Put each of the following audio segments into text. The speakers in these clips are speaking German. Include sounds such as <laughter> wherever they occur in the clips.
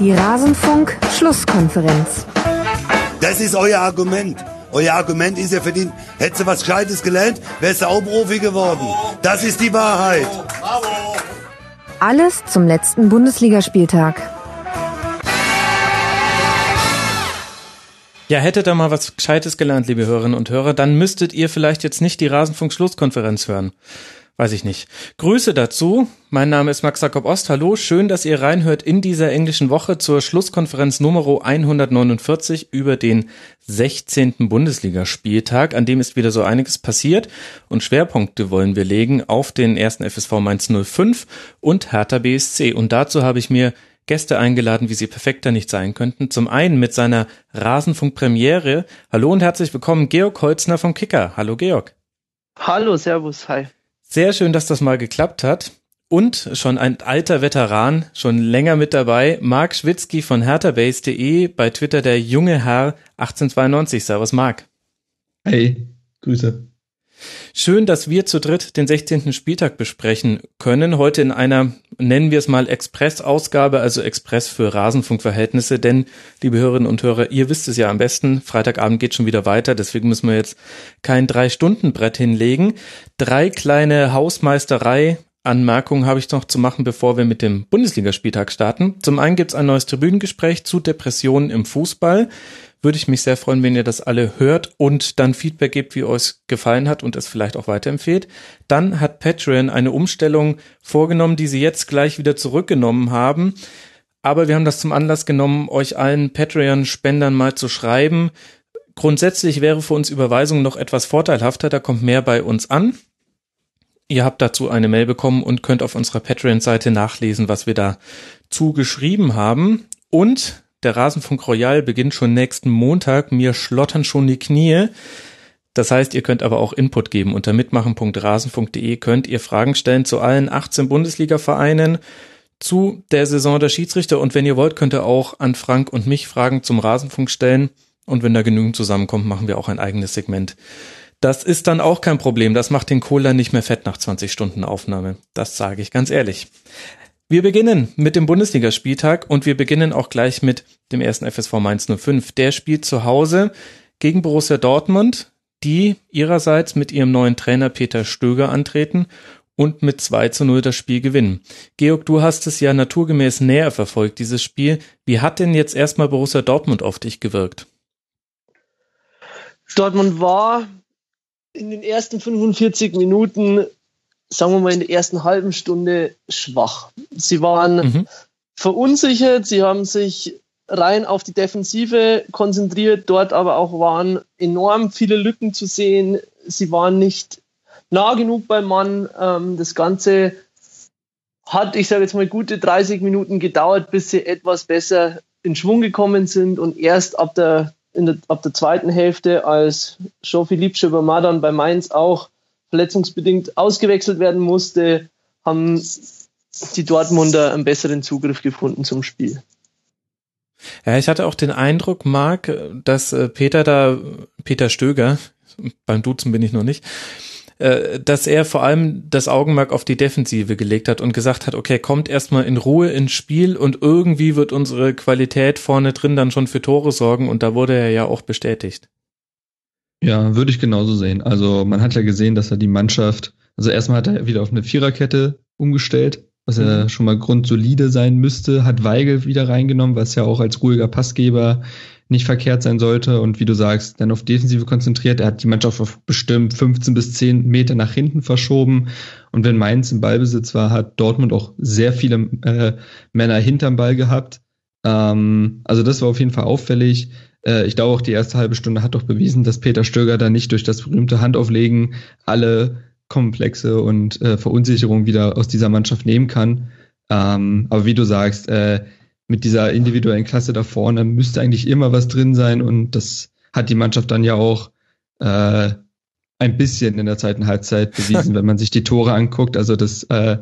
Die Rasenfunk-Schlusskonferenz. Das ist euer Argument. Euer Argument ist ja verdient. Hättest du was Gescheites gelernt, wärst du auch Profi geworden. Das ist die Wahrheit. Alles zum letzten Bundesligaspieltag. Ja, hättet ihr mal was Gescheites gelernt, liebe Hörerinnen und Hörer, dann müsstet ihr vielleicht jetzt nicht die Rasenfunk-Schlusskonferenz hören. Weiß ich nicht. Grüße dazu. Mein Name ist Max Jakob Ost. Hallo, schön, dass ihr reinhört in dieser englischen Woche zur Schlusskonferenz Nummer 149 über den 16. Bundesligaspieltag, an dem ist wieder so einiges passiert und Schwerpunkte wollen wir legen auf den ersten FSV Mainz 05 und Hertha BSC. Und dazu habe ich mir Gäste eingeladen, wie sie perfekter nicht sein könnten. Zum einen mit seiner Rasenfunk-Premiere. Hallo und herzlich willkommen, Georg Holzner vom Kicker. Hallo, Georg. Hallo, Servus, hi. Sehr schön, dass das mal geklappt hat. Und schon ein alter Veteran, schon länger mit dabei, Marc Schwitzky von herterbase.de, bei Twitter der junge Herr 1892. Servus, Marc. Hey, Grüße. Schön, dass wir zu dritt den 16. Spieltag besprechen können. Heute in einer, nennen wir es mal Express-Ausgabe, also Express für Rasenfunkverhältnisse. Denn, liebe Hörerinnen und Hörer, ihr wisst es ja am besten, Freitagabend geht schon wieder weiter. Deswegen müssen wir jetzt kein Drei-Stunden-Brett hinlegen. Drei kleine Hausmeisterei Anmerkungen habe ich noch zu machen, bevor wir mit dem Bundesligaspieltag starten. Zum einen gibt es ein neues Tribünengespräch zu Depressionen im Fußball würde ich mich sehr freuen, wenn ihr das alle hört und dann Feedback gebt, wie euch gefallen hat und es vielleicht auch weiterempfehlt. Dann hat Patreon eine Umstellung vorgenommen, die sie jetzt gleich wieder zurückgenommen haben. Aber wir haben das zum Anlass genommen, euch allen Patreon-Spendern mal zu schreiben. Grundsätzlich wäre für uns Überweisung noch etwas vorteilhafter, da kommt mehr bei uns an. Ihr habt dazu eine Mail bekommen und könnt auf unserer Patreon-Seite nachlesen, was wir da zugeschrieben haben. Und der Rasenfunk Royal beginnt schon nächsten Montag. Mir schlottern schon die Knie. Das heißt, ihr könnt aber auch Input geben. Unter mitmachen.rasenfunk.de könnt ihr Fragen stellen zu allen 18 Bundesliga-Vereinen, zu der Saison der Schiedsrichter und wenn ihr wollt, könnt ihr auch an Frank und mich Fragen zum Rasenfunk stellen. Und wenn da genügend zusammenkommt, machen wir auch ein eigenes Segment. Das ist dann auch kein Problem. Das macht den Cola nicht mehr fett nach 20 Stunden Aufnahme. Das sage ich ganz ehrlich. Wir beginnen mit dem Bundesligaspieltag und wir beginnen auch gleich mit dem ersten FSV Mainz 05. Der spielt zu Hause gegen Borussia Dortmund, die ihrerseits mit ihrem neuen Trainer Peter Stöger antreten und mit 2 zu 0 das Spiel gewinnen. Georg, du hast es ja naturgemäß näher verfolgt, dieses Spiel. Wie hat denn jetzt erstmal Borussia Dortmund auf dich gewirkt? Dortmund war in den ersten 45 Minuten sagen wir mal, in der ersten halben Stunde schwach. Sie waren mhm. verunsichert, sie haben sich rein auf die Defensive konzentriert, dort aber auch waren enorm viele Lücken zu sehen. Sie waren nicht nah genug beim Mann. Ähm, das Ganze hat, ich sage jetzt mal, gute 30 Minuten gedauert, bis sie etwas besser in Schwung gekommen sind und erst ab der, der ab der zweiten Hälfte, als Jean-Philippe Schöbermadan bei Mainz auch verletzungsbedingt ausgewechselt werden musste, haben die Dortmunder einen besseren Zugriff gefunden zum Spiel. Ja, ich hatte auch den Eindruck, Marc, dass äh, Peter da, Peter Stöger, <laughs> beim Duzen bin ich noch nicht, äh, dass er vor allem das Augenmerk auf die Defensive gelegt hat und gesagt hat, okay, kommt erstmal in Ruhe ins Spiel und irgendwie wird unsere Qualität vorne drin dann schon für Tore sorgen und da wurde er ja auch bestätigt. Ja, würde ich genauso sehen. Also man hat ja gesehen, dass er die Mannschaft, also erstmal hat er wieder auf eine Viererkette umgestellt, was mhm. ja schon mal grundsolide sein müsste, hat Weigel wieder reingenommen, was ja auch als ruhiger Passgeber nicht verkehrt sein sollte und wie du sagst, dann auf Defensive konzentriert. Er hat die Mannschaft auf bestimmt 15 bis 10 Meter nach hinten verschoben und wenn Mainz im Ballbesitz war, hat Dortmund auch sehr viele äh, Männer hinterm Ball gehabt. Ähm, also das war auf jeden Fall auffällig. Äh, ich glaube auch die erste halbe Stunde hat doch bewiesen, dass Peter Stöger da nicht durch das berühmte Handauflegen alle Komplexe und äh, Verunsicherung wieder aus dieser Mannschaft nehmen kann. Ähm, aber wie du sagst, äh, mit dieser individuellen Klasse da vorne müsste eigentlich immer was drin sein und das hat die Mannschaft dann ja auch äh, ein bisschen in der zweiten Halbzeit bewiesen, <laughs> wenn man sich die Tore anguckt. Also das äh,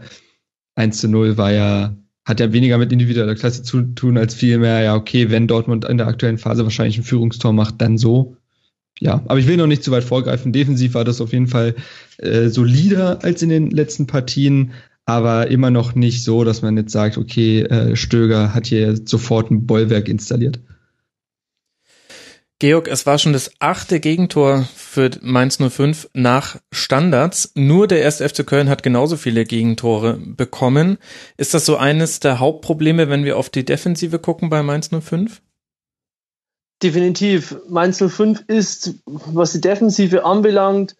1 zu 0 war ja hat ja weniger mit individueller Klasse zu tun, als vielmehr, ja, okay, wenn Dortmund in der aktuellen Phase wahrscheinlich ein Führungstor macht, dann so. Ja, aber ich will noch nicht zu weit vorgreifen. Defensiv war das auf jeden Fall äh, solider als in den letzten Partien, aber immer noch nicht so, dass man jetzt sagt, okay, äh, Stöger hat hier sofort ein Bollwerk installiert. Georg, es war schon das achte Gegentor für Mainz 05 nach Standards. Nur der erste FC Köln hat genauso viele Gegentore bekommen. Ist das so eines der Hauptprobleme, wenn wir auf die Defensive gucken bei Mainz 05? Definitiv. Mainz 05 ist, was die Defensive anbelangt,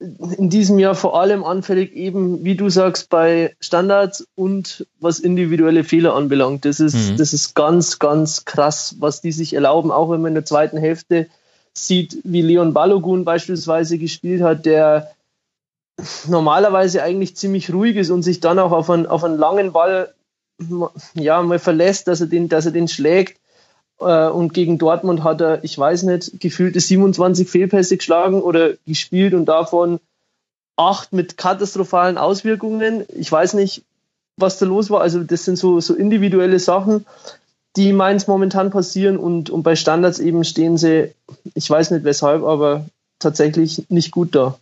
in diesem Jahr vor allem anfällig eben, wie du sagst, bei Standards und was individuelle Fehler anbelangt. Das ist, mhm. das ist ganz, ganz krass, was die sich erlauben, auch wenn man in der zweiten Hälfte sieht, wie Leon Balogun beispielsweise gespielt hat, der normalerweise eigentlich ziemlich ruhig ist und sich dann auch auf einen, auf einen langen Ball ja, mal verlässt, dass er den, dass er den schlägt. Äh, und gegen Dortmund hat er, ich weiß nicht, gefühlte 27 Fehlpässe geschlagen oder gespielt und davon acht mit katastrophalen Auswirkungen. Ich weiß nicht, was da los war. Also das sind so, so individuelle Sachen, die Mainz momentan passieren und, und bei Standards eben stehen sie, ich weiß nicht weshalb, aber tatsächlich nicht gut da.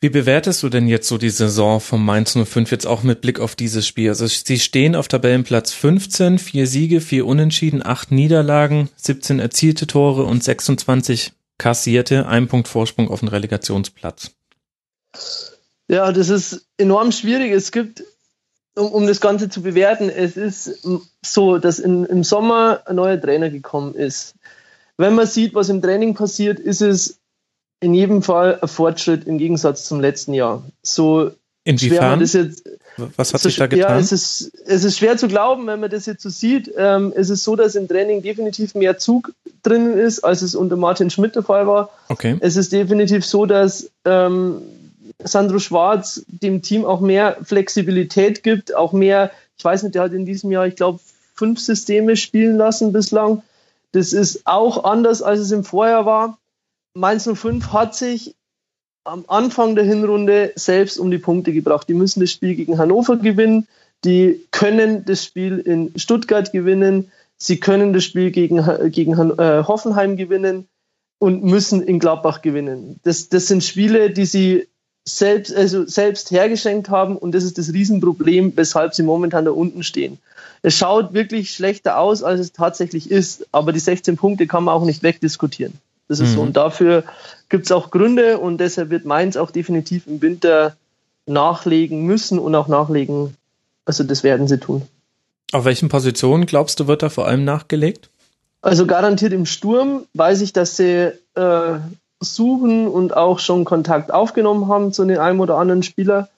Wie bewertest du denn jetzt so die Saison vom Mainz 05 jetzt auch mit Blick auf dieses Spiel? Also sie stehen auf Tabellenplatz 15, vier Siege, vier Unentschieden, acht Niederlagen, 17 erzielte Tore und 26 kassierte, ein Punkt Vorsprung auf den Relegationsplatz. Ja, das ist enorm schwierig. Es gibt, um, um das Ganze zu bewerten, es ist so, dass in, im Sommer ein neuer Trainer gekommen ist. Wenn man sieht, was im Training passiert, ist es in jedem Fall ein Fortschritt im Gegensatz zum letzten Jahr. So Inwiefern? Das jetzt, Was hat so, sich da getan? Ja, es ist, es ist schwer zu glauben, wenn man das jetzt so sieht. Ähm, es ist so, dass im Training definitiv mehr Zug drinnen ist, als es unter Martin Schmidt der Fall war. Okay. Es ist definitiv so, dass ähm, Sandro Schwarz dem Team auch mehr Flexibilität gibt, auch mehr, ich weiß nicht, der hat in diesem Jahr, ich glaube, fünf Systeme spielen lassen bislang. Das ist auch anders, als es im Vorjahr war. Mainz 05 hat sich am Anfang der Hinrunde selbst um die Punkte gebracht. Die müssen das Spiel gegen Hannover gewinnen. Die können das Spiel in Stuttgart gewinnen. Sie können das Spiel gegen, gegen äh, Hoffenheim gewinnen und müssen in Gladbach gewinnen. Das, das sind Spiele, die sie selbst, also selbst hergeschenkt haben und das ist das Riesenproblem, weshalb sie momentan da unten stehen. Es schaut wirklich schlechter aus, als es tatsächlich ist, aber die 16 Punkte kann man auch nicht wegdiskutieren. Das ist mhm. so. Und dafür gibt es auch Gründe und deshalb wird Mainz auch definitiv im Winter nachlegen müssen und auch nachlegen. Also das werden sie tun. Auf welchen Positionen glaubst du, wird da vor allem nachgelegt? Also garantiert im Sturm weiß ich, dass sie äh, suchen und auch schon Kontakt aufgenommen haben zu den einem oder anderen Spieler.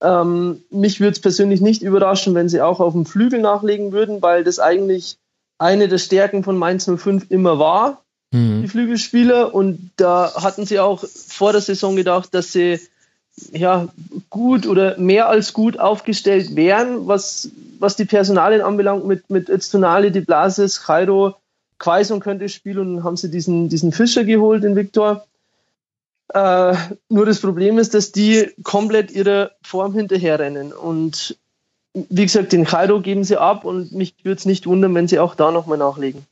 Ähm, mich würde es persönlich nicht überraschen, wenn sie auch auf dem Flügel nachlegen würden, weil das eigentlich eine der Stärken von Mainz 05 immer war mhm. die Flügelspieler. Und da hatten sie auch vor der Saison gedacht, dass sie ja gut oder mehr als gut aufgestellt wären, was, was die Personalien anbelangt, mit, mit Öztunali, Di Blasis, Jairo, Quaison könnte spielen und haben sie diesen, diesen Fischer geholt, den Viktor. Äh, nur das Problem ist, dass die komplett ihrer Form hinterherrennen. Und wie gesagt, den Jairo geben sie ab und mich würde es nicht wundern, wenn sie auch da nochmal nachlegen.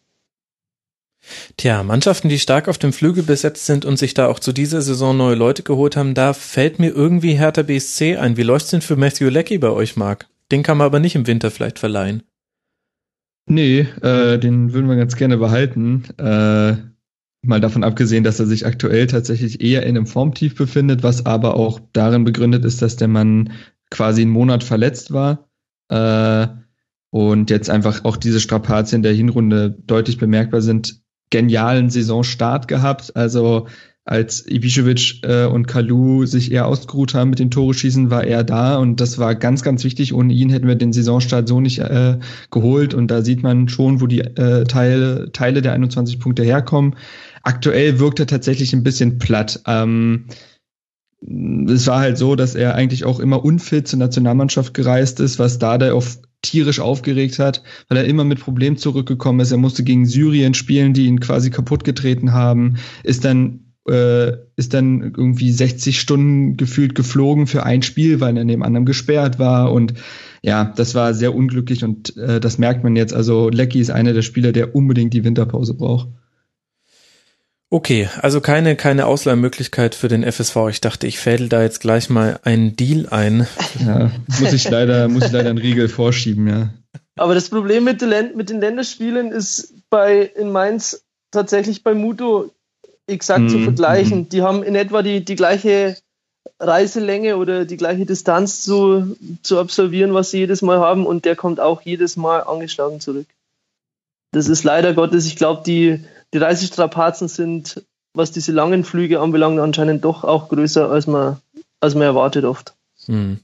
Tja, Mannschaften, die stark auf dem Flügel besetzt sind und sich da auch zu dieser Saison neue Leute geholt haben, da fällt mir irgendwie Hertha BSC ein. Wie läuft's denn für Matthew Leckie bei euch, Marc? Den kann man aber nicht im Winter vielleicht verleihen. Nee, äh, den würden wir ganz gerne behalten. Äh, mal davon abgesehen, dass er sich aktuell tatsächlich eher in einem Formtief befindet, was aber auch darin begründet ist, dass der Mann quasi einen Monat verletzt war. Äh, und jetzt einfach auch diese Strapazien der Hinrunde deutlich bemerkbar sind, genialen Saisonstart gehabt. Also als Ibišević äh, und Kalu sich eher ausgeruht haben mit den Tore schießen, war er da und das war ganz, ganz wichtig. Ohne ihn hätten wir den Saisonstart so nicht äh, geholt und da sieht man schon, wo die äh, Teile, Teile der 21 Punkte herkommen. Aktuell wirkt er tatsächlich ein bisschen platt. Ähm, es war halt so, dass er eigentlich auch immer unfit zur Nationalmannschaft gereist ist, was da der auf tierisch aufgeregt hat, weil er immer mit Problemen zurückgekommen ist. Er musste gegen Syrien spielen, die ihn quasi kaputt getreten haben, ist dann äh, ist dann irgendwie 60 Stunden gefühlt geflogen für ein Spiel, weil er neben anderem gesperrt war und ja, das war sehr unglücklich und äh, das merkt man jetzt. Also Lecky ist einer der Spieler, der unbedingt die Winterpause braucht. Okay, also keine, keine Ausleihmöglichkeit für den FSV. Ich dachte, ich fädel da jetzt gleich mal einen Deal ein. Ja, muss ich leider, muss ich leider einen Riegel vorschieben, ja. Aber das Problem mit den, mit den Länderspielen ist bei, in Mainz tatsächlich bei Muto exakt mm, zu mhm, vergleichen. Mm. Die haben in etwa die, die gleiche Reiselänge oder die gleiche Distanz zu, zu absolvieren, was sie jedes Mal haben und der kommt auch jedes Mal angeschlagen zurück. Das ist leider Gottes, ich glaube, die, die Reisestrapazen sind, was diese langen Flüge anbelangt, anscheinend doch auch größer, als man, als man erwartet oft. Hm.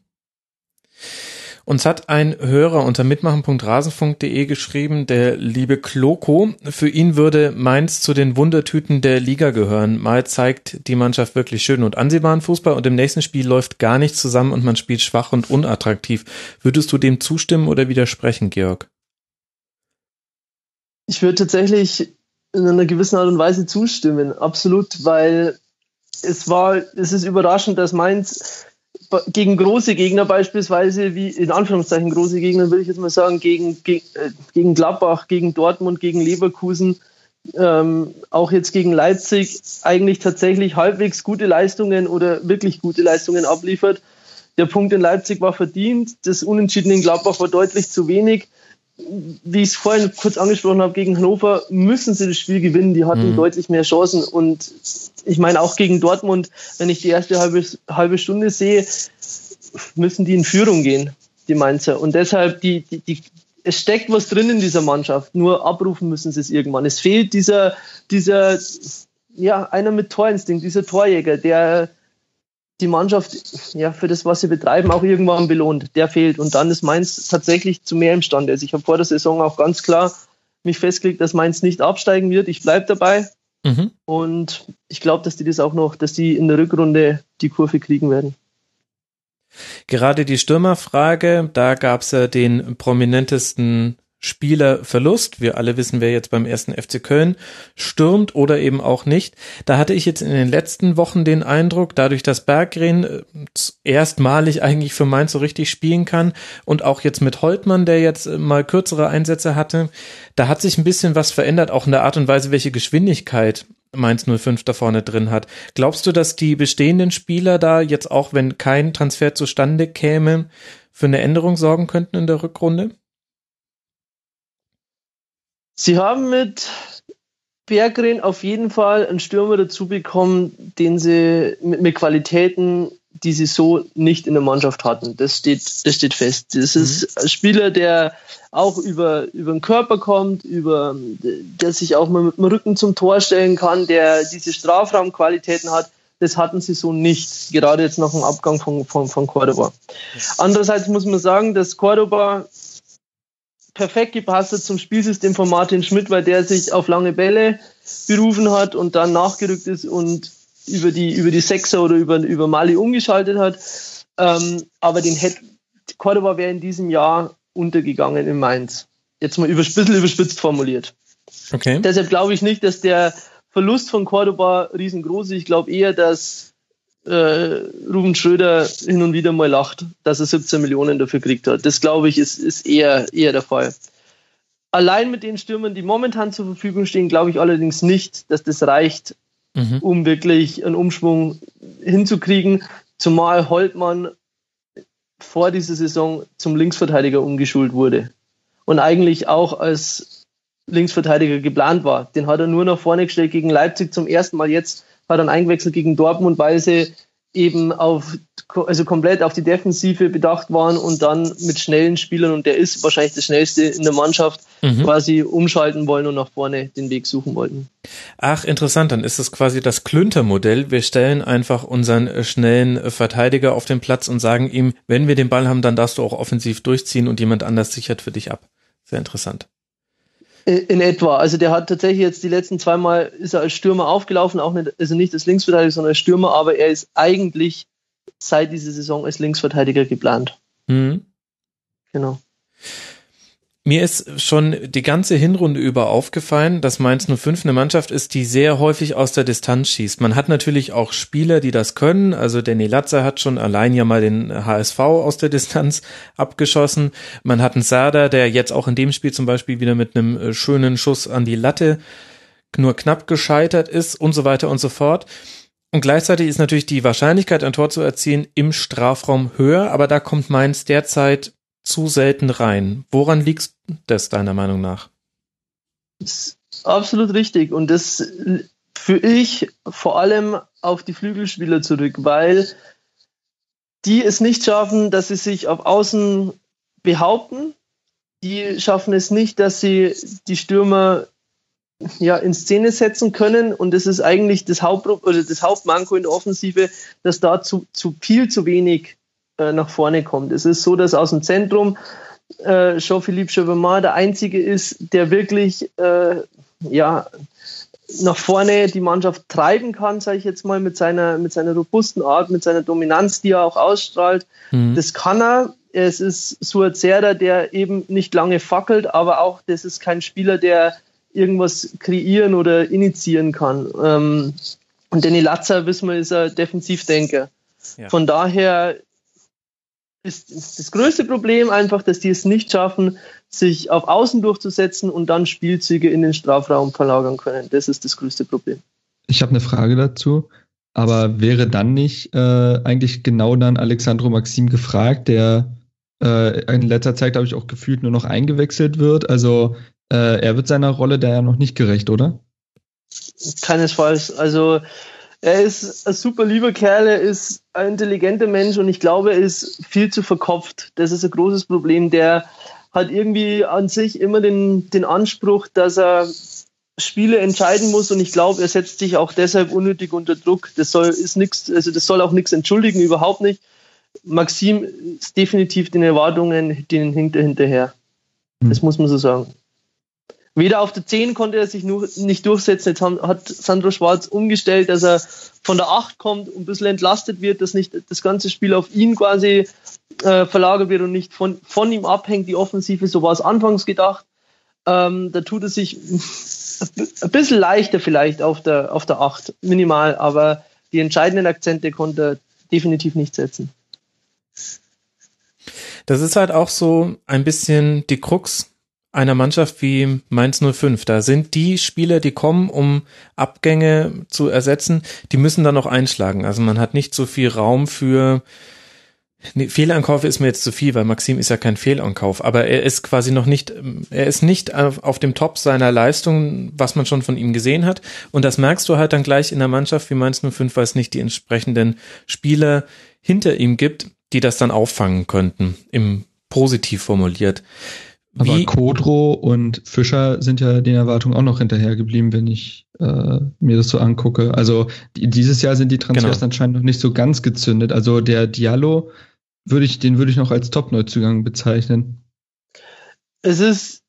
Uns hat ein Hörer unter mitmachen.rasenfunk.de geschrieben, der liebe Kloko. Für ihn würde Mainz zu den Wundertüten der Liga gehören. Mal zeigt die Mannschaft wirklich schön und ansehbaren Fußball und im nächsten Spiel läuft gar nichts zusammen und man spielt schwach und unattraktiv. Würdest du dem zustimmen oder widersprechen, Georg? Ich würde tatsächlich in einer gewissen Art und Weise zustimmen, absolut, weil es war, es ist überraschend, dass Mainz gegen große Gegner beispielsweise, wie in Anführungszeichen große Gegner, will ich jetzt mal sagen, gegen, gegen, äh, gegen Gladbach, gegen Dortmund, gegen Leverkusen, ähm, auch jetzt gegen Leipzig, eigentlich tatsächlich halbwegs gute Leistungen oder wirklich gute Leistungen abliefert. Der Punkt in Leipzig war verdient, das Unentschieden in Gladbach war deutlich zu wenig wie ich es vorhin kurz angesprochen habe, gegen Hannover müssen sie das Spiel gewinnen. Die hatten mhm. deutlich mehr Chancen. Und ich meine, auch gegen Dortmund, wenn ich die erste halbe, halbe Stunde sehe, müssen die in Führung gehen, die Mainzer. Und deshalb, die, die, die, es steckt was drin in dieser Mannschaft. Nur abrufen müssen sie es irgendwann. Es fehlt dieser, dieser, ja, einer mit Torinstinkt, dieser Torjäger, der, die Mannschaft ja für das, was sie betreiben, auch irgendwann belohnt. Der fehlt. Und dann ist Mainz tatsächlich zu mehr imstande. Also ich habe vor der Saison auch ganz klar mich festgelegt, dass Mainz nicht absteigen wird. Ich bleibe dabei. Mhm. Und ich glaube, dass die das auch noch, dass die in der Rückrunde die Kurve kriegen werden. Gerade die Stürmerfrage, da gab es ja den prominentesten Spielerverlust. Wir alle wissen, wer jetzt beim ersten FC Köln stürmt oder eben auch nicht. Da hatte ich jetzt in den letzten Wochen den Eindruck, dadurch, dass Berggren äh, erstmalig eigentlich für Mainz so richtig spielen kann und auch jetzt mit Holtmann, der jetzt äh, mal kürzere Einsätze hatte, da hat sich ein bisschen was verändert, auch in der Art und Weise, welche Geschwindigkeit Mainz 05 da vorne drin hat. Glaubst du, dass die bestehenden Spieler da jetzt auch, wenn kein Transfer zustande käme, für eine Änderung sorgen könnten in der Rückrunde? Sie haben mit Berggren auf jeden Fall einen Stürmer dazu bekommen, den sie mit, mit, Qualitäten, die sie so nicht in der Mannschaft hatten. Das steht, das steht fest. Das mhm. ist ein Spieler, der auch über, über den Körper kommt, über, der sich auch mal mit dem Rücken zum Tor stellen kann, der diese Strafraumqualitäten hat. Das hatten sie so nicht, gerade jetzt nach dem Abgang von, von, von Cordoba. Andererseits muss man sagen, dass Cordoba perfekt gepasst hat zum Spielsystem von Martin Schmidt, weil der sich auf lange Bälle berufen hat und dann nachgerückt ist und über die, über die Sechser oder über, über Mali umgeschaltet hat. Ähm, aber den hätte, Cordoba wäre in diesem Jahr untergegangen in Mainz. Jetzt mal über, ein bisschen überspitzt formuliert. Okay. Deshalb glaube ich nicht, dass der Verlust von Cordoba riesengroß ist. Ich glaube eher, dass äh, Ruben Schröder hin und wieder mal lacht, dass er 17 Millionen dafür gekriegt hat. Das glaube ich ist, ist eher, eher der Fall. Allein mit den Stürmern, die momentan zur Verfügung stehen, glaube ich allerdings nicht, dass das reicht, mhm. um wirklich einen Umschwung hinzukriegen. Zumal Holtmann vor dieser Saison zum Linksverteidiger umgeschult wurde und eigentlich auch als Linksverteidiger geplant war. Den hat er nur nach vorne gestellt gegen Leipzig zum ersten Mal jetzt hat dann eingewechselt gegen Dortmund, weil sie eben auf, also komplett auf die Defensive bedacht waren und dann mit schnellen Spielern, und der ist wahrscheinlich das schnellste in der Mannschaft, mhm. quasi umschalten wollen und nach vorne den Weg suchen wollten. Ach, interessant, dann ist es quasi das Klünter-Modell. Wir stellen einfach unseren schnellen Verteidiger auf den Platz und sagen ihm, wenn wir den Ball haben, dann darfst du auch offensiv durchziehen und jemand anders sichert für dich ab. Sehr interessant. In etwa. Also der hat tatsächlich jetzt die letzten zweimal ist er als Stürmer aufgelaufen, auch nicht, also nicht als Linksverteidiger, sondern als Stürmer, aber er ist eigentlich seit dieser Saison als Linksverteidiger geplant. Mhm. Genau. Mir ist schon die ganze Hinrunde über aufgefallen, dass Mainz 05 eine Mannschaft ist, die sehr häufig aus der Distanz schießt. Man hat natürlich auch Spieler, die das können. Also Danny Latzer hat schon allein ja mal den HSV aus der Distanz abgeschossen. Man hat einen Sada, der jetzt auch in dem Spiel zum Beispiel wieder mit einem äh, schönen Schuss an die Latte nur knapp gescheitert ist und so weiter und so fort. Und gleichzeitig ist natürlich die Wahrscheinlichkeit, ein Tor zu erzielen, im Strafraum höher, aber da kommt Mainz derzeit zu selten rein. Woran liegt das deiner Meinung nach? Das ist absolut richtig. Und das führe ich vor allem auf die Flügelspieler zurück, weil die es nicht schaffen, dass sie sich auf Außen behaupten. Die schaffen es nicht, dass sie die Stürmer ja, in Szene setzen können. Und das ist eigentlich das, Haupt oder das Hauptmanko in der Offensive, dass da zu, zu viel zu wenig äh, nach vorne kommt. Es ist so, dass aus dem Zentrum äh, Jean-Philippe Chauvemat der Einzige ist, der wirklich äh, ja, nach vorne die Mannschaft treiben kann, sage ich jetzt mal, mit seiner, mit seiner robusten Art, mit seiner Dominanz, die er auch ausstrahlt. Mhm. Das kann er. Es ist Suazera, der eben nicht lange fackelt, aber auch das ist kein Spieler, der irgendwas kreieren oder initiieren kann. Ähm, und Danny Latzer, wissen wir, ist ein Defensivdenker. Ja. Von daher ist das größte Problem einfach, dass die es nicht schaffen, sich auf Außen durchzusetzen und dann Spielzüge in den Strafraum verlagern können. Das ist das größte Problem. Ich habe eine Frage dazu. Aber wäre dann nicht äh, eigentlich genau dann Alexandro Maxim gefragt, der äh, in letzter Zeit, glaube ich, auch gefühlt nur noch eingewechselt wird? Also äh, er wird seiner Rolle da ja noch nicht gerecht, oder? Keinesfalls. Also er ist ein super lieber Kerl, er ist ein intelligenter Mensch und ich glaube, er ist viel zu verkopft. Das ist ein großes Problem. Der hat irgendwie an sich immer den, den Anspruch, dass er Spiele entscheiden muss und ich glaube, er setzt sich auch deshalb unnötig unter Druck. Das soll ist nichts, also das soll auch nichts entschuldigen, überhaupt nicht. Maxim ist definitiv den Erwartungen den hinter hinterher. Das hm. muss man so sagen. Weder auf der 10 konnte er sich nur nicht durchsetzen. Jetzt hat Sandro Schwarz umgestellt, dass er von der 8 kommt und ein bisschen entlastet wird, dass nicht das ganze Spiel auf ihn quasi äh, verlagert wird und nicht von, von ihm abhängt, die Offensive. So war es anfangs gedacht. Ähm, da tut es sich ein bisschen leichter vielleicht auf der, auf der 8, minimal, aber die entscheidenden Akzente konnte er definitiv nicht setzen. Das ist halt auch so ein bisschen die Krux einer Mannschaft wie Mainz 05. Da sind die Spieler, die kommen, um Abgänge zu ersetzen, die müssen dann noch einschlagen. Also man hat nicht so viel Raum für Nee, Fehlankauf ist mir jetzt zu viel, weil Maxim ist ja kein Fehlankauf, aber er ist quasi noch nicht, er ist nicht auf, dem Top seiner Leistung, was man schon von ihm gesehen hat. Und das merkst du halt dann gleich in der Mannschaft wie Mainz 05, weil es nicht die entsprechenden Spieler hinter ihm gibt, die das dann auffangen könnten, im positiv formuliert. Aber Wie? Kodro und Fischer sind ja den Erwartungen auch noch hinterhergeblieben, wenn ich äh, mir das so angucke. Also die, dieses Jahr sind die Transfers genau. anscheinend noch nicht so ganz gezündet. Also der Diallo würde ich, den würde ich noch als Top-Neuzugang bezeichnen. Es ist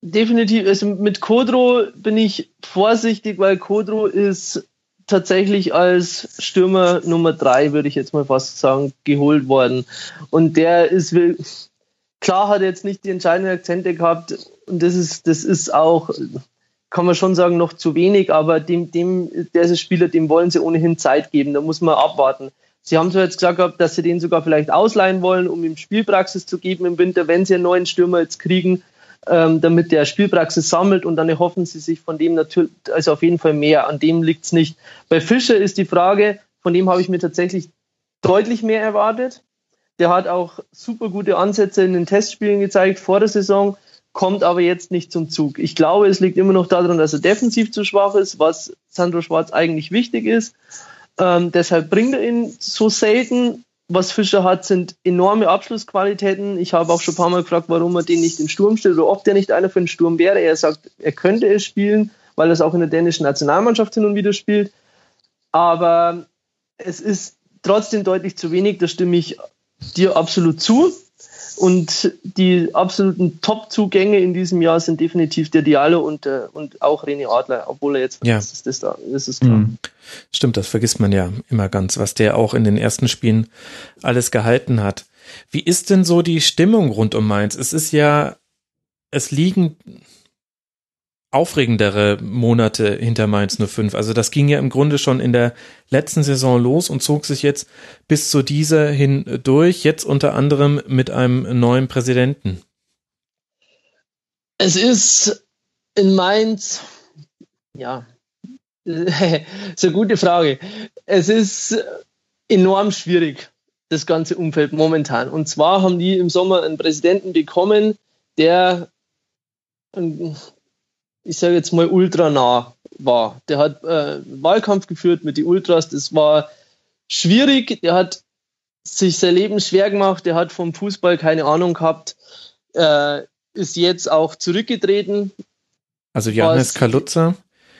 definitiv, also mit Kodro bin ich vorsichtig, weil Kodro ist tatsächlich als Stürmer Nummer drei, würde ich jetzt mal fast sagen, geholt worden. Und der ist Klar hat er jetzt nicht die entscheidenden Akzente gehabt und das ist, das ist auch, kann man schon sagen, noch zu wenig, aber dem, dem, der Spieler, dem wollen sie ohnehin Zeit geben, da muss man abwarten. Sie haben zwar jetzt gesagt gehabt, dass sie den sogar vielleicht ausleihen wollen, um ihm Spielpraxis zu geben im Winter, wenn sie einen neuen Stürmer jetzt kriegen, ähm, damit der Spielpraxis sammelt und dann erhoffen sie sich von dem natürlich, also auf jeden Fall mehr. An dem liegt es nicht. Bei Fischer ist die Frage, von dem habe ich mir tatsächlich deutlich mehr erwartet. Der hat auch super gute Ansätze in den Testspielen gezeigt vor der Saison, kommt aber jetzt nicht zum Zug. Ich glaube, es liegt immer noch daran, dass er defensiv zu schwach ist, was Sandro Schwarz eigentlich wichtig ist. Ähm, deshalb bringt er ihn so selten. Was Fischer hat, sind enorme Abschlussqualitäten. Ich habe auch schon ein paar Mal gefragt, warum er den nicht im Sturm stellt oder ob der nicht einer für den Sturm wäre. Er sagt, er könnte es spielen, weil er es auch in der dänischen Nationalmannschaft hin und wieder spielt. Aber es ist trotzdem deutlich zu wenig. Da stimme ich dir absolut zu. Und die absoluten Top-Zugänge in diesem Jahr sind definitiv der Diallo und, äh, und auch René Adler, obwohl er jetzt ja. ist, das da, das ist klar. Mhm. Stimmt, das vergisst man ja immer ganz, was der auch in den ersten Spielen alles gehalten hat. Wie ist denn so die Stimmung rund um Mainz? Es ist ja, es liegen aufregendere Monate hinter Mainz 05. Also das ging ja im Grunde schon in der letzten Saison los und zog sich jetzt bis zu dieser hin durch, jetzt unter anderem mit einem neuen Präsidenten. Es ist in Mainz Ja, <laughs> eine gute Frage. Es ist enorm schwierig, das ganze Umfeld momentan. Und zwar haben die im Sommer einen Präsidenten bekommen, der, ich sage jetzt mal, ultra nah war. Der hat äh, Wahlkampf geführt mit den Ultras. Das war schwierig. Der hat sich sein Leben schwer gemacht. Der hat vom Fußball keine Ahnung gehabt. Äh, ist jetzt auch zurückgetreten. Also Johannes Kaluza.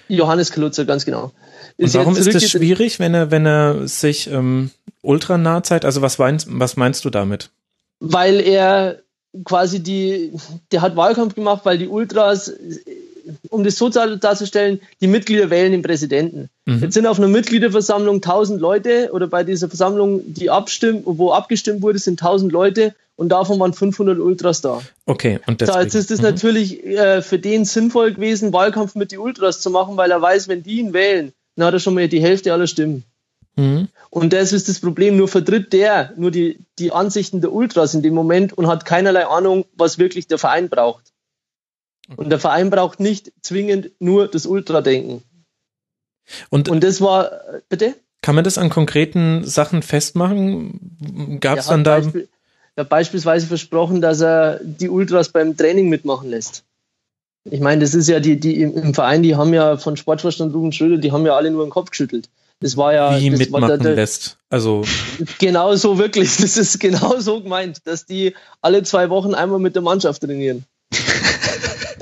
Johannes Kaluza, ganz genau. Ist Und warum ist es schwierig, wenn er, wenn er sich ähm, ultra nah zeigt? Also was meinst, was meinst du damit? Weil er quasi die, der hat Wahlkampf gemacht, weil die Ultras um das so darzustellen, die Mitglieder wählen den Präsidenten. Mhm. Jetzt sind auf einer Mitgliederversammlung 1000 Leute oder bei dieser Versammlung, die abstimmt, wo abgestimmt wurde, sind 1000 Leute und davon waren 500 Ultras da. Okay, und deswegen. jetzt ist es mhm. natürlich äh, für den sinnvoll gewesen, Wahlkampf mit den Ultras zu machen, weil er weiß, wenn die ihn wählen, dann hat er schon mal die Hälfte aller Stimmen. Mhm. Und das ist das Problem, nur vertritt der nur die, die Ansichten der Ultras in dem Moment und hat keinerlei Ahnung, was wirklich der Verein braucht. Und der Verein braucht nicht zwingend nur das Ultradenken. Und, und das war, bitte? Kann man das an konkreten Sachen festmachen? Gab es dann da. Beispiel, er hat beispielsweise versprochen, dass er die Ultras beim Training mitmachen lässt. Ich meine, das ist ja die, die im Verein, die haben ja von Sportvorstand Ruben Schröder, die haben ja alle nur den Kopf geschüttelt. Das war ja. Wie mitmachen der, der, lässt. Also. <laughs> Genau so wirklich. <laughs> Das ist genau so gemeint, dass die alle zwei Wochen einmal mit der Mannschaft trainieren <laughs>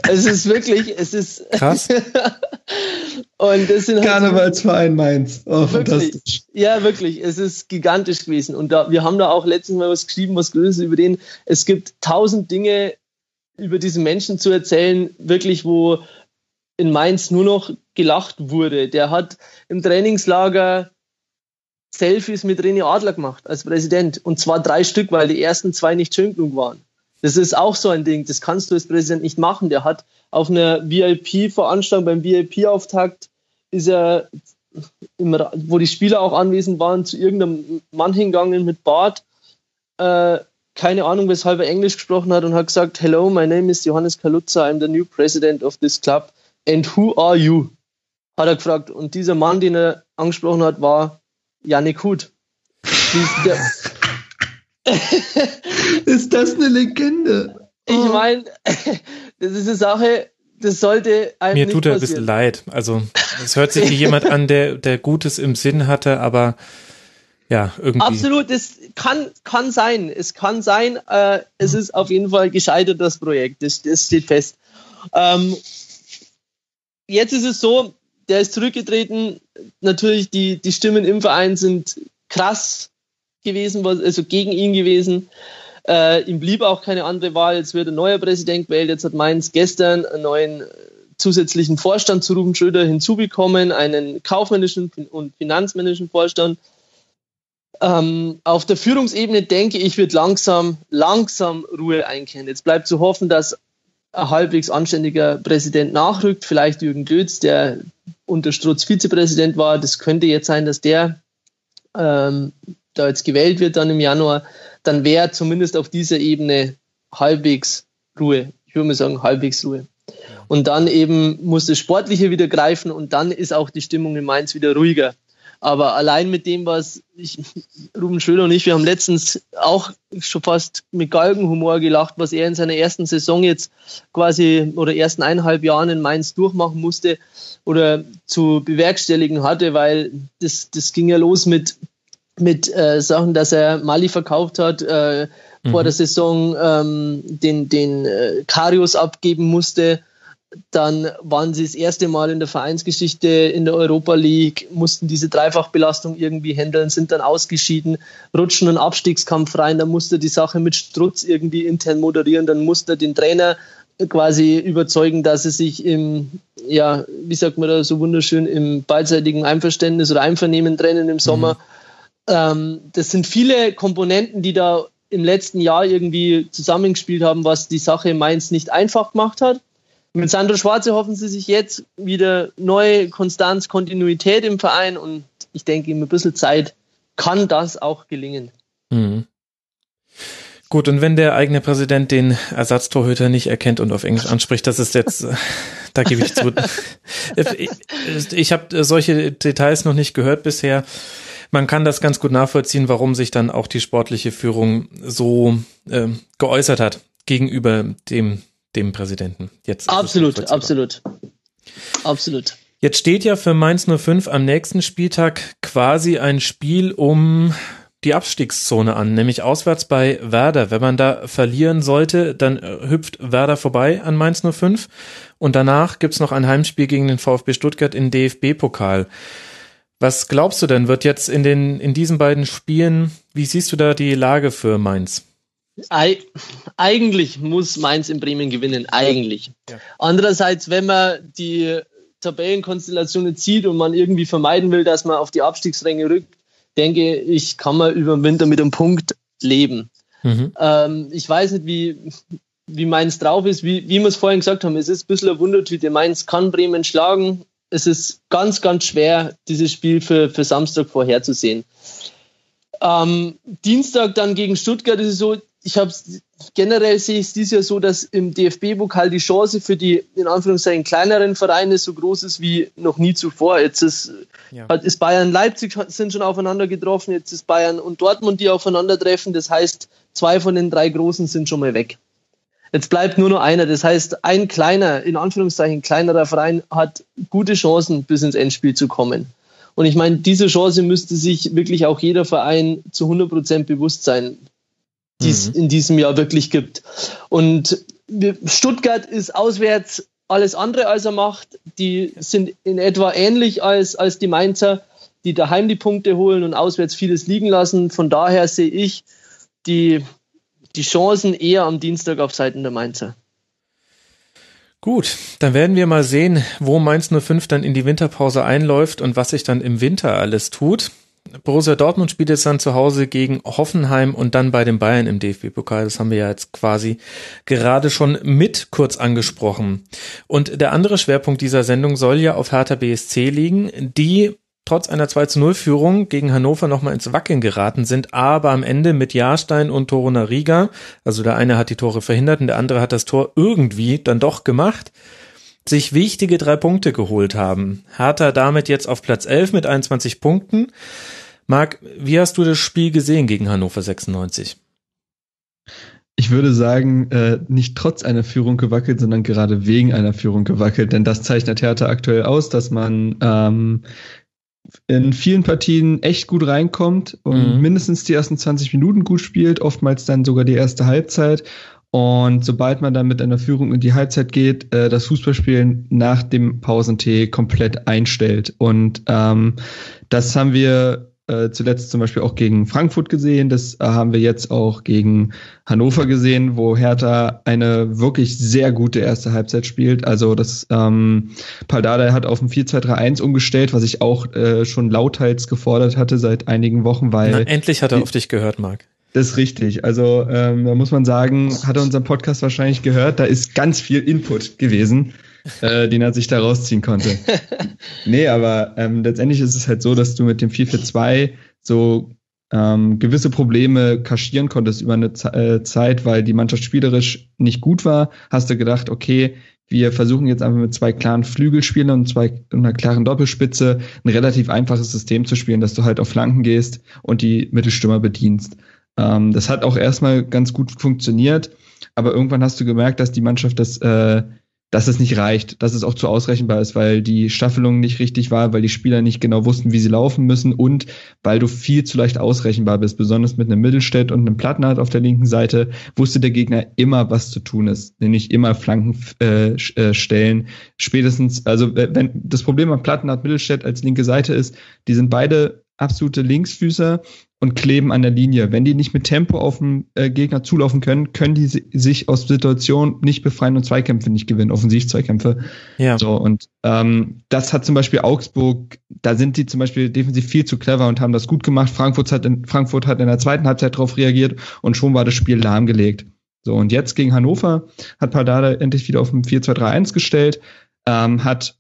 es ist wirklich, es ist. Krass. <laughs> und das sind halt Karnevalsverein Mainz. Oh, fantastisch. Ja, wirklich. Es ist gigantisch gewesen. Und da, wir haben da auch letztens mal was geschrieben, was Größeres über den. Es gibt tausend Dinge über diesen Menschen zu erzählen, wirklich, wo in Mainz nur noch gelacht wurde. Der hat im Trainingslager Selfies mit René Adler gemacht als Präsident. Und zwar drei Stück, weil die ersten zwei nicht schön genug waren. Das ist auch so ein Ding, das kannst du als Präsident nicht machen. Der hat auf einer VIP-Veranstaltung, beim VIP-Auftakt, ist er, im, wo die Spieler auch anwesend waren, zu irgendeinem Mann hingegangen mit Bart. Äh, keine Ahnung, weshalb er Englisch gesprochen hat und hat gesagt, Hello, my name is Johannes Kaluza, I'm the new president of this club. And who are you? Hat er gefragt. Und dieser Mann, den er angesprochen hat, war Janik Huth. Der, <laughs> <laughs> ist das eine Legende? Ich oh. meine, <laughs> das ist eine Sache, das sollte einem Mir tut er ein bisschen leid. Also, es hört sich wie jemand an, der, der Gutes im Sinn hatte, aber ja, irgendwie. Absolut, das kann, kann sein. Es kann sein, äh, es ist auf jeden Fall gescheitert, das Projekt. Das, das steht fest. Ähm, jetzt ist es so, der ist zurückgetreten. Natürlich, die, die Stimmen im Verein sind krass gewesen, also gegen ihn gewesen. Äh, ihm blieb auch keine andere Wahl. Jetzt wird ein neuer Präsident gewählt. Jetzt hat Mainz gestern einen neuen zusätzlichen Vorstand zu Ruben Schröder hinzubekommen, einen kaufmännischen und finanzmännischen Vorstand. Ähm, auf der Führungsebene denke ich, wird langsam, langsam Ruhe einkehren. Jetzt bleibt zu hoffen, dass ein halbwegs anständiger Präsident nachrückt, vielleicht Jürgen Götz, der unter Strutz Vizepräsident war. Das könnte jetzt sein, dass der ähm, da jetzt gewählt wird dann im Januar, dann wäre zumindest auf dieser Ebene halbwegs Ruhe. Ich würde mal sagen, halbwegs Ruhe. Und dann eben muss das Sportliche wieder greifen und dann ist auch die Stimmung in Mainz wieder ruhiger. Aber allein mit dem, was ich, Ruben Schröder und ich, wir haben letztens auch schon fast mit Galgenhumor gelacht, was er in seiner ersten Saison jetzt quasi oder ersten eineinhalb Jahren in Mainz durchmachen musste oder zu bewerkstelligen hatte, weil das, das ging ja los mit mit äh, Sachen, dass er Mali verkauft hat, äh, mhm. vor der Saison ähm, den, den äh, Karius abgeben musste. Dann waren sie das erste Mal in der Vereinsgeschichte in der Europa League, mussten diese Dreifachbelastung irgendwie handeln, sind dann ausgeschieden, rutschen einen Abstiegskampf rein, dann musste die Sache mit Strutz irgendwie intern moderieren, dann musste den Trainer quasi überzeugen, dass sie sich im, ja, wie sagt man da so wunderschön, im beidseitigen Einverständnis oder Einvernehmen trennen im Sommer. Mhm ähm, das sind viele Komponenten, die da im letzten Jahr irgendwie zusammengespielt haben, was die Sache Mainz nicht einfach gemacht hat. Mit Sandro Schwarze hoffen sie sich jetzt wieder neue Konstanz, Kontinuität im Verein und ich denke, in ein bisschen Zeit kann das auch gelingen. Mhm. Gut, und wenn der eigene Präsident den Ersatztorhüter nicht erkennt und auf Englisch anspricht, das ist jetzt, <laughs> da gebe ich zu. <laughs> ich ich habe solche Details noch nicht gehört bisher. Man kann das ganz gut nachvollziehen, warum sich dann auch die sportliche Führung so äh, geäußert hat gegenüber dem, dem Präsidenten. Jetzt absolut, absolut. Absolut. Jetzt steht ja für Mainz 05 am nächsten Spieltag quasi ein Spiel um die Abstiegszone an, nämlich auswärts bei Werder. Wenn man da verlieren sollte, dann äh, hüpft Werder vorbei an Mainz 05 und danach gibt's noch ein Heimspiel gegen den VfB Stuttgart in DFB-Pokal. Was glaubst du denn, wird jetzt in, den, in diesen beiden Spielen, wie siehst du da die Lage für Mainz? Eig eigentlich muss Mainz in Bremen gewinnen, eigentlich. Ja. Andererseits, wenn man die Tabellenkonstellationen zieht und man irgendwie vermeiden will, dass man auf die Abstiegsränge rückt, denke ich, kann man über den Winter mit einem Punkt leben. Mhm. Ähm, ich weiß nicht, wie, wie Mainz drauf ist, wie, wie wir es vorhin gesagt haben. Es ist ein bisschen ein Wundertüte. Mainz kann Bremen schlagen. Es ist ganz, ganz schwer, dieses Spiel für, für Samstag vorherzusehen. Ähm, Dienstag dann gegen Stuttgart ist es so, ich habe generell sehe ich es dieses Jahr so, dass im DFB-Pokal die Chance für die in Anführungszeichen kleineren Vereine so groß ist wie noch nie zuvor. Jetzt ist, ja. ist Bayern Leipzig sind schon aufeinander getroffen, jetzt ist Bayern und Dortmund die aufeinandertreffen. Das heißt, zwei von den drei großen sind schon mal weg. Jetzt bleibt nur noch einer. Das heißt, ein kleiner, in Anführungszeichen kleinerer Verein hat gute Chancen, bis ins Endspiel zu kommen. Und ich meine, diese Chance müsste sich wirklich auch jeder Verein zu 100 Prozent bewusst sein die es mhm. in diesem Jahr wirklich gibt. Und Stuttgart ist auswärts alles andere, als er macht. Die sind in etwa ähnlich als, als die Mainzer, die daheim die Punkte holen und auswärts vieles liegen lassen. Von daher sehe ich die, die Chancen eher am Dienstag auf Seiten der Mainzer. Gut, dann werden wir mal sehen, wo Mainz 05 dann in die Winterpause einläuft und was sich dann im Winter alles tut. Borussia Dortmund spielt jetzt dann zu Hause gegen Hoffenheim und dann bei den Bayern im DFB-Pokal. Das haben wir ja jetzt quasi gerade schon mit kurz angesprochen. Und der andere Schwerpunkt dieser Sendung soll ja auf Hertha BSC liegen, die trotz einer 2 zu 0 Führung gegen Hannover nochmal ins Wackeln geraten sind, aber am Ende mit Jahrstein und Toruna Riga, also der eine hat die Tore verhindert und der andere hat das Tor irgendwie dann doch gemacht sich wichtige drei Punkte geholt haben. Hertha damit jetzt auf Platz 11 mit 21 Punkten. Marc, wie hast du das Spiel gesehen gegen Hannover 96? Ich würde sagen, äh, nicht trotz einer Führung gewackelt, sondern gerade wegen einer Führung gewackelt. Denn das zeichnet Hertha aktuell aus, dass man ähm, in vielen Partien echt gut reinkommt und mhm. mindestens die ersten 20 Minuten gut spielt, oftmals dann sogar die erste Halbzeit und sobald man dann mit einer Führung in die Halbzeit geht, äh, das Fußballspielen nach dem Pausentee komplett einstellt. Und ähm, das haben wir äh, zuletzt zum Beispiel auch gegen Frankfurt gesehen. Das äh, haben wir jetzt auch gegen Hannover gesehen, wo Hertha eine wirklich sehr gute erste Halbzeit spielt. Also das ähm, Paldada hat auf ein 4-2-3-1 umgestellt, was ich auch äh, schon lauthals gefordert hatte seit einigen Wochen, weil. Na, endlich hat er auf dich gehört, Marc. Das ist richtig. Also ähm, da muss man sagen, hat er unseren Podcast wahrscheinlich gehört, da ist ganz viel Input gewesen, äh, den er sich da rausziehen konnte. <laughs> nee, aber ähm, letztendlich ist es halt so, dass du mit dem 442 so ähm, gewisse Probleme kaschieren konntest über eine Z äh, Zeit, weil die Mannschaft spielerisch nicht gut war. Hast du gedacht, okay, wir versuchen jetzt einfach mit zwei klaren Flügelspielern und zwei und einer klaren Doppelspitze ein relativ einfaches System zu spielen, dass du halt auf Flanken gehst und die Mittelstürmer bedienst. Ähm, das hat auch erstmal ganz gut funktioniert, aber irgendwann hast du gemerkt, dass die Mannschaft das, äh, dass es nicht reicht, dass es auch zu ausrechenbar ist, weil die Staffelung nicht richtig war, weil die Spieler nicht genau wussten, wie sie laufen müssen und weil du viel zu leicht ausrechenbar bist. Besonders mit einem Mittelstädt und einem Plattenhardt auf der linken Seite wusste der Gegner immer, was zu tun ist, nämlich immer Flanken äh, äh, stellen. Spätestens, also wenn das Problem am Plattenhardt Mittelstädt als linke Seite ist, die sind beide absolute Linksfüßer und kleben an der Linie. Wenn die nicht mit Tempo auf den äh, Gegner zulaufen können, können die sich aus Situationen nicht befreien und Zweikämpfe nicht gewinnen, Offensiv-Zweikämpfe. Ja. So, und ähm, das hat zum Beispiel Augsburg, da sind die zum Beispiel defensiv viel zu clever und haben das gut gemacht. Frankfurt hat in, Frankfurt hat in der zweiten Halbzeit darauf reagiert und schon war das Spiel lahmgelegt. So, und jetzt gegen Hannover hat Pardada endlich wieder auf ein 4-2-3-1 gestellt, ähm, hat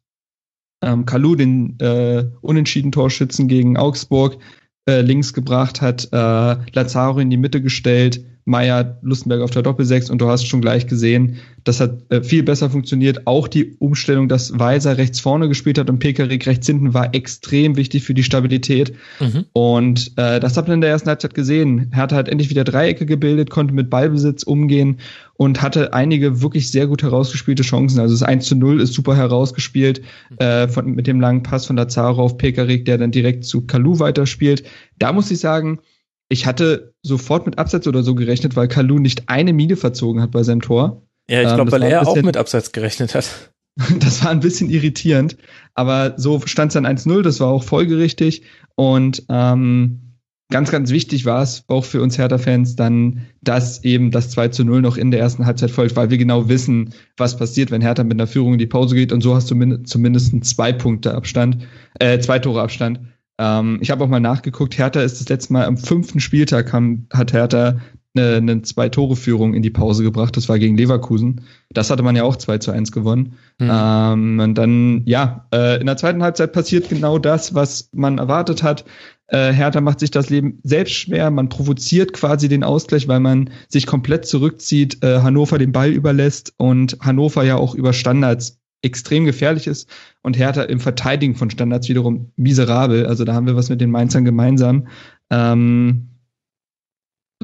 ähm, Kalu den äh, unentschieden Torschützen gegen Augsburg äh, links gebracht, hat äh, Lazaro in die Mitte gestellt, Meier, Lustenberg auf der Doppelsechs und du hast schon gleich gesehen, das hat äh, viel besser funktioniert. Auch die Umstellung, dass Weiser rechts vorne gespielt hat und Pekarik rechts hinten war extrem wichtig für die Stabilität. Mhm. Und äh, das hat man in der ersten Halbzeit gesehen. Hertha hat endlich wieder Dreiecke gebildet, konnte mit Ballbesitz umgehen und hatte einige wirklich sehr gut herausgespielte Chancen. Also das 1 zu 0 ist super herausgespielt äh, von, mit dem langen Pass von Lazaro auf Pekarik, der dann direkt zu Kalu weiterspielt. Da muss ich sagen, ich hatte sofort mit Abseits oder so gerechnet, weil Kalu nicht eine Mine verzogen hat bei seinem Tor. Ja, ich glaube, ähm, weil er auch mit Abseits gerechnet hat. <laughs> das war ein bisschen irritierend, aber so stand es dann 1-0, das war auch folgerichtig und ähm, ganz, ganz wichtig war es auch für uns Hertha-Fans dann, dass eben das 2 zu 0 noch in der ersten Halbzeit folgt, weil wir genau wissen, was passiert, wenn Hertha mit einer Führung in die Pause geht und so hast du zumindest zwei Punkte Abstand, äh, zwei Tore Abstand. Ähm, ich habe auch mal nachgeguckt, Hertha ist das letzte Mal am fünften Spieltag haben, hat Hertha eine, eine Zwei-Tore-Führung in die Pause gebracht. Das war gegen Leverkusen. Das hatte man ja auch 2 zu 1 gewonnen. Mhm. Ähm, und dann, ja, äh, in der zweiten Halbzeit passiert genau das, was man erwartet hat. Äh, Hertha macht sich das Leben selbst schwer. Man provoziert quasi den Ausgleich, weil man sich komplett zurückzieht, äh, Hannover den Ball überlässt und Hannover ja auch über Standards extrem gefährlich ist und Hertha im Verteidigen von Standards wiederum miserabel. Also da haben wir was mit den Mainzern gemeinsam. Ähm,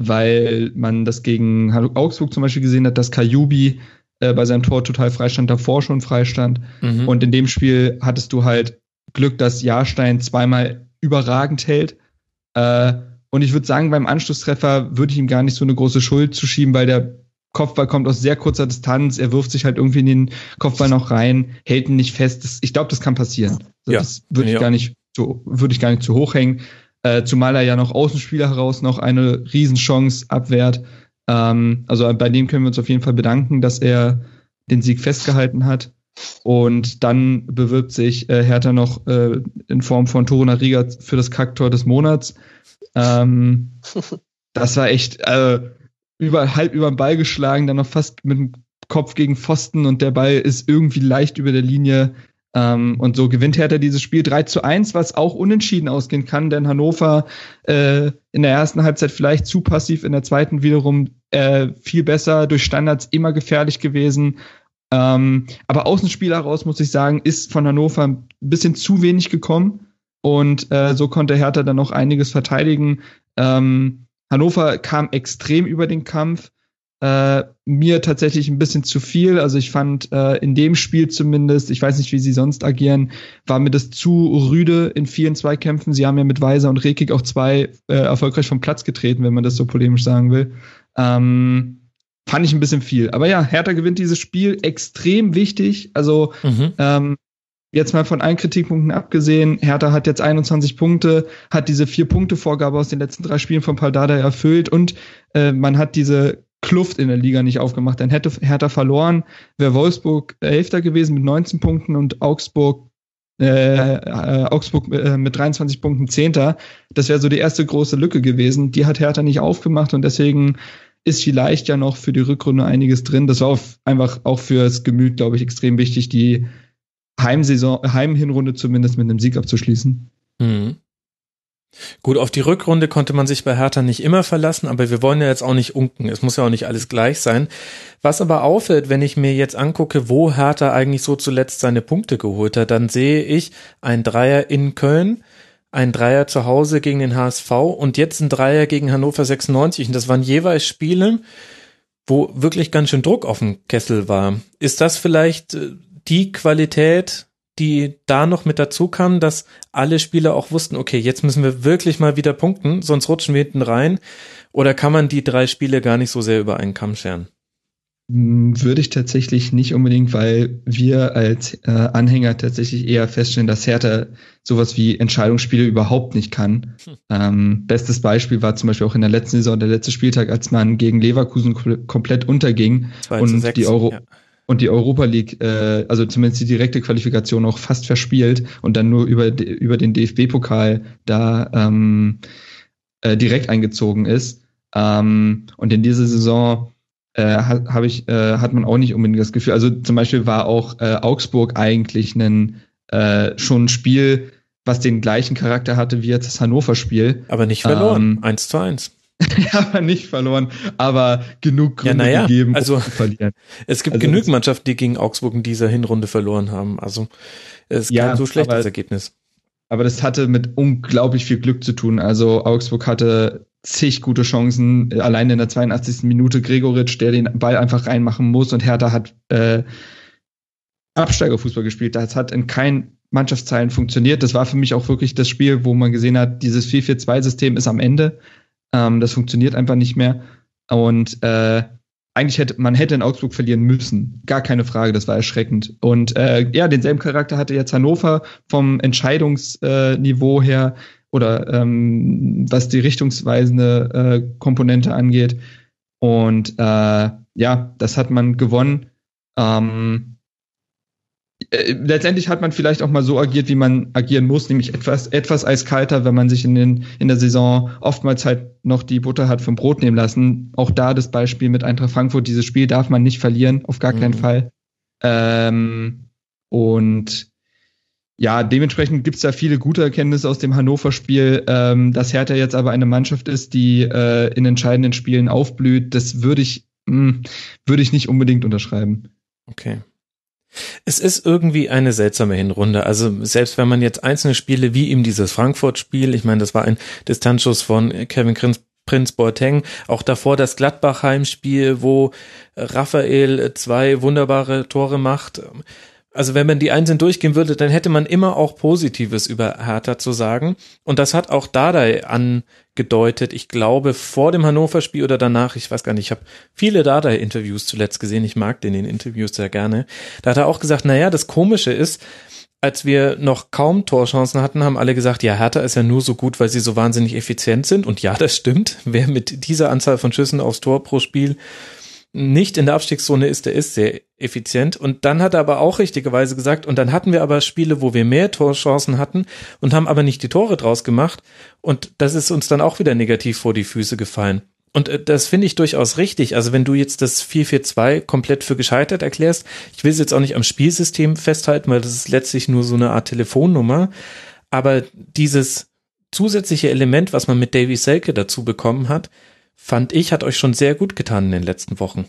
weil man das gegen Augsburg zum Beispiel gesehen hat, dass Kajubi äh, bei seinem Tor total freistand, davor schon freistand. Mhm. Und in dem Spiel hattest du halt Glück, dass Jahrstein zweimal überragend hält. Äh, und ich würde sagen, beim Anschlusstreffer würde ich ihm gar nicht so eine große Schuld zuschieben, weil der Kopfball kommt aus sehr kurzer Distanz, er wirft sich halt irgendwie in den Kopfball noch rein, hält ihn nicht fest. Das, ich glaube, das kann passieren. Also ja, das würde ich ja. gar nicht so, würde ich gar nicht zu hoch hängen. Äh, zumal er ja noch Außenspieler heraus noch eine Riesenchance abwehrt. Ähm, also bei dem können wir uns auf jeden Fall bedanken, dass er den Sieg festgehalten hat. Und dann bewirbt sich äh, Hertha noch äh, in Form von Toruna Riga für das Kacktor des Monats. Ähm, <laughs> das war echt äh, über, halb über den Ball geschlagen, dann noch fast mit dem Kopf gegen Pfosten und der Ball ist irgendwie leicht über der Linie. Ähm, und so gewinnt Hertha dieses Spiel 3 zu 1, was auch unentschieden ausgehen kann, denn Hannover äh, in der ersten Halbzeit vielleicht zu passiv, in der zweiten wiederum äh, viel besser, durch Standards immer gefährlich gewesen. Ähm, aber Außenspiel heraus, muss ich sagen, ist von Hannover ein bisschen zu wenig gekommen. Und äh, so konnte Hertha dann noch einiges verteidigen. Ähm, Hannover kam extrem über den Kampf äh, mir tatsächlich ein bisschen zu viel. Also ich fand äh, in dem Spiel zumindest, ich weiß nicht, wie sie sonst agieren, war mir das zu rüde in vielen Zweikämpfen. Sie haben ja mit Weiser und Rekik auch zwei äh, erfolgreich vom Platz getreten, wenn man das so polemisch sagen will. Ähm, fand ich ein bisschen viel. Aber ja, Hertha gewinnt dieses Spiel extrem wichtig. Also mhm. ähm, jetzt mal von allen Kritikpunkten abgesehen, Hertha hat jetzt 21 Punkte, hat diese vier Punkte Vorgabe aus den letzten drei Spielen von Paldada erfüllt und äh, man hat diese Kluft in der Liga nicht aufgemacht. Dann hätte Hertha verloren, wäre Wolfsburg Elfter gewesen mit 19 Punkten und Augsburg äh, äh, Augsburg äh, mit 23 Punkten Zehnter. Das wäre so die erste große Lücke gewesen. Die hat Hertha nicht aufgemacht und deswegen ist vielleicht ja noch für die Rückrunde einiges drin. Das war auf, einfach auch fürs Gemüt, glaube ich, extrem wichtig, die Heimsaison, Heimhinrunde zumindest mit einem Sieg abzuschließen. Mhm. Gut, auf die Rückrunde konnte man sich bei Hertha nicht immer verlassen, aber wir wollen ja jetzt auch nicht unken. Es muss ja auch nicht alles gleich sein. Was aber auffällt, wenn ich mir jetzt angucke, wo Hertha eigentlich so zuletzt seine Punkte geholt hat, dann sehe ich ein Dreier in Köln, ein Dreier zu Hause gegen den HSV und jetzt ein Dreier gegen Hannover 96. Und das waren jeweils Spiele, wo wirklich ganz schön Druck auf dem Kessel war. Ist das vielleicht äh, die Qualität, die da noch mit dazu kam, dass alle Spieler auch wussten, okay, jetzt müssen wir wirklich mal wieder punkten, sonst rutschen wir hinten rein? Oder kann man die drei Spiele gar nicht so sehr über einen Kamm scheren? Hm, würde ich tatsächlich nicht unbedingt, weil wir als äh, Anhänger tatsächlich eher feststellen, dass Hertha sowas wie Entscheidungsspiele überhaupt nicht kann. Hm. Ähm, bestes Beispiel war zum Beispiel auch in der letzten Saison, der letzte Spieltag, als man gegen Leverkusen komplett unterging und 6, die Euro ja und die Europa League, äh, also zumindest die direkte Qualifikation auch fast verspielt und dann nur über, über den DFB-Pokal da ähm, äh, direkt eingezogen ist. Ähm, und in dieser Saison äh, habe ich, äh, hat man auch nicht unbedingt das Gefühl. Also zum Beispiel war auch äh, Augsburg eigentlich ein äh, schon ein Spiel, was den gleichen Charakter hatte wie jetzt das Hannover-Spiel. Aber nicht verloren. Ähm, 1 zu 1. <laughs> ja, nicht verloren, aber genug Gründe ja, naja, gegeben, also, um zu verlieren. <laughs> Es gibt also, genug Mannschaften, die gegen Augsburg in dieser Hinrunde verloren haben. Also es ist ja, kein so schlechtes aber, Ergebnis. Aber das hatte mit unglaublich viel Glück zu tun. Also Augsburg hatte zig gute Chancen, allein in der 82. Minute Gregoritsch, der den Ball einfach reinmachen muss und Hertha hat äh, Absteigerfußball gespielt. Das hat in keinen Mannschaftsteilen funktioniert. Das war für mich auch wirklich das Spiel, wo man gesehen hat, dieses 4-4-2-System ist am Ende. Ähm, das funktioniert einfach nicht mehr. Und äh, eigentlich hätte man hätte in Augsburg verlieren müssen. Gar keine Frage, das war erschreckend. Und äh, ja, denselben Charakter hatte jetzt Hannover vom Entscheidungsniveau her oder ähm, was die richtungsweisende äh, Komponente angeht. Und äh, ja, das hat man gewonnen. Ähm, äh, letztendlich hat man vielleicht auch mal so agiert, wie man agieren muss, nämlich etwas, etwas eiskalter, wenn man sich in, den, in der Saison oftmals halt noch die Butter hat vom Brot nehmen lassen. Auch da das Beispiel mit Eintracht Frankfurt, dieses Spiel darf man nicht verlieren, auf gar mhm. keinen Fall. Ähm, und ja, dementsprechend gibt's da viele gute Erkenntnisse aus dem Hannover-Spiel. Ähm, dass Hertha jetzt aber eine Mannschaft ist, die äh, in entscheidenden Spielen aufblüht, das würde ich, mh, hm, würde ich nicht unbedingt unterschreiben. Okay. Es ist irgendwie eine seltsame Hinrunde. Also selbst wenn man jetzt einzelne Spiele wie eben dieses Frankfurt-Spiel, ich meine, das war ein Distanzschuss von Kevin Prinz, Prinz Boateng, auch davor das Gladbach-Heimspiel, wo Raphael zwei wunderbare Tore macht also wenn man die einzeln durchgehen würde, dann hätte man immer auch Positives über Hertha zu sagen. Und das hat auch Dardai angedeutet. Ich glaube, vor dem Hannover-Spiel oder danach, ich weiß gar nicht, ich habe viele Dardai-Interviews zuletzt gesehen. Ich mag den in den Interviews sehr gerne. Da hat er auch gesagt, naja, das Komische ist, als wir noch kaum Torchancen hatten, haben alle gesagt, ja, Hertha ist ja nur so gut, weil sie so wahnsinnig effizient sind. Und ja, das stimmt. Wer mit dieser Anzahl von Schüssen aufs Tor pro Spiel nicht in der Abstiegszone ist, der ist sehr effizient. Und dann hat er aber auch richtigerweise gesagt, und dann hatten wir aber Spiele, wo wir mehr Torchancen hatten und haben aber nicht die Tore draus gemacht. Und das ist uns dann auch wieder negativ vor die Füße gefallen. Und äh, das finde ich durchaus richtig. Also wenn du jetzt das 4-4-2 komplett für gescheitert erklärst, ich will es jetzt auch nicht am Spielsystem festhalten, weil das ist letztlich nur so eine Art Telefonnummer. Aber dieses zusätzliche Element, was man mit Davy Selke dazu bekommen hat, fand ich, hat euch schon sehr gut getan in den letzten Wochen.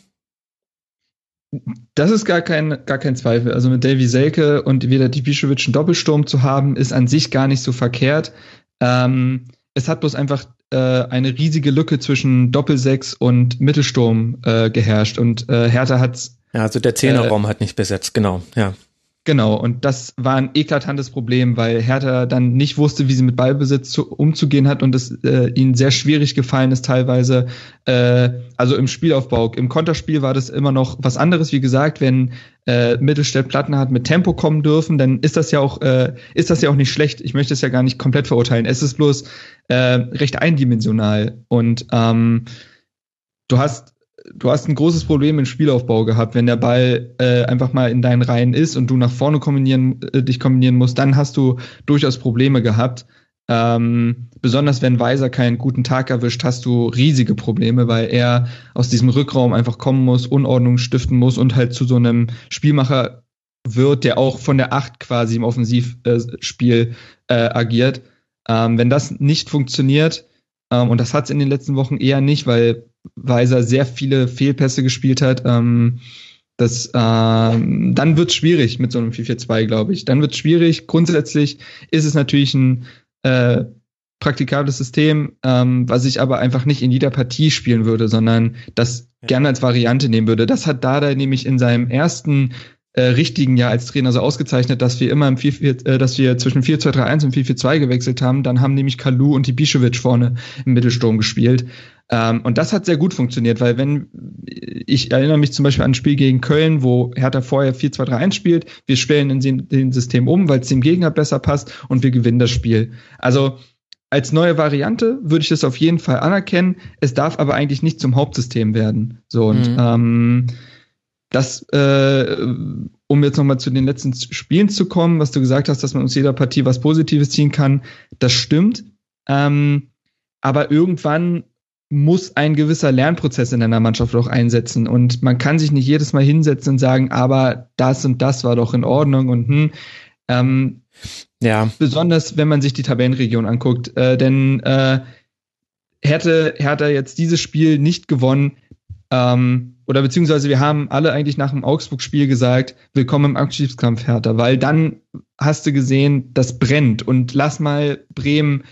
Das ist gar kein, gar kein Zweifel. Also mit Davy Selke und wieder Dibischewitsch einen Doppelsturm zu haben, ist an sich gar nicht so verkehrt. Ähm, es hat bloß einfach äh, eine riesige Lücke zwischen Doppelsechs und Mittelsturm äh, geherrscht und äh, Hertha hat's. Ja, also der Zehnerraum äh, hat nicht besetzt, genau, ja. Genau, und das war ein eklatantes Problem, weil Hertha dann nicht wusste, wie sie mit Ballbesitz zu, umzugehen hat und es äh, ihnen sehr schwierig gefallen ist teilweise. Äh, also im Spielaufbau, im Konterspiel war das immer noch was anderes. Wie gesagt, wenn äh, Mittelstädt Platten hat mit Tempo kommen dürfen, dann ist das ja auch äh, ist das ja auch nicht schlecht. Ich möchte es ja gar nicht komplett verurteilen. Es ist bloß äh, recht eindimensional und ähm, du hast du hast ein großes Problem im Spielaufbau gehabt, wenn der Ball äh, einfach mal in deinen Reihen ist und du nach vorne kombinieren, äh, dich kombinieren musst, dann hast du durchaus Probleme gehabt. Ähm, besonders wenn Weiser keinen guten Tag erwischt, hast du riesige Probleme, weil er aus diesem Rückraum einfach kommen muss, Unordnung stiften muss und halt zu so einem Spielmacher wird, der auch von der Acht quasi im Offensivspiel äh, agiert. Ähm, wenn das nicht funktioniert, ähm, und das hat es in den letzten Wochen eher nicht, weil Weiser sehr viele Fehlpässe gespielt hat. Ähm, das, ähm, dann wird es schwierig mit so einem 4-4-2, glaube ich. Dann wird es schwierig. Grundsätzlich ist es natürlich ein äh, praktikables System, ähm, was ich aber einfach nicht in jeder Partie spielen würde, sondern das ja. gerne als Variante nehmen würde. Das hat Dada nämlich in seinem ersten äh, richtigen Jahr als Trainer so ausgezeichnet, dass wir immer im 4, 4 äh, dass wir zwischen 4-2-3-1 und 4-4-2 gewechselt haben. Dann haben nämlich Kalu und Ibišević vorne im Mittelsturm gespielt. Ähm, und das hat sehr gut funktioniert, weil wenn, ich erinnere mich zum Beispiel an ein Spiel gegen Köln, wo Hertha vorher 4-2-3-1 spielt, wir stellen in den System um, weil es dem Gegner besser passt und wir gewinnen das Spiel. Also als neue Variante würde ich das auf jeden Fall anerkennen. Es darf aber eigentlich nicht zum Hauptsystem werden. So und mhm. ähm, das, äh, um jetzt nochmal zu den letzten Spielen zu kommen, was du gesagt hast, dass man aus jeder Partie was Positives ziehen kann, das stimmt. Ähm, aber irgendwann muss ein gewisser Lernprozess in einer Mannschaft auch einsetzen. Und man kann sich nicht jedes Mal hinsetzen und sagen, aber das und das war doch in Ordnung und hm. Ähm, ja. Besonders wenn man sich die Tabellenregion anguckt. Äh, denn äh, hätte Hertha jetzt dieses Spiel nicht gewonnen, ähm, oder beziehungsweise wir haben alle eigentlich nach dem Augsburg-Spiel gesagt, willkommen im Abschiedskampf Hertha, weil dann hast du gesehen, das brennt und lass mal Bremen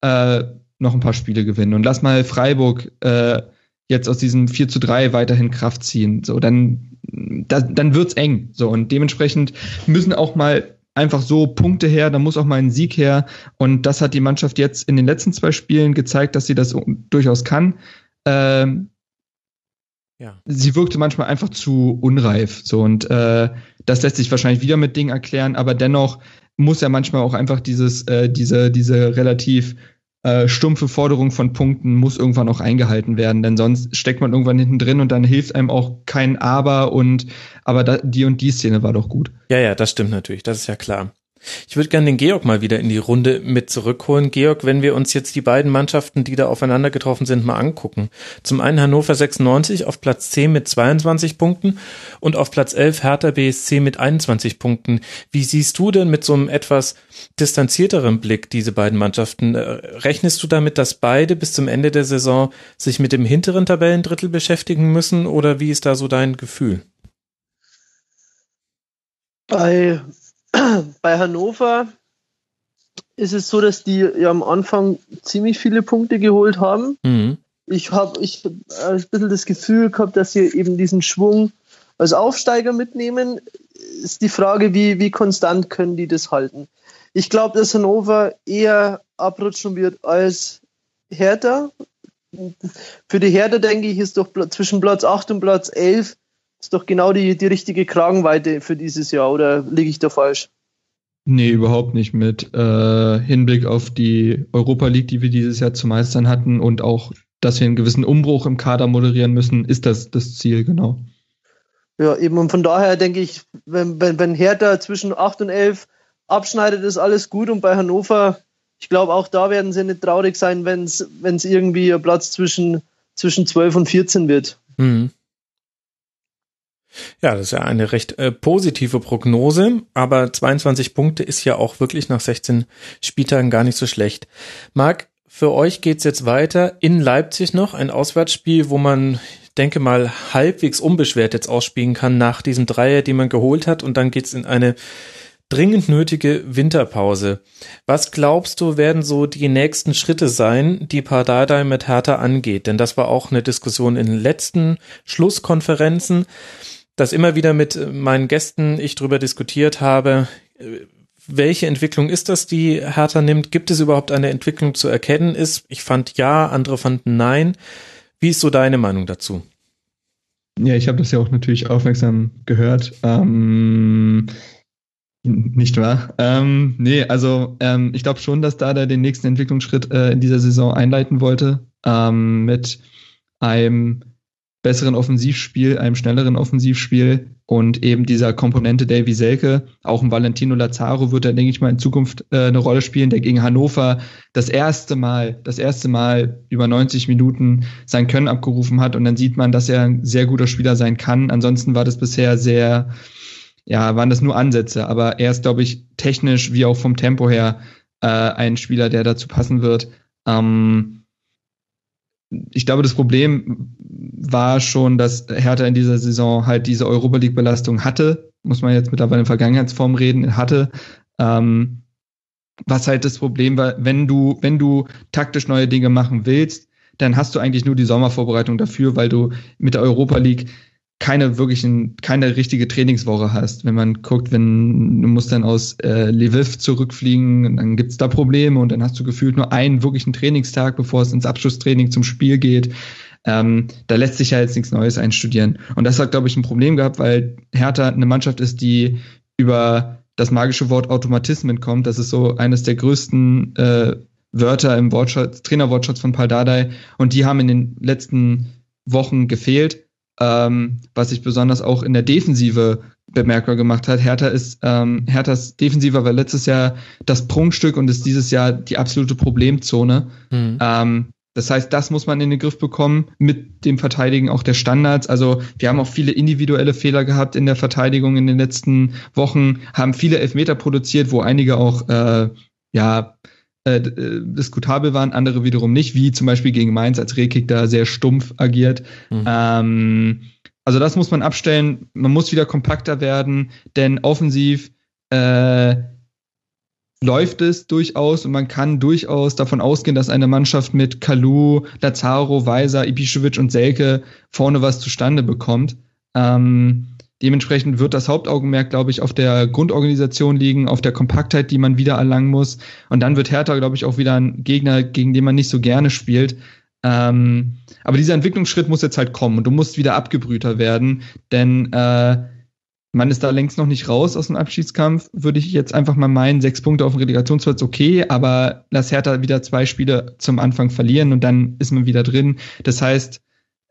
äh, noch ein paar Spiele gewinnen und lass mal Freiburg äh, jetzt aus diesem 4 zu 3 weiterhin Kraft ziehen. So, dann, da, dann wird's eng. So, und dementsprechend müssen auch mal einfach so Punkte her, da muss auch mal ein Sieg her. Und das hat die Mannschaft jetzt in den letzten zwei Spielen gezeigt, dass sie das durchaus kann. Ähm, ja. Sie wirkte manchmal einfach zu unreif. So und äh, das lässt sich wahrscheinlich wieder mit Dingen erklären, aber dennoch muss ja manchmal auch einfach dieses, äh, diese, diese relativ äh, stumpfe Forderung von Punkten muss irgendwann auch eingehalten werden, denn sonst steckt man irgendwann hinten drin und dann hilft einem auch kein Aber und aber da, die und die Szene war doch gut. Ja, ja, das stimmt natürlich, das ist ja klar. Ich würde gerne den Georg mal wieder in die Runde mit zurückholen. Georg, wenn wir uns jetzt die beiden Mannschaften, die da aufeinander getroffen sind, mal angucken. Zum einen Hannover 96 auf Platz 10 mit 22 Punkten und auf Platz 11 Hertha BSC mit 21 Punkten. Wie siehst du denn mit so einem etwas distanzierteren Blick diese beiden Mannschaften? Äh, rechnest du damit, dass beide bis zum Ende der Saison sich mit dem hinteren Tabellendrittel beschäftigen müssen oder wie ist da so dein Gefühl? Bei bei Hannover ist es so, dass die ja am Anfang ziemlich viele Punkte geholt haben. Mhm. Ich habe ich hab ein bisschen das Gefühl gehabt, dass sie eben diesen Schwung als Aufsteiger mitnehmen. Ist die Frage, wie, wie konstant können die das halten? Ich glaube, dass Hannover eher abrutschen wird als Hertha. Für die Hertha, denke ich, ist doch zwischen Platz 8 und Platz 11 ist doch genau die, die richtige Kragenweite für dieses Jahr, oder liege ich da falsch? Nee, überhaupt nicht. Mit äh, Hinblick auf die Europa League, die wir dieses Jahr zu meistern hatten und auch, dass wir einen gewissen Umbruch im Kader moderieren müssen, ist das das Ziel, genau. Ja, eben und von daher denke ich, wenn, wenn, wenn Hertha zwischen 8 und 11 abschneidet, ist alles gut und bei Hannover, ich glaube, auch da werden sie nicht traurig sein, wenn es irgendwie Platz zwischen, zwischen 12 und 14 wird. Mhm. Ja, das ist ja eine recht äh, positive Prognose, aber 22 Punkte ist ja auch wirklich nach 16 Spieltagen gar nicht so schlecht. Marc, für euch geht's jetzt weiter in Leipzig noch, ein Auswärtsspiel, wo man denke mal halbwegs unbeschwert jetzt ausspielen kann nach diesem Dreier, den man geholt hat und dann geht's in eine dringend nötige Winterpause. Was glaubst du, werden so die nächsten Schritte sein, die Pardadei mit Hertha angeht? Denn das war auch eine Diskussion in den letzten Schlusskonferenzen dass immer wieder mit äh, meinen Gästen ich darüber diskutiert habe, äh, welche Entwicklung ist das, die Hertha nimmt? Gibt es überhaupt eine Entwicklung zu erkennen ist? Ich fand ja, andere fanden nein. Wie ist so deine Meinung dazu? Ja, ich habe das ja auch natürlich aufmerksam gehört. Ähm, nicht wahr? Ähm, nee, also ähm, ich glaube schon, dass Dada den nächsten Entwicklungsschritt äh, in dieser Saison einleiten wollte. Ähm, mit einem besseren Offensivspiel, einem schnelleren Offensivspiel und eben dieser Komponente Davy Selke, auch ein Valentino Lazaro wird da, denke ich mal, in Zukunft äh, eine Rolle spielen, der gegen Hannover das erste Mal, das erste Mal über 90 Minuten sein Können abgerufen hat und dann sieht man, dass er ein sehr guter Spieler sein kann. Ansonsten war das bisher sehr, ja, waren das nur Ansätze, aber er ist, glaube ich, technisch wie auch vom Tempo her äh, ein Spieler, der dazu passen wird. Ähm, ich glaube, das Problem war schon, dass Hertha in dieser Saison halt diese Europa League-Belastung hatte, muss man jetzt mittlerweile in Vergangenheitsform reden, hatte. Ähm, was halt das Problem war, wenn du, wenn du taktisch neue Dinge machen willst, dann hast du eigentlich nur die Sommervorbereitung dafür, weil du mit der Europa League keine wirklichen, keine richtige Trainingswoche hast. Wenn man guckt, wenn du musst dann aus äh, Lviv zurückfliegen, dann gibt's da Probleme und dann hast du gefühlt nur einen wirklichen Trainingstag, bevor es ins Abschlusstraining zum Spiel geht. Ähm, da lässt sich ja jetzt nichts Neues einstudieren. Und das hat, glaube ich, ein Problem gehabt, weil Hertha eine Mannschaft ist, die über das magische Wort Automatismen kommt. Das ist so eines der größten äh, Wörter im Wortschatz, Trainerwortschatz von Paldadei. Und die haben in den letzten Wochen gefehlt ähm, was sich besonders auch in der Defensive bemerkbar gemacht hat. Hertha ist, ähm, Herthas Defensive war letztes Jahr das Prunkstück und ist dieses Jahr die absolute Problemzone. Mhm. Ähm, das heißt, das muss man in den Griff bekommen mit dem Verteidigen auch der Standards. Also wir haben auch viele individuelle Fehler gehabt in der Verteidigung in den letzten Wochen, haben viele Elfmeter produziert, wo einige auch äh, ja äh, äh, diskutabel waren, andere wiederum nicht, wie zum Beispiel gegen Mainz, als Rekik da sehr stumpf agiert. Mhm. Ähm, also das muss man abstellen. Man muss wieder kompakter werden, denn offensiv äh, läuft es durchaus und man kann durchaus davon ausgehen, dass eine Mannschaft mit Kalu, Lazaro, Weiser, Ibišević und Selke vorne was zustande bekommt. Ähm, dementsprechend wird das Hauptaugenmerk, glaube ich, auf der Grundorganisation liegen, auf der Kompaktheit, die man wieder erlangen muss. Und dann wird Hertha, glaube ich, auch wieder ein Gegner, gegen den man nicht so gerne spielt. Ähm, aber dieser Entwicklungsschritt muss jetzt halt kommen und du musst wieder abgebrühter werden, denn äh, man ist da längst noch nicht raus aus dem Abschiedskampf, würde ich jetzt einfach mal meinen. Sechs Punkte auf dem Relegationsplatz, okay, aber lass Hertha wieder zwei Spiele zum Anfang verlieren und dann ist man wieder drin. Das heißt,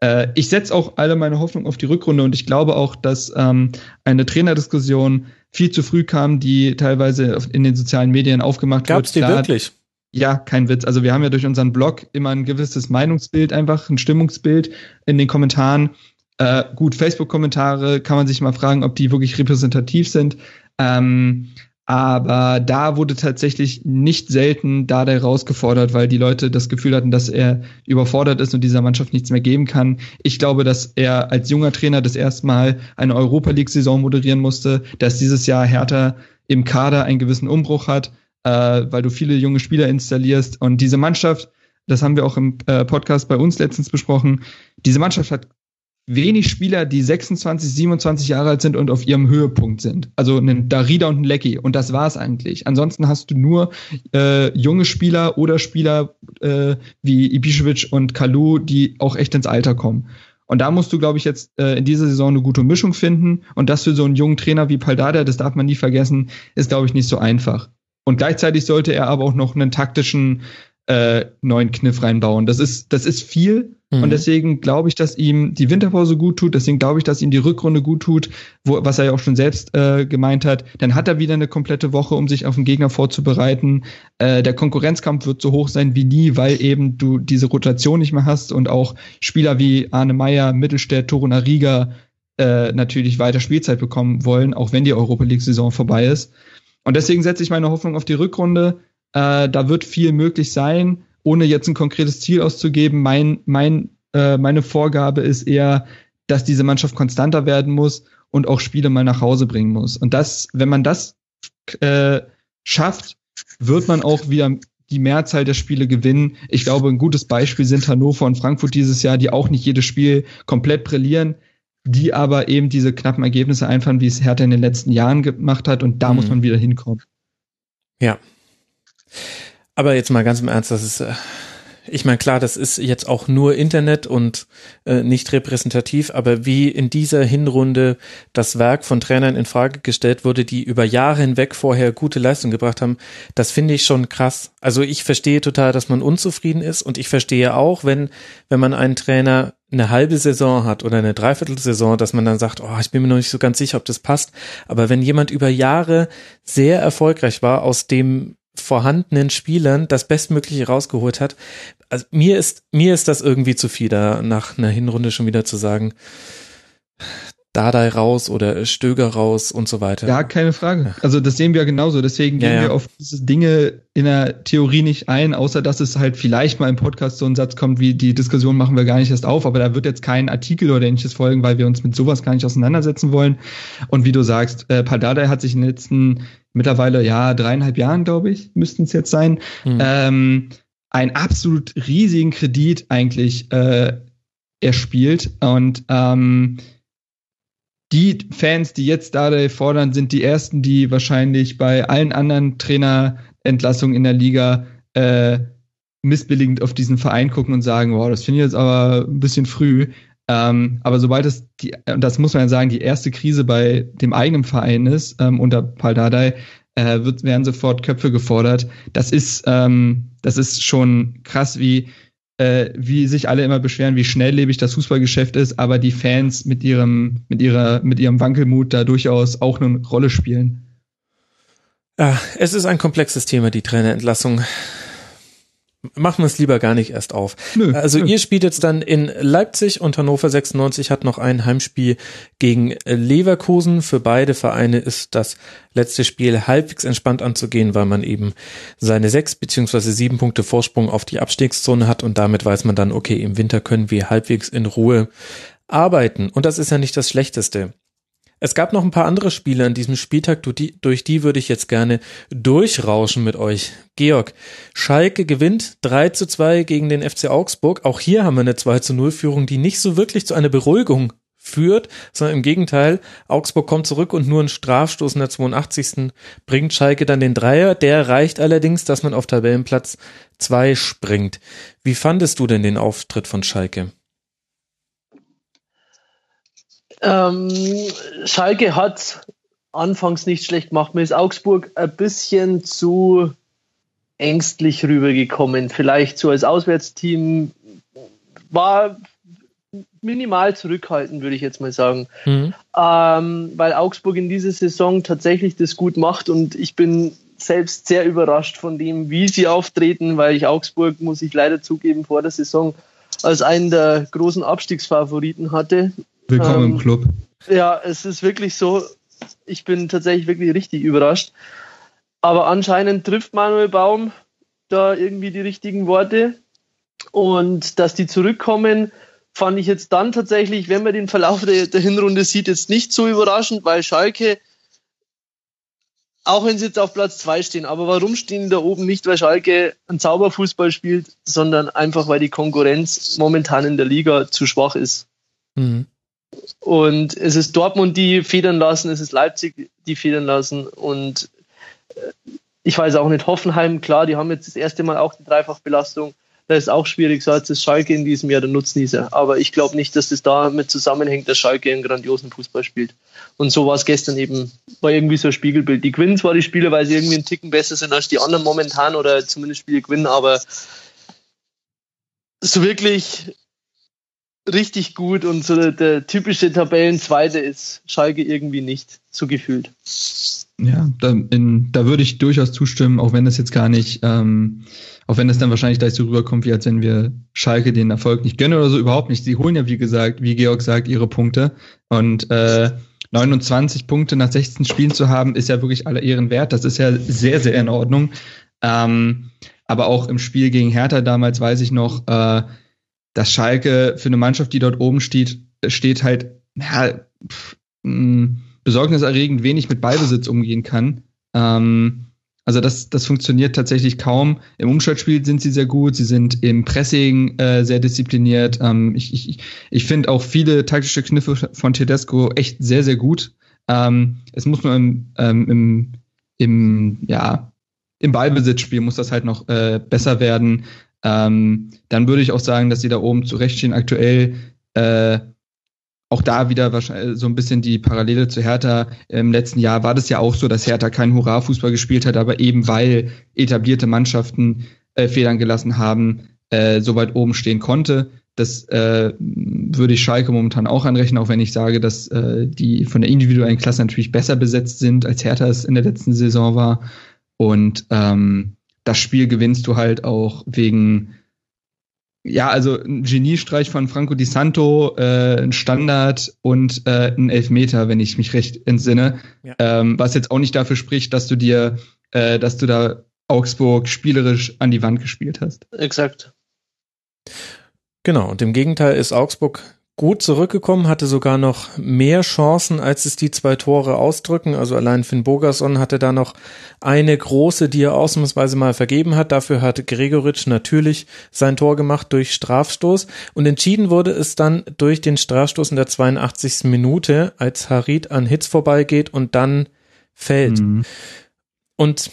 äh, ich setze auch alle meine Hoffnung auf die Rückrunde und ich glaube auch, dass ähm, eine Trainerdiskussion viel zu früh kam, die teilweise in den sozialen Medien aufgemacht Gab's wird. Gab es die wirklich? Ja, kein Witz. Also wir haben ja durch unseren Blog immer ein gewisses Meinungsbild, einfach ein Stimmungsbild in den Kommentaren. Äh, gut, Facebook-Kommentare kann man sich mal fragen, ob die wirklich repräsentativ sind. Ähm, aber da wurde tatsächlich nicht selten Dardai rausgefordert, weil die Leute das Gefühl hatten, dass er überfordert ist und dieser Mannschaft nichts mehr geben kann. Ich glaube, dass er als junger Trainer das erste Mal eine Europa League-Saison moderieren musste, dass dieses Jahr Hertha im Kader einen gewissen Umbruch hat äh, weil du viele junge Spieler installierst. Und diese Mannschaft, das haben wir auch im äh, Podcast bei uns letztens besprochen, diese Mannschaft hat wenig Spieler, die 26, 27 Jahre alt sind und auf ihrem Höhepunkt sind. Also einen Darida und einen Lecky. Und das war's eigentlich. Ansonsten hast du nur äh, junge Spieler oder Spieler äh, wie Ibišević und Kalu, die auch echt ins Alter kommen. Und da musst du, glaube ich, jetzt äh, in dieser Saison eine gute Mischung finden. Und das für so einen jungen Trainer wie Paldada, das darf man nie vergessen, ist, glaube ich, nicht so einfach. Und gleichzeitig sollte er aber auch noch einen taktischen äh, neuen Kniff reinbauen. Das ist, das ist viel. Mhm. Und deswegen glaube ich, dass ihm die Winterpause gut tut. Deswegen glaube ich, dass ihm die Rückrunde gut tut, wo, was er ja auch schon selbst äh, gemeint hat. Dann hat er wieder eine komplette Woche, um sich auf den Gegner vorzubereiten. Äh, der Konkurrenzkampf wird so hoch sein wie nie, weil eben du diese Rotation nicht mehr hast und auch Spieler wie Arne Meyer, Mittelstädt, Toruna Riga äh, natürlich weiter Spielzeit bekommen wollen, auch wenn die Europa League-Saison vorbei ist. Und deswegen setze ich meine Hoffnung auf die Rückrunde. Äh, da wird viel möglich sein, ohne jetzt ein konkretes Ziel auszugeben. Mein, mein, äh, meine Vorgabe ist eher, dass diese Mannschaft konstanter werden muss und auch Spiele mal nach Hause bringen muss. Und das, wenn man das äh, schafft, wird man auch wieder die Mehrzahl der Spiele gewinnen. Ich glaube, ein gutes Beispiel sind Hannover und Frankfurt dieses Jahr, die auch nicht jedes Spiel komplett brillieren, die aber eben diese knappen Ergebnisse einfahren, wie es Hertha in den letzten Jahren gemacht hat. Und da mhm. muss man wieder hinkommen. Ja. Aber jetzt mal ganz im Ernst, das ist, äh, ich meine, klar, das ist jetzt auch nur Internet und äh, nicht repräsentativ, aber wie in dieser Hinrunde das Werk von Trainern in Frage gestellt wurde, die über Jahre hinweg vorher gute Leistung gebracht haben, das finde ich schon krass. Also ich verstehe total, dass man unzufrieden ist und ich verstehe auch, wenn, wenn man einen Trainer eine halbe Saison hat oder eine Dreiviertelsaison, dass man dann sagt, oh, ich bin mir noch nicht so ganz sicher, ob das passt. Aber wenn jemand über Jahre sehr erfolgreich war, aus dem vorhandenen Spielern das Bestmögliche rausgeholt hat. Also mir ist, mir ist das irgendwie zu viel, da nach einer Hinrunde schon wieder zu sagen, Dardai raus oder Stöger raus und so weiter. Ja, keine Frage. Also das sehen wir genauso. Deswegen gehen ja, ja. wir auf diese Dinge in der Theorie nicht ein, außer dass es halt vielleicht mal im Podcast so ein Satz kommt, wie die Diskussion machen wir gar nicht erst auf, aber da wird jetzt kein Artikel oder ähnliches folgen, weil wir uns mit sowas gar nicht auseinandersetzen wollen. Und wie du sagst, äh, Paldadei hat sich in den letzten mittlerweile, ja, dreieinhalb Jahren, glaube ich, müssten es jetzt sein, mhm. ähm, einen absolut riesigen Kredit eigentlich äh, erspielt. Und ähm, die Fans, die jetzt da fordern, sind die ersten, die wahrscheinlich bei allen anderen Trainerentlassungen in der Liga äh, missbilligend auf diesen Verein gucken und sagen, wow, das finde ich jetzt aber ein bisschen früh. Ähm, aber sobald es die, und das muss man ja sagen, die erste Krise bei dem eigenen Verein ist, ähm, unter Paldadei, äh, wird, werden sofort Köpfe gefordert. Das ist, ähm, das ist schon krass, wie, äh, wie sich alle immer beschweren, wie schnelllebig das Fußballgeschäft ist, aber die Fans mit ihrem, mit ihrer, mit ihrem Wankelmut da durchaus auch eine Rolle spielen. Ja, es ist ein komplexes Thema, die Trainerentlassung. Machen wir es lieber gar nicht erst auf. Nö, also nö. ihr spielt jetzt dann in Leipzig und Hannover 96 hat noch ein Heimspiel gegen Leverkusen. Für beide Vereine ist das letzte Spiel halbwegs entspannt anzugehen, weil man eben seine sechs beziehungsweise sieben Punkte Vorsprung auf die Abstiegszone hat und damit weiß man dann, okay, im Winter können wir halbwegs in Ruhe arbeiten. Und das ist ja nicht das Schlechteste. Es gab noch ein paar andere Spiele an diesem Spieltag, durch die würde ich jetzt gerne durchrauschen mit euch. Georg, Schalke gewinnt 3 zu 2 gegen den FC Augsburg. Auch hier haben wir eine 2 zu 0 Führung, die nicht so wirklich zu einer Beruhigung führt, sondern im Gegenteil, Augsburg kommt zurück und nur ein Strafstoß in der 82. bringt Schalke dann den Dreier. Der reicht allerdings, dass man auf Tabellenplatz 2 springt. Wie fandest du denn den Auftritt von Schalke? Ähm, Schalke hat anfangs nicht schlecht gemacht. Mir ist Augsburg ein bisschen zu ängstlich rübergekommen. Vielleicht so als Auswärtsteam war minimal zurückhaltend, würde ich jetzt mal sagen. Mhm. Ähm, weil Augsburg in dieser Saison tatsächlich das gut macht und ich bin selbst sehr überrascht von dem, wie sie auftreten, weil ich Augsburg, muss ich leider zugeben, vor der Saison als einen der großen Abstiegsfavoriten hatte. Willkommen ähm, im Club. Ja, es ist wirklich so. Ich bin tatsächlich wirklich richtig überrascht. Aber anscheinend trifft Manuel Baum da irgendwie die richtigen Worte. Und dass die zurückkommen, fand ich jetzt dann tatsächlich, wenn man den Verlauf der, der Hinrunde sieht, jetzt nicht so überraschend, weil Schalke, auch wenn sie jetzt auf Platz zwei stehen, aber warum stehen die da oben nicht, weil Schalke einen Zauberfußball spielt, sondern einfach, weil die Konkurrenz momentan in der Liga zu schwach ist. Mhm. Und es ist Dortmund, die federn lassen, es ist Leipzig, die federn lassen. Und äh, ich weiß auch nicht, Hoffenheim, klar, die haben jetzt das erste Mal auch die Dreifachbelastung. Da ist auch schwierig, so hat es Schalke in diesem Jahr der Nutznießer. Aber ich glaube nicht, dass das damit zusammenhängt, dass Schalke einen grandiosen Fußball spielt. Und so war es gestern eben, war irgendwie so ein Spiegelbild. Die gewinnen zwar die Spiele, weil sie irgendwie einen Ticken besser sind als die anderen momentan oder zumindest Spiele gewinnen, aber so wirklich richtig gut und so der, typische Tabellenzweite ist Schalke irgendwie nicht so gefühlt. Ja, da, in, da würde ich durchaus zustimmen, auch wenn das jetzt gar nicht, ähm, auch wenn das dann wahrscheinlich gleich so rüberkommt, wie als wenn wir Schalke den Erfolg nicht gönnen oder so, überhaupt nicht. Sie holen ja, wie gesagt, wie Georg sagt, ihre Punkte und äh, 29 Punkte nach 16 Spielen zu haben, ist ja wirklich aller Ehren wert. Das ist ja sehr, sehr in Ordnung. Ähm, aber auch im Spiel gegen Hertha damals weiß ich noch, äh, dass Schalke für eine Mannschaft, die dort oben steht, steht halt ja, pff, mh, besorgniserregend wenig mit Ballbesitz umgehen kann. Ähm, also das, das funktioniert tatsächlich kaum. Im Umschaltspiel sind sie sehr gut, sie sind im Pressing äh, sehr diszipliniert. Ähm, ich ich, ich finde auch viele taktische Kniffe von Tedesco echt sehr, sehr gut. Ähm, es muss nur im, ähm, im, im, ja, im Ballbesitzspiel muss das halt noch äh, besser werden. Ähm, dann würde ich auch sagen, dass sie da oben zurechtstehen. Aktuell äh, auch da wieder wahrscheinlich so ein bisschen die Parallele zu Hertha. Im letzten Jahr war das ja auch so, dass Hertha keinen Hurra-Fußball gespielt hat, aber eben weil etablierte Mannschaften äh, Federn gelassen haben, äh, so weit oben stehen konnte. Das äh, würde ich Schalke momentan auch anrechnen, auch wenn ich sage, dass äh, die von der individuellen Klasse natürlich besser besetzt sind, als Hertha es in der letzten Saison war. Und ähm, das Spiel gewinnst du halt auch wegen, ja, also ein Geniestreich von Franco Di Santo, äh, ein Standard und äh, ein Elfmeter, wenn ich mich recht entsinne. Ja. Ähm, was jetzt auch nicht dafür spricht, dass du dir, äh, dass du da Augsburg spielerisch an die Wand gespielt hast. Exakt. Genau, und im Gegenteil ist Augsburg gut zurückgekommen, hatte sogar noch mehr Chancen, als es die zwei Tore ausdrücken. Also allein Finn Bogerson hatte da noch eine große, die er ausnahmsweise mal vergeben hat. Dafür hat Gregoritsch natürlich sein Tor gemacht durch Strafstoß. Und entschieden wurde es dann durch den Strafstoß in der 82. Minute, als Harid an Hitz vorbeigeht und dann fällt. Mhm. Und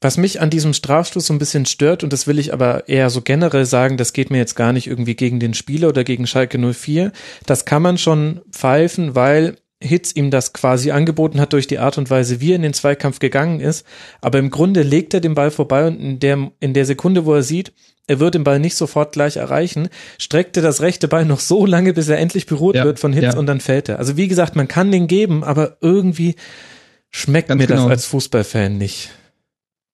was mich an diesem Strafstoß so ein bisschen stört, und das will ich aber eher so generell sagen, das geht mir jetzt gar nicht irgendwie gegen den Spieler oder gegen Schalke 04. Das kann man schon pfeifen, weil Hitz ihm das quasi angeboten hat durch die Art und Weise, wie er in den Zweikampf gegangen ist. Aber im Grunde legt er den Ball vorbei und in der, in der Sekunde, wo er sieht, er wird den Ball nicht sofort gleich erreichen, streckt er das rechte Bein noch so lange, bis er endlich berührt ja, wird von Hitz ja. und dann fällt er. Also wie gesagt, man kann den geben, aber irgendwie schmeckt Ganz mir genau. das als Fußballfan nicht.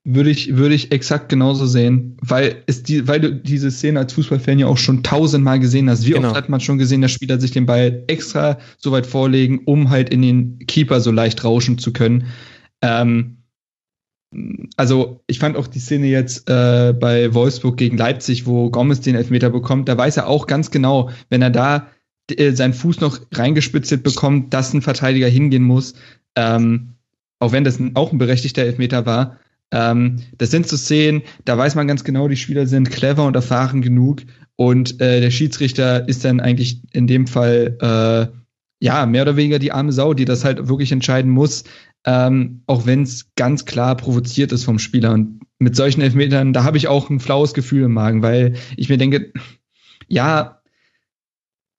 Würde ich, würde ich exakt genauso sehen, weil es die, weil du diese Szene als Fußballfan ja auch schon tausendmal gesehen hast. Wie genau. oft hat man schon gesehen, dass Spieler sich den Ball extra so weit vorlegen, um halt in den Keeper so leicht rauschen zu können. Ähm, also ich fand auch die Szene jetzt äh, bei Wolfsburg gegen Leipzig, wo Gomez den Elfmeter bekommt, da weiß er auch ganz genau, wenn er da äh, seinen Fuß noch reingespitzelt bekommt, dass ein Verteidiger hingehen muss, ähm, auch wenn das auch ein berechtigter Elfmeter war, ähm, das sind so Szenen, da weiß man ganz genau, die Spieler sind clever und erfahren genug und äh, der Schiedsrichter ist dann eigentlich in dem Fall äh, ja mehr oder weniger die arme Sau, die das halt wirklich entscheiden muss, ähm, auch wenn es ganz klar provoziert ist vom Spieler. Und mit solchen Elfmetern, da habe ich auch ein flaues Gefühl im Magen, weil ich mir denke, ja,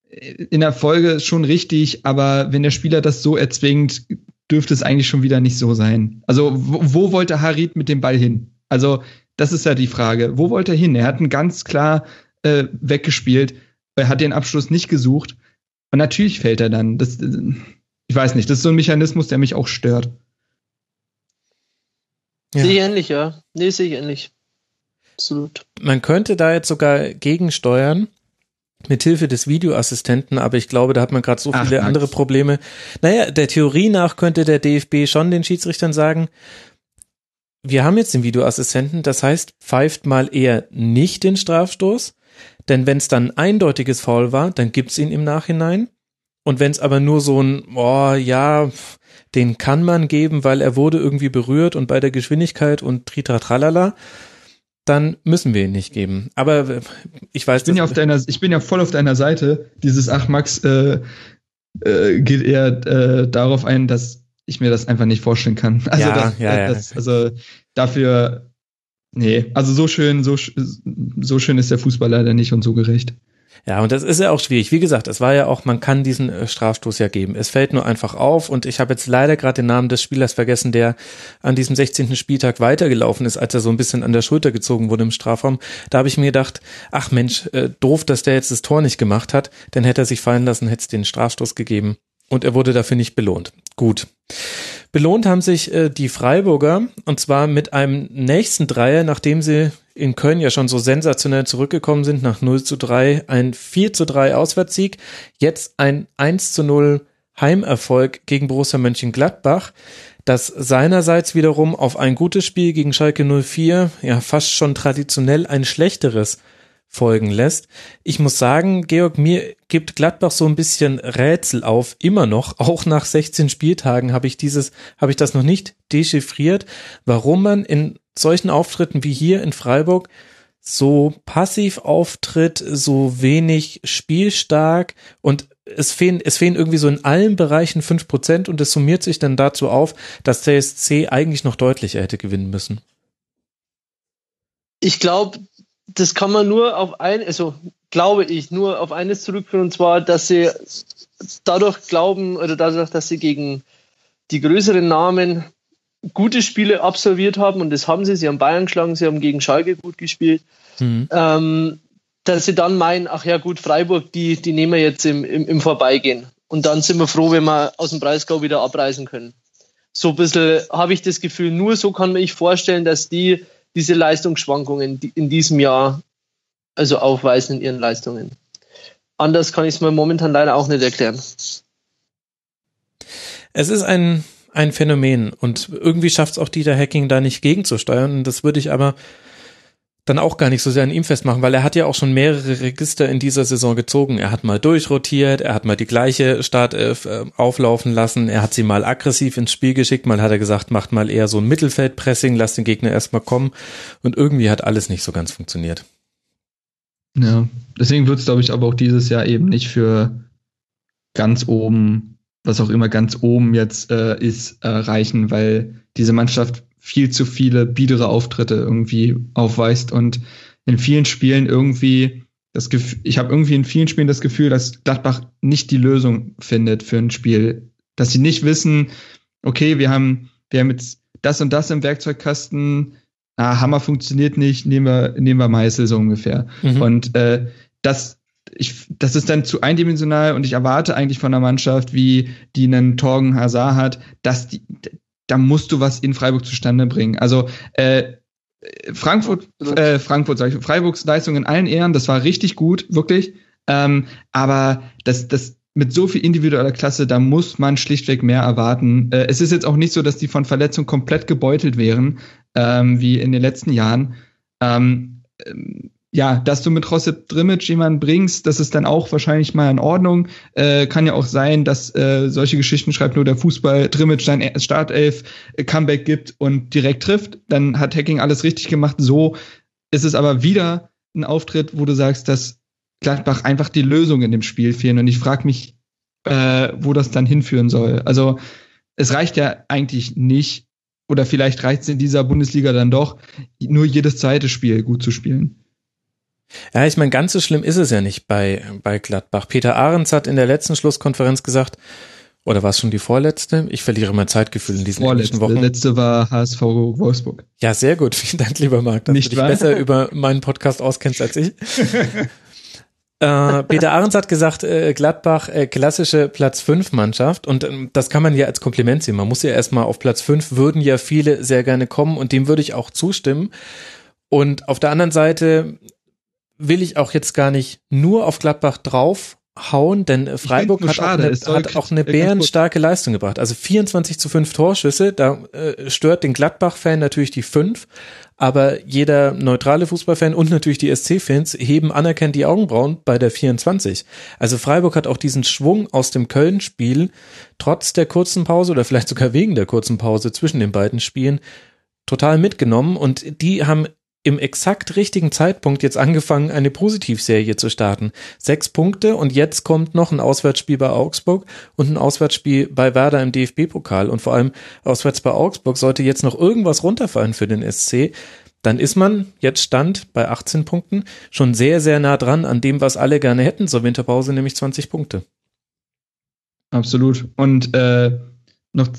in der Folge schon richtig, aber wenn der Spieler das so erzwingt, dürfte es eigentlich schon wieder nicht so sein. Also, wo, wo wollte Harid mit dem Ball hin? Also, das ist ja die Frage. Wo wollte er hin? Er hat ihn ganz klar äh, weggespielt. Er hat den Abschluss nicht gesucht. Und natürlich fällt er dann. Das, ich weiß nicht, das ist so ein Mechanismus, der mich auch stört. Ja. Sehe ich ähnlich, ja. Nee, sehe ich ähnlich. Absolut. Man könnte da jetzt sogar gegensteuern mit Hilfe des Videoassistenten, aber ich glaube, da hat man gerade so viele Ach, andere Probleme. Naja, der Theorie nach könnte der DFB schon den Schiedsrichtern sagen, wir haben jetzt den Videoassistenten, das heißt, pfeift mal eher nicht den Strafstoß, denn wenn es dann ein eindeutiges Foul war, dann gibt's ihn im Nachhinein. Und wenn es aber nur so ein, oh ja, den kann man geben, weil er wurde irgendwie berührt und bei der Geschwindigkeit und tritra tralala, dann müssen wir ihn nicht geben. Aber äh, ich weiß. Ich bin ja auf deiner, ich bin ja voll auf deiner Seite. Dieses Ach Max äh, äh, geht eher äh, darauf ein, dass ich mir das einfach nicht vorstellen kann. <laughs> Also, ja, das, ja, das, ja. also dafür, nee, also so schön, so, so schön ist der Fußball leider nicht und so gerecht. Ja, und das ist ja auch schwierig. Wie gesagt, es war ja auch, man kann diesen äh, Strafstoß ja geben. Es fällt nur einfach auf und ich habe jetzt leider gerade den Namen des Spielers vergessen, der an diesem 16. Spieltag weitergelaufen ist, als er so ein bisschen an der Schulter gezogen wurde im Strafraum. Da habe ich mir gedacht, ach Mensch, äh, doof, dass der jetzt das Tor nicht gemacht hat, denn hätte er sich fallen lassen, hätte es den Strafstoß gegeben und er wurde dafür nicht belohnt. Gut. Belohnt haben sich äh, die Freiburger und zwar mit einem nächsten Dreier, nachdem sie in Köln ja schon so sensationell zurückgekommen sind, nach 0 zu 3, ein 4 zu 3 Auswärtssieg, jetzt ein 1 zu 0 Heimerfolg gegen Borussia Mönchengladbach, das seinerseits wiederum auf ein gutes Spiel gegen Schalke 04, ja fast schon traditionell ein schlechteres folgen lässt. Ich muss sagen, Georg, mir gibt Gladbach so ein bisschen Rätsel auf, immer noch, <laughs> auch nach 16 Spieltagen habe ich dieses, habe ich das noch nicht dechiffriert, warum man in solchen Auftritten wie hier in Freiburg so passiv auftritt, so wenig spielstark und es fehlen, es fehlen irgendwie so in allen Bereichen fünf Prozent und es summiert sich dann dazu auf, dass CSC eigentlich noch deutlicher hätte gewinnen müssen. Ich glaube, das kann man nur auf ein, also glaube ich, nur auf eines zurückführen, und zwar, dass sie dadurch glauben, oder dadurch, dass sie gegen die größeren Namen gute Spiele absolviert haben, und das haben sie, sie haben Bayern geschlagen, sie haben gegen Schalke gut gespielt, mhm. ähm, dass sie dann meinen, ach ja gut, Freiburg, die, die nehmen wir jetzt im, im, im Vorbeigehen. Und dann sind wir froh, wenn wir aus dem Breisgau wieder abreisen können. So ein bisschen habe ich das Gefühl, nur so kann man sich vorstellen, dass die diese Leistungsschwankungen in diesem Jahr also aufweisen in ihren Leistungen. Anders kann ich es mir momentan leider auch nicht erklären. Es ist ein, ein Phänomen und irgendwie schafft es auch Dieter Hacking da nicht gegenzusteuern. Das würde ich aber dann auch gar nicht so sehr an ihm festmachen, weil er hat ja auch schon mehrere Register in dieser Saison gezogen. Er hat mal durchrotiert, er hat mal die gleiche Startelf äh, auflaufen lassen, er hat sie mal aggressiv ins Spiel geschickt, mal hat er gesagt, macht mal eher so ein Mittelfeldpressing, lasst den Gegner erstmal kommen und irgendwie hat alles nicht so ganz funktioniert. Ja, deswegen wird es, glaube ich, aber auch dieses Jahr eben nicht für ganz oben, was auch immer ganz oben jetzt äh, ist, äh, reichen, weil diese Mannschaft viel zu viele biedere Auftritte irgendwie aufweist. Und in vielen Spielen irgendwie das Gefühl, ich habe irgendwie in vielen Spielen das Gefühl, dass Gladbach nicht die Lösung findet für ein Spiel, dass sie nicht wissen, okay, wir haben wir haben jetzt das und das im Werkzeugkasten, ah, Hammer funktioniert nicht, nehmen wir nehmen wir Meißel so ungefähr. Mhm. Und äh, das ich, das ist dann zu eindimensional. Und ich erwarte eigentlich von einer Mannschaft, wie die einen Torgen Hazard hat, dass die, da musst du was in Freiburg zustande bringen. Also äh, Frankfurt, äh, Frankfurt, sag ich, Freiburgs Leistung in allen Ehren, das war richtig gut, wirklich. Ähm, aber das, das mit so viel individueller Klasse, da muss man schlichtweg mehr erwarten. Äh, es ist jetzt auch nicht so, dass die von Verletzung komplett gebeutelt wären, ähm, wie in den letzten Jahren. Ähm, ähm ja, dass du mit Rossip Drimic jemanden bringst, das ist dann auch wahrscheinlich mal in Ordnung. Äh, kann ja auch sein, dass äh, solche Geschichten schreibt nur der Fußball Drimic sein Startelf äh, Comeback gibt und direkt trifft. Dann hat Hacking alles richtig gemacht. So ist es aber wieder ein Auftritt, wo du sagst, dass Gladbach einfach die Lösung in dem Spiel fehlen. Und ich frage mich, äh, wo das dann hinführen soll. Also es reicht ja eigentlich nicht, oder vielleicht reicht es in dieser Bundesliga dann doch, nur jedes zweite Spiel gut zu spielen. Ja, ich meine, ganz so schlimm ist es ja nicht bei, bei Gladbach. Peter Ahrens hat in der letzten Schlusskonferenz gesagt, oder war es schon die vorletzte? Ich verliere mein Zeitgefühl in diesen Vorletzte, Wochen. letzte war HSV Wolfsburg. Ja, sehr gut. <laughs> Vielen Dank, lieber Marc, dass nicht du dich wahr? besser über meinen Podcast auskennst als ich. <laughs> äh, Peter Ahrens hat gesagt, äh, Gladbach äh, klassische Platz 5 Mannschaft und ähm, das kann man ja als Kompliment sehen. Man muss ja erstmal auf Platz 5 würden ja viele sehr gerne kommen und dem würde ich auch zustimmen. Und auf der anderen Seite will ich auch jetzt gar nicht nur auf Gladbach draufhauen, denn Freiburg hat, schade, auch eine, hat auch eine bärenstarke Leistung gebracht. Also 24 zu 5 Torschüsse, da äh, stört den Gladbach-Fan natürlich die 5, aber jeder neutrale Fußballfan und natürlich die SC-Fans heben anerkennt die Augenbrauen bei der 24. Also Freiburg hat auch diesen Schwung aus dem Köln-Spiel trotz der kurzen Pause oder vielleicht sogar wegen der kurzen Pause zwischen den beiden Spielen total mitgenommen und die haben im exakt richtigen Zeitpunkt jetzt angefangen, eine Positivserie zu starten. Sechs Punkte und jetzt kommt noch ein Auswärtsspiel bei Augsburg und ein Auswärtsspiel bei Werder im DFB-Pokal und vor allem auswärts bei Augsburg sollte jetzt noch irgendwas runterfallen für den SC. Dann ist man jetzt Stand bei 18 Punkten schon sehr, sehr nah dran an dem, was alle gerne hätten zur Winterpause, nämlich 20 Punkte. Absolut. Und äh, noch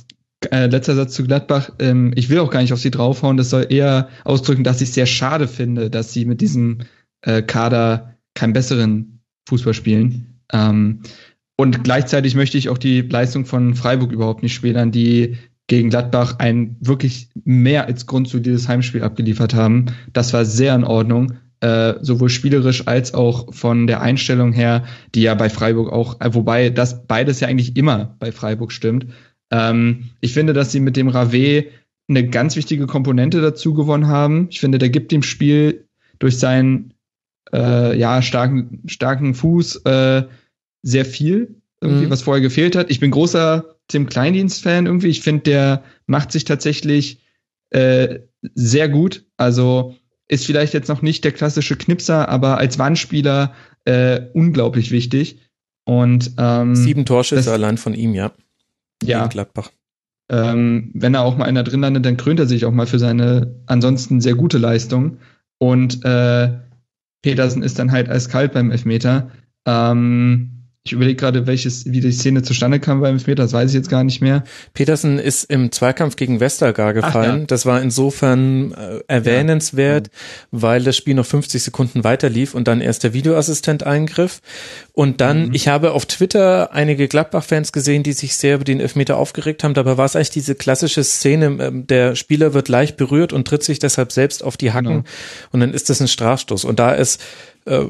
äh, letzter Satz zu Gladbach. Ähm, ich will auch gar nicht auf sie draufhauen. Das soll eher ausdrücken, dass ich es sehr schade finde, dass sie mit diesem äh, Kader keinen besseren Fußball spielen. Ähm, und gleichzeitig möchte ich auch die Leistung von Freiburg überhaupt nicht schmälern, die gegen Gladbach ein wirklich mehr als grundsolides Heimspiel abgeliefert haben. Das war sehr in Ordnung, äh, sowohl spielerisch als auch von der Einstellung her, die ja bei Freiburg auch, äh, wobei das beides ja eigentlich immer bei Freiburg stimmt. Ähm, ich finde, dass sie mit dem Rave eine ganz wichtige Komponente dazu gewonnen haben. Ich finde, der gibt dem Spiel durch seinen äh, ja, starken, starken Fuß äh, sehr viel, irgendwie, mhm. was vorher gefehlt hat. Ich bin großer Tim Kleindienst-Fan irgendwie. Ich finde, der macht sich tatsächlich äh, sehr gut. Also ist vielleicht jetzt noch nicht der klassische Knipser, aber als Wandspieler äh, unglaublich wichtig. Und ähm, sieben Torschüsse allein von ihm, ja ja. Gladbach. Ähm, wenn er auch mal einer drin landet, dann krönt er sich auch mal für seine ansonsten sehr gute Leistung. Und äh, Petersen ist dann halt eiskalt beim Elfmeter. Ähm, ich überlege gerade, welches, wie die Szene zustande kam beim Elfmeter, das weiß ich jetzt gar nicht mehr. Petersen ist im Zweikampf gegen Westergaard gefallen. Ja. Das war insofern äh, erwähnenswert, ja. weil das Spiel noch 50 Sekunden weiter lief und dann erst der Videoassistent eingriff. Und dann, mhm. ich habe auf Twitter einige Gladbach-Fans gesehen, die sich sehr über den Elfmeter aufgeregt haben. Dabei war es eigentlich diese klassische Szene, ähm, der Spieler wird leicht berührt und tritt sich deshalb selbst auf die Hacken. Genau. Und dann ist das ein Strafstoß. Und da ist äh,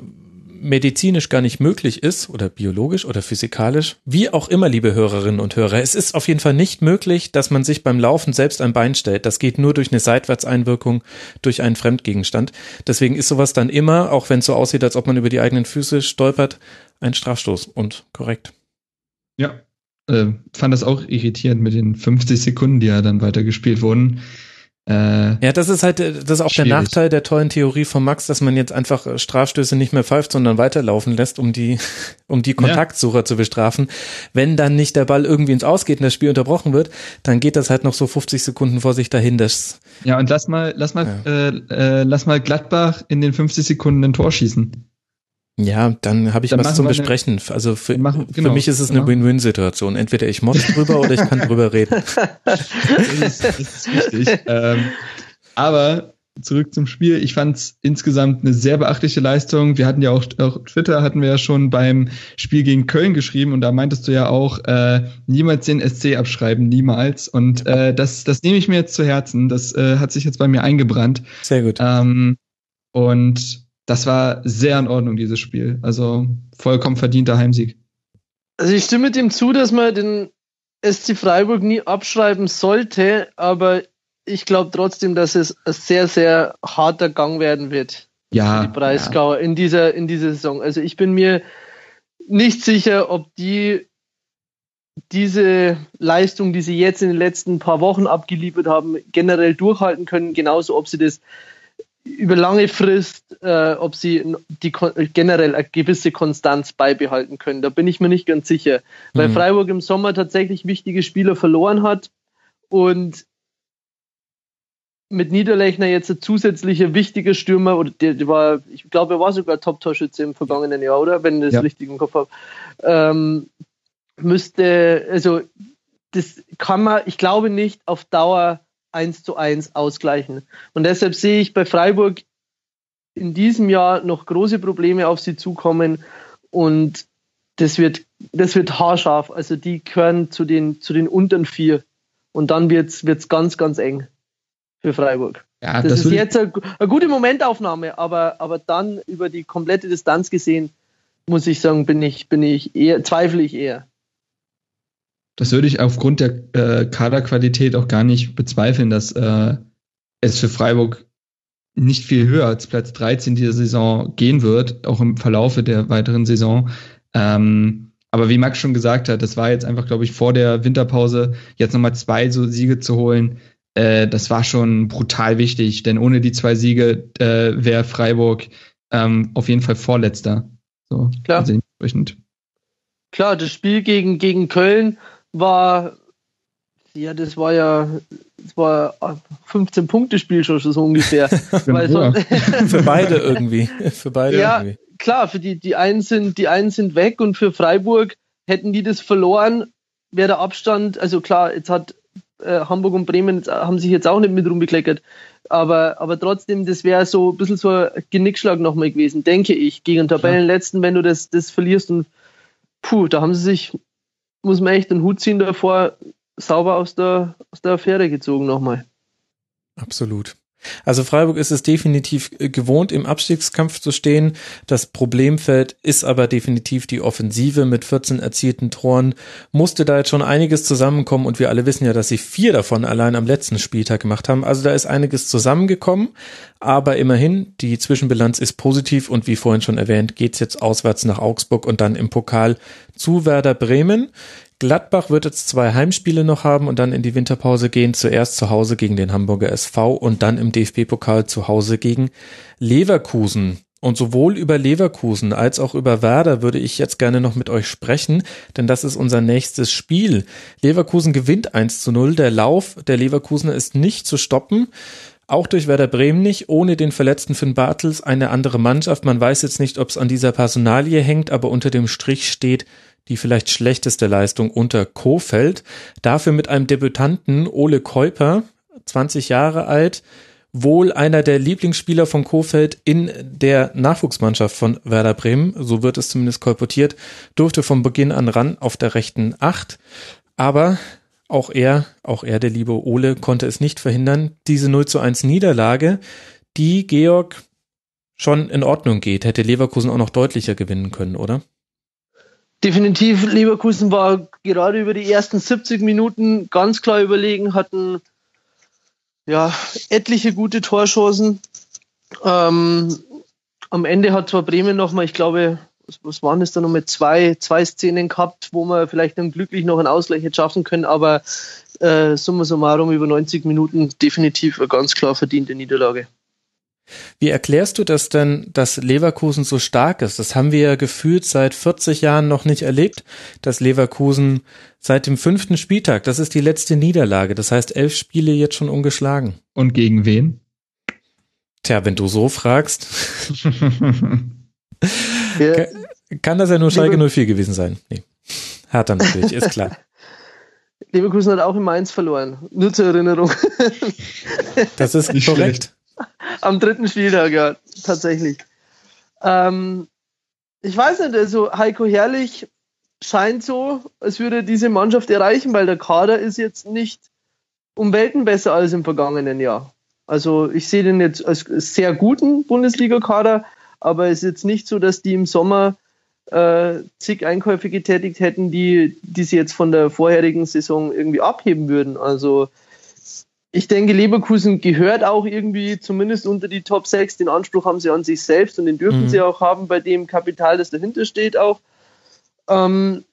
medizinisch gar nicht möglich ist oder biologisch oder physikalisch, wie auch immer, liebe Hörerinnen und Hörer, es ist auf jeden Fall nicht möglich, dass man sich beim Laufen selbst ein Bein stellt. Das geht nur durch eine Seitwärtseinwirkung durch einen Fremdgegenstand. Deswegen ist sowas dann immer, auch wenn es so aussieht, als ob man über die eigenen Füße stolpert, ein Strafstoß und korrekt. Ja, äh, fand das auch irritierend mit den 50 Sekunden, die ja dann weitergespielt wurden. Äh, ja, das ist halt, das ist auch schwierig. der Nachteil der tollen Theorie von Max, dass man jetzt einfach äh, Strafstöße nicht mehr pfeift, sondern weiterlaufen lässt, um die, <laughs> um die Kontaktsucher ja. zu bestrafen. Wenn dann nicht der Ball irgendwie ins Ausgeht und das Spiel unterbrochen wird, dann geht das halt noch so 50 Sekunden vor sich dahin. Das, ja, und lass mal, lass mal, ja. äh, äh, lass mal Gladbach in den 50 Sekunden ein Tor schießen. Ja, dann habe ich dann was zum Besprechen. Eine, also für, machen, genau, für mich ist es eine Win-Win-Situation. Entweder ich motz drüber oder ich kann drüber <laughs> reden. Das ist, das ist wichtig. ähm, aber zurück zum Spiel. Ich fand es insgesamt eine sehr beachtliche Leistung. Wir hatten ja auch, auch Twitter hatten wir ja schon beim Spiel gegen Köln geschrieben und da meintest du ja auch, äh, niemals den SC abschreiben, niemals. Und äh, das, das nehme ich mir jetzt zu Herzen. Das äh, hat sich jetzt bei mir eingebrannt. Sehr gut. Ähm, und das war sehr in Ordnung, dieses Spiel. Also vollkommen verdienter Heimsieg. Also ich stimme dem zu, dass man den SC Freiburg nie abschreiben sollte, aber ich glaube trotzdem, dass es ein sehr, sehr harter Gang werden wird. Ja. Für die Breisgauer ja. in dieser, in dieser Saison. Also ich bin mir nicht sicher, ob die diese Leistung, die sie jetzt in den letzten paar Wochen abgeliefert haben, generell durchhalten können. Genauso, ob sie das über lange Frist, äh, ob sie die generell eine gewisse Konstanz beibehalten können. Da bin ich mir nicht ganz sicher, weil mhm. Freiburg im Sommer tatsächlich wichtige Spieler verloren hat und mit Niederlechner jetzt ein zusätzlicher wichtiger Stürmer, oder der, der war, ich glaube, er war sogar Top-Torschütze im vergangenen Jahr, oder? Wenn ich das ja. richtig im Kopf habe. Ähm, müsste, also das kann man, ich glaube nicht, auf Dauer eins zu eins ausgleichen. Und deshalb sehe ich bei Freiburg in diesem Jahr noch große Probleme auf sie zukommen und das wird, das wird haarscharf. Also die gehören zu den, zu den unteren vier. Und dann wird es ganz, ganz eng für Freiburg. Ja, das, das ist jetzt eine, eine, gute Momentaufnahme, aber, aber dann über die komplette Distanz gesehen, muss ich sagen, bin ich, bin ich eher, zweifle ich eher. Das würde ich aufgrund der äh, Kaderqualität auch gar nicht bezweifeln, dass äh, es für Freiburg nicht viel höher als Platz 13 dieser Saison gehen wird, auch im Verlaufe der weiteren Saison. Ähm, aber wie Max schon gesagt hat, das war jetzt einfach, glaube ich, vor der Winterpause jetzt nochmal zwei so Siege zu holen. Äh, das war schon brutal wichtig, denn ohne die zwei Siege äh, wäre Freiburg ähm, auf jeden Fall Vorletzter. So, Klar. Also Klar, das Spiel gegen, gegen Köln war, ja, das war ja, das war 15 Punkte Spiel schon so ungefähr. <laughs> Weil so, <laughs> für beide irgendwie, <laughs> für beide ja, irgendwie. klar, für die, die einen sind, die einen sind weg und für Freiburg hätten die das verloren, wäre der Abstand, also klar, jetzt hat äh, Hamburg und Bremen haben sich jetzt auch nicht mit rumbekleckert. Aber, aber trotzdem, das wäre so ein bisschen so ein Genickschlag nochmal gewesen, denke ich, gegen Tabellenletzten, wenn du das, das verlierst und puh, da haben sie sich muss man echt den Hut ziehen davor, sauber aus der, aus der Affäre gezogen nochmal. Absolut. Also Freiburg ist es definitiv äh, gewohnt, im Abstiegskampf zu stehen. Das Problemfeld ist aber definitiv die Offensive mit 14 erzielten Toren. Musste da jetzt schon einiges zusammenkommen und wir alle wissen ja, dass sie vier davon allein am letzten Spieltag gemacht haben. Also da ist einiges zusammengekommen, aber immerhin, die Zwischenbilanz ist positiv und wie vorhin schon erwähnt, geht's jetzt auswärts nach Augsburg und dann im Pokal zu Werder Bremen. Gladbach wird jetzt zwei Heimspiele noch haben und dann in die Winterpause gehen. Zuerst zu Hause gegen den Hamburger SV und dann im DFB-Pokal zu Hause gegen Leverkusen. Und sowohl über Leverkusen als auch über Werder würde ich jetzt gerne noch mit euch sprechen, denn das ist unser nächstes Spiel. Leverkusen gewinnt 1 zu 0. Der Lauf der Leverkusener ist nicht zu stoppen. Auch durch Werder Bremen nicht, ohne den verletzten Finn Bartels eine andere Mannschaft. Man weiß jetzt nicht, ob es an dieser Personalie hängt, aber unter dem Strich steht, die vielleicht schlechteste Leistung unter Kofeld. Dafür mit einem Debütanten Ole Keuper, 20 Jahre alt, wohl einer der Lieblingsspieler von Kofeld in der Nachwuchsmannschaft von Werder Bremen, so wird es zumindest kolportiert, durfte von Beginn an ran auf der rechten Acht. Aber auch er, auch er, der liebe Ole, konnte es nicht verhindern, diese 0 zu 1 Niederlage, die Georg schon in Ordnung geht, hätte Leverkusen auch noch deutlicher gewinnen können, oder? Definitiv, Leverkusen war gerade über die ersten 70 Minuten ganz klar überlegen, hatten ja etliche gute Torchancen. Ähm, am Ende hat zwar Bremen nochmal, ich glaube, was, waren das da noch mit zwei, zwei Szenen gehabt, wo man vielleicht dann glücklich noch einen Ausgleich hätte schaffen können, aber äh, summa summarum über 90 Minuten definitiv eine ganz klar verdiente Niederlage. Wie erklärst du das denn, dass Leverkusen so stark ist? Das haben wir ja gefühlt seit 40 Jahren noch nicht erlebt, dass Leverkusen seit dem fünften Spieltag, das ist die letzte Niederlage, das heißt elf Spiele jetzt schon ungeschlagen. Und gegen wen? Tja, wenn du so fragst. <laughs> ja. Kann das ja nur Schalke 04 gewesen sein? Nee. Hertha natürlich, ist klar. <laughs> Leverkusen hat auch in Mainz verloren. Nur zur Erinnerung. Das ist nicht korrekt. Schlecht. <laughs> Am dritten Spieltag, ja, tatsächlich. Ähm, ich weiß nicht, also Heiko Herrlich scheint so, als würde diese Mannschaft erreichen, weil der Kader ist jetzt nicht um Welten besser als im vergangenen Jahr. Also ich sehe den jetzt als sehr guten Bundesliga-Kader, aber es ist jetzt nicht so, dass die im Sommer äh, zig Einkäufe getätigt hätten, die, die sie jetzt von der vorherigen Saison irgendwie abheben würden. Also ich denke, Leverkusen gehört auch irgendwie zumindest unter die Top 6. Den Anspruch haben sie an sich selbst und den dürfen mhm. sie auch haben bei dem Kapital, das dahinter steht auch. Ähm,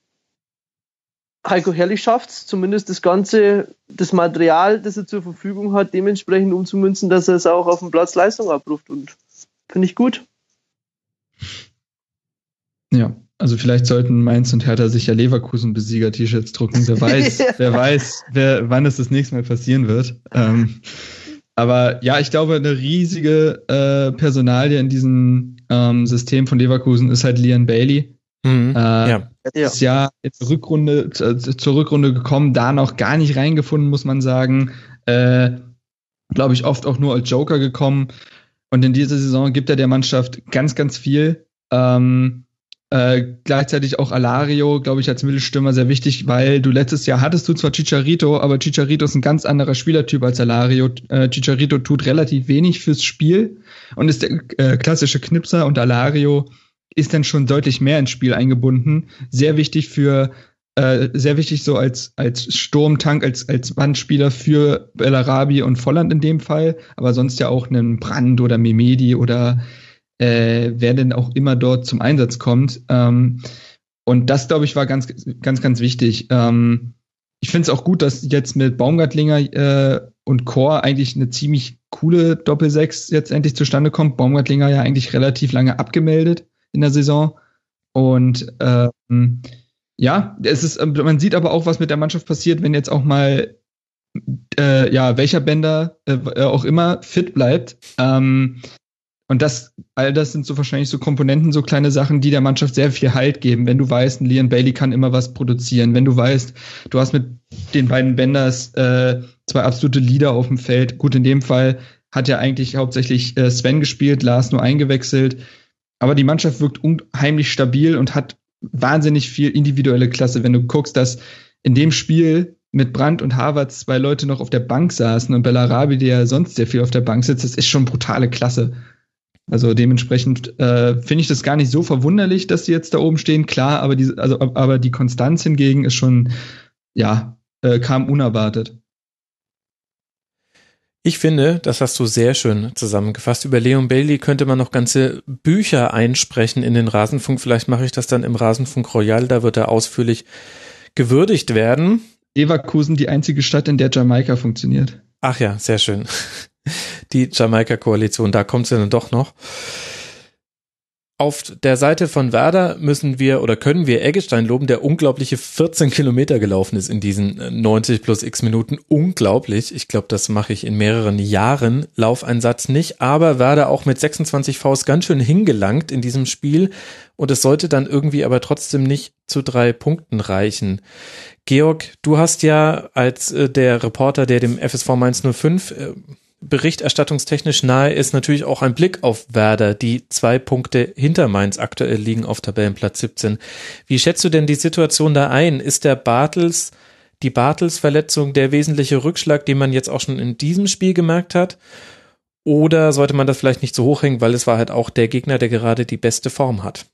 Heiko Herrlich schafft es, zumindest das ganze, das Material, das er zur Verfügung hat, dementsprechend umzumünzen, dass er es auch auf dem Platz Leistung abruft und finde ich gut. Ja, also vielleicht sollten Mainz und Hertha sich ja Leverkusen-Besieger-T-Shirts drucken. Wer weiß, <laughs> wer weiß, wer, wann es das nächste Mal passieren wird. Ähm, aber ja, ich glaube, eine riesige äh, Personalie in diesem ähm, System von Leverkusen ist halt Lian Bailey. Mhm, äh, ja. Ist ja in Rückrunde, äh, zur Rückrunde gekommen, da noch gar nicht reingefunden, muss man sagen. Äh, Glaube ich, oft auch nur als Joker gekommen. Und in dieser Saison gibt er der Mannschaft ganz, ganz viel. Ähm, äh, gleichzeitig auch Alario, glaube ich, als Mittelstürmer sehr wichtig, weil du letztes Jahr hattest du zwar Chicharito, aber Chicharito ist ein ganz anderer Spielertyp als Alario. Äh, Chicharito tut relativ wenig fürs Spiel und ist der äh, klassische Knipser und Alario ist dann schon deutlich mehr ins Spiel eingebunden. Sehr wichtig für äh, sehr wichtig so als, als Sturmtank, als, als Wandspieler für Bellarabi und Volland in dem Fall, aber sonst ja auch einen Brand oder Memedi oder äh, wer denn auch immer dort zum Einsatz kommt. Ähm, und das, glaube ich, war ganz, ganz, ganz wichtig. Ähm, ich finde es auch gut, dass jetzt mit Baumgartlinger äh, und Chor eigentlich eine ziemlich coole Doppelsechs jetzt endlich zustande kommt. Baumgartlinger ja eigentlich relativ lange abgemeldet in der Saison. Und ähm, ja, es ist, man sieht aber auch, was mit der Mannschaft passiert, wenn jetzt auch mal äh, ja, welcher Bänder äh, auch immer fit bleibt. Ähm, und das, all das sind so wahrscheinlich so Komponenten, so kleine Sachen, die der Mannschaft sehr viel Halt geben. Wenn du weißt, ein Leon Bailey kann immer was produzieren. Wenn du weißt, du hast mit den beiden Benders äh, zwei absolute Leader auf dem Feld. Gut, in dem Fall hat ja eigentlich hauptsächlich äh, Sven gespielt, Lars nur eingewechselt. Aber die Mannschaft wirkt unheimlich stabil und hat wahnsinnig viel individuelle Klasse. Wenn du guckst, dass in dem Spiel mit Brandt und Harvard zwei Leute noch auf der Bank saßen und Bellarabi, der ja sonst sehr viel auf der Bank sitzt, das ist schon brutale Klasse. Also dementsprechend äh, finde ich das gar nicht so verwunderlich, dass sie jetzt da oben stehen. Klar, aber die, also, aber die Konstanz hingegen ist schon, ja, äh, kam unerwartet. Ich finde, das hast du sehr schön zusammengefasst. Über Leon Bailey könnte man noch ganze Bücher einsprechen in den Rasenfunk. Vielleicht mache ich das dann im Rasenfunk Royal. Da wird er ausführlich gewürdigt werden. Leverkusen die einzige Stadt, in der Jamaika funktioniert. Ach ja, sehr schön. Die Jamaika-Koalition, da kommt sie dann doch noch. Auf der Seite von Werder müssen wir oder können wir Eggestein loben, der unglaubliche 14 Kilometer gelaufen ist in diesen 90 plus x Minuten. Unglaublich. Ich glaube, das mache ich in mehreren Jahren. Laufeinsatz nicht, aber Werder auch mit 26 Faust ganz schön hingelangt in diesem Spiel. Und es sollte dann irgendwie aber trotzdem nicht zu drei Punkten reichen. Georg, du hast ja als äh, der Reporter, der dem FSV Mainz 05 äh, berichterstattungstechnisch nahe ist natürlich auch ein Blick auf Werder, die zwei Punkte hinter Mainz aktuell liegen auf Tabellenplatz 17. Wie schätzt du denn die Situation da ein? Ist der Bartels, die Bartels-Verletzung der wesentliche Rückschlag, den man jetzt auch schon in diesem Spiel gemerkt hat? Oder sollte man das vielleicht nicht so hochhängen, weil es war halt auch der Gegner, der gerade die beste Form hat?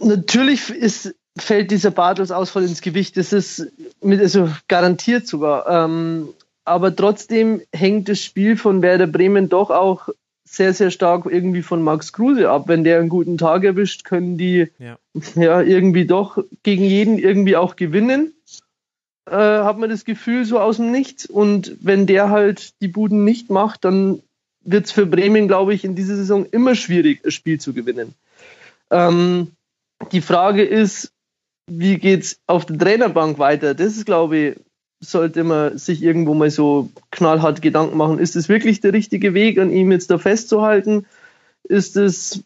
Natürlich ist, fällt dieser Bartels-Ausfall ins Gewicht. Das ist mit, also garantiert sogar. Ähm, aber trotzdem hängt das Spiel von Werder Bremen doch auch sehr, sehr stark irgendwie von Max Kruse ab. Wenn der einen guten Tag erwischt, können die ja, <laughs> ja irgendwie doch gegen jeden irgendwie auch gewinnen. Äh, hat man das Gefühl so aus dem Nichts. Und wenn der halt die Buden nicht macht, dann wird es für Bremen, glaube ich, in dieser Saison immer schwierig, ein Spiel zu gewinnen. Ähm, die Frage ist, wie geht's auf der Trainerbank weiter? Das ist, glaube ich, sollte man sich irgendwo mal so knallhart Gedanken machen, ist es wirklich der richtige Weg, an ihm jetzt da festzuhalten? Ist es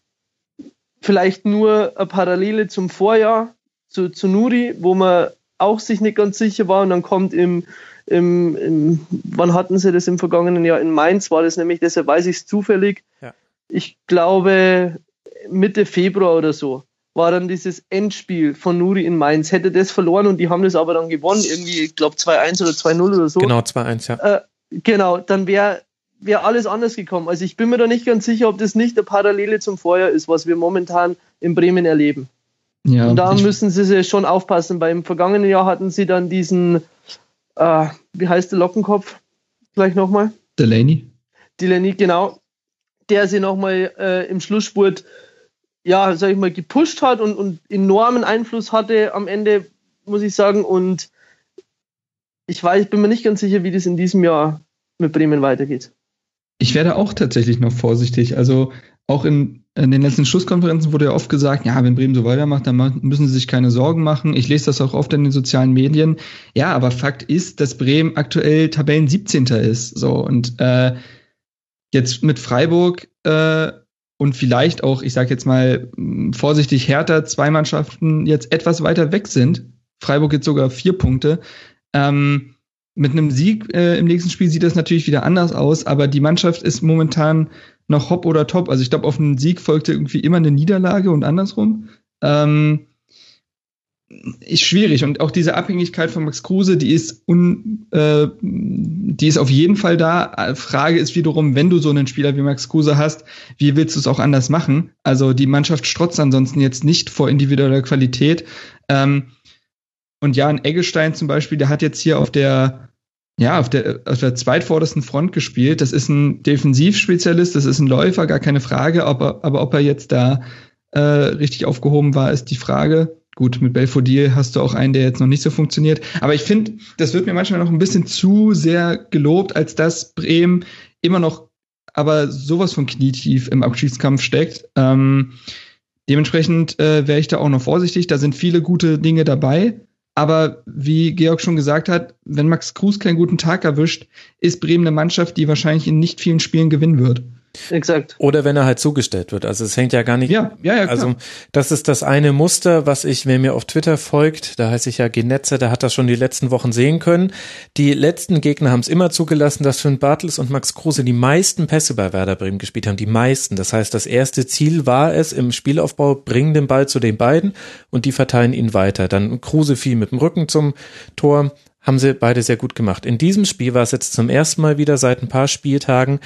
vielleicht nur eine Parallele zum Vorjahr, zu, zu Nuri, wo man auch sich nicht ganz sicher war und dann kommt im, im, im, wann hatten sie das im vergangenen Jahr? In Mainz war das nämlich, deshalb weiß ich es zufällig. Ja. Ich glaube Mitte Februar oder so war dann dieses Endspiel von Nuri in Mainz. Hätte das verloren und die haben das aber dann gewonnen, irgendwie, ich glaube 2-1 oder 2-0 oder so. Genau, 2-1, ja. Äh, genau, dann wäre wär alles anders gekommen. Also ich bin mir da nicht ganz sicher, ob das nicht eine Parallele zum Vorjahr ist, was wir momentan in Bremen erleben. Ja, und da müssen sie schon aufpassen. Beim vergangenen Jahr hatten sie dann diesen, äh, wie heißt der Lockenkopf? Gleich nochmal. Delaney. Delaney, genau. Der sie nochmal äh, im Schlussspurt, ja, sag ich mal, gepusht hat und, und enormen Einfluss hatte am Ende, muss ich sagen. Und ich weiß, ich bin mir nicht ganz sicher, wie das in diesem Jahr mit Bremen weitergeht. Ich werde auch tatsächlich noch vorsichtig. Also auch in, in, den letzten Schlusskonferenzen wurde ja oft gesagt, ja, wenn Bremen so weitermacht, dann müssen sie sich keine Sorgen machen. Ich lese das auch oft in den sozialen Medien. Ja, aber Fakt ist, dass Bremen aktuell Tabellen 17. ist. So und äh, jetzt mit Freiburg äh, und vielleicht auch, ich sage jetzt mal vorsichtig, härter zwei Mannschaften jetzt etwas weiter weg sind. Freiburg jetzt sogar vier Punkte. Ähm, mit einem Sieg äh, im nächsten Spiel sieht das natürlich wieder anders aus, aber die Mannschaft ist momentan noch hopp oder top. Also ich glaube, auf einen Sieg folgte irgendwie immer eine Niederlage und andersrum. Ähm, ist schwierig und auch diese Abhängigkeit von Max Kruse, die ist un, äh, die ist auf jeden Fall da. Frage ist wiederum, wenn du so einen Spieler wie Max Kruse hast, wie willst du es auch anders machen? Also die Mannschaft strotzt ansonsten jetzt nicht vor individueller Qualität. Ähm, und ja, ein Eggestein zum Beispiel, der hat jetzt hier auf der ja, auf der, auf der zweitvordersten Front gespielt. Das ist ein Defensivspezialist, das ist ein Läufer, gar keine Frage. Ob er, aber ob er jetzt da äh, richtig aufgehoben war, ist die Frage. Gut, mit Belfodil hast du auch einen, der jetzt noch nicht so funktioniert. Aber ich finde, das wird mir manchmal noch ein bisschen zu sehr gelobt, als dass Bremen immer noch aber sowas von knietief im Abschiedskampf steckt. Ähm, dementsprechend äh, wäre ich da auch noch vorsichtig. Da sind viele gute Dinge dabei. Aber wie Georg schon gesagt hat, wenn Max Kruse keinen guten Tag erwischt, ist Bremen eine Mannschaft, die wahrscheinlich in nicht vielen Spielen gewinnen wird. Exakt. Oder wenn er halt zugestellt wird. Also es hängt ja gar nicht. Ja, ja, ja. Klar. Also das ist das eine Muster, was ich, wer mir auf Twitter folgt, da heiße ich ja Genetze, der hat das schon die letzten Wochen sehen können. Die letzten Gegner haben es immer zugelassen, dass Finn Bartels und Max Kruse die meisten Pässe bei Werder Bremen gespielt haben. Die meisten. Das heißt, das erste Ziel war es im Spielaufbau, bringen den Ball zu den beiden und die verteilen ihn weiter. Dann Kruse fiel mit dem Rücken zum Tor haben sie beide sehr gut gemacht. In diesem Spiel war es jetzt zum ersten Mal wieder seit ein paar Spieltagen,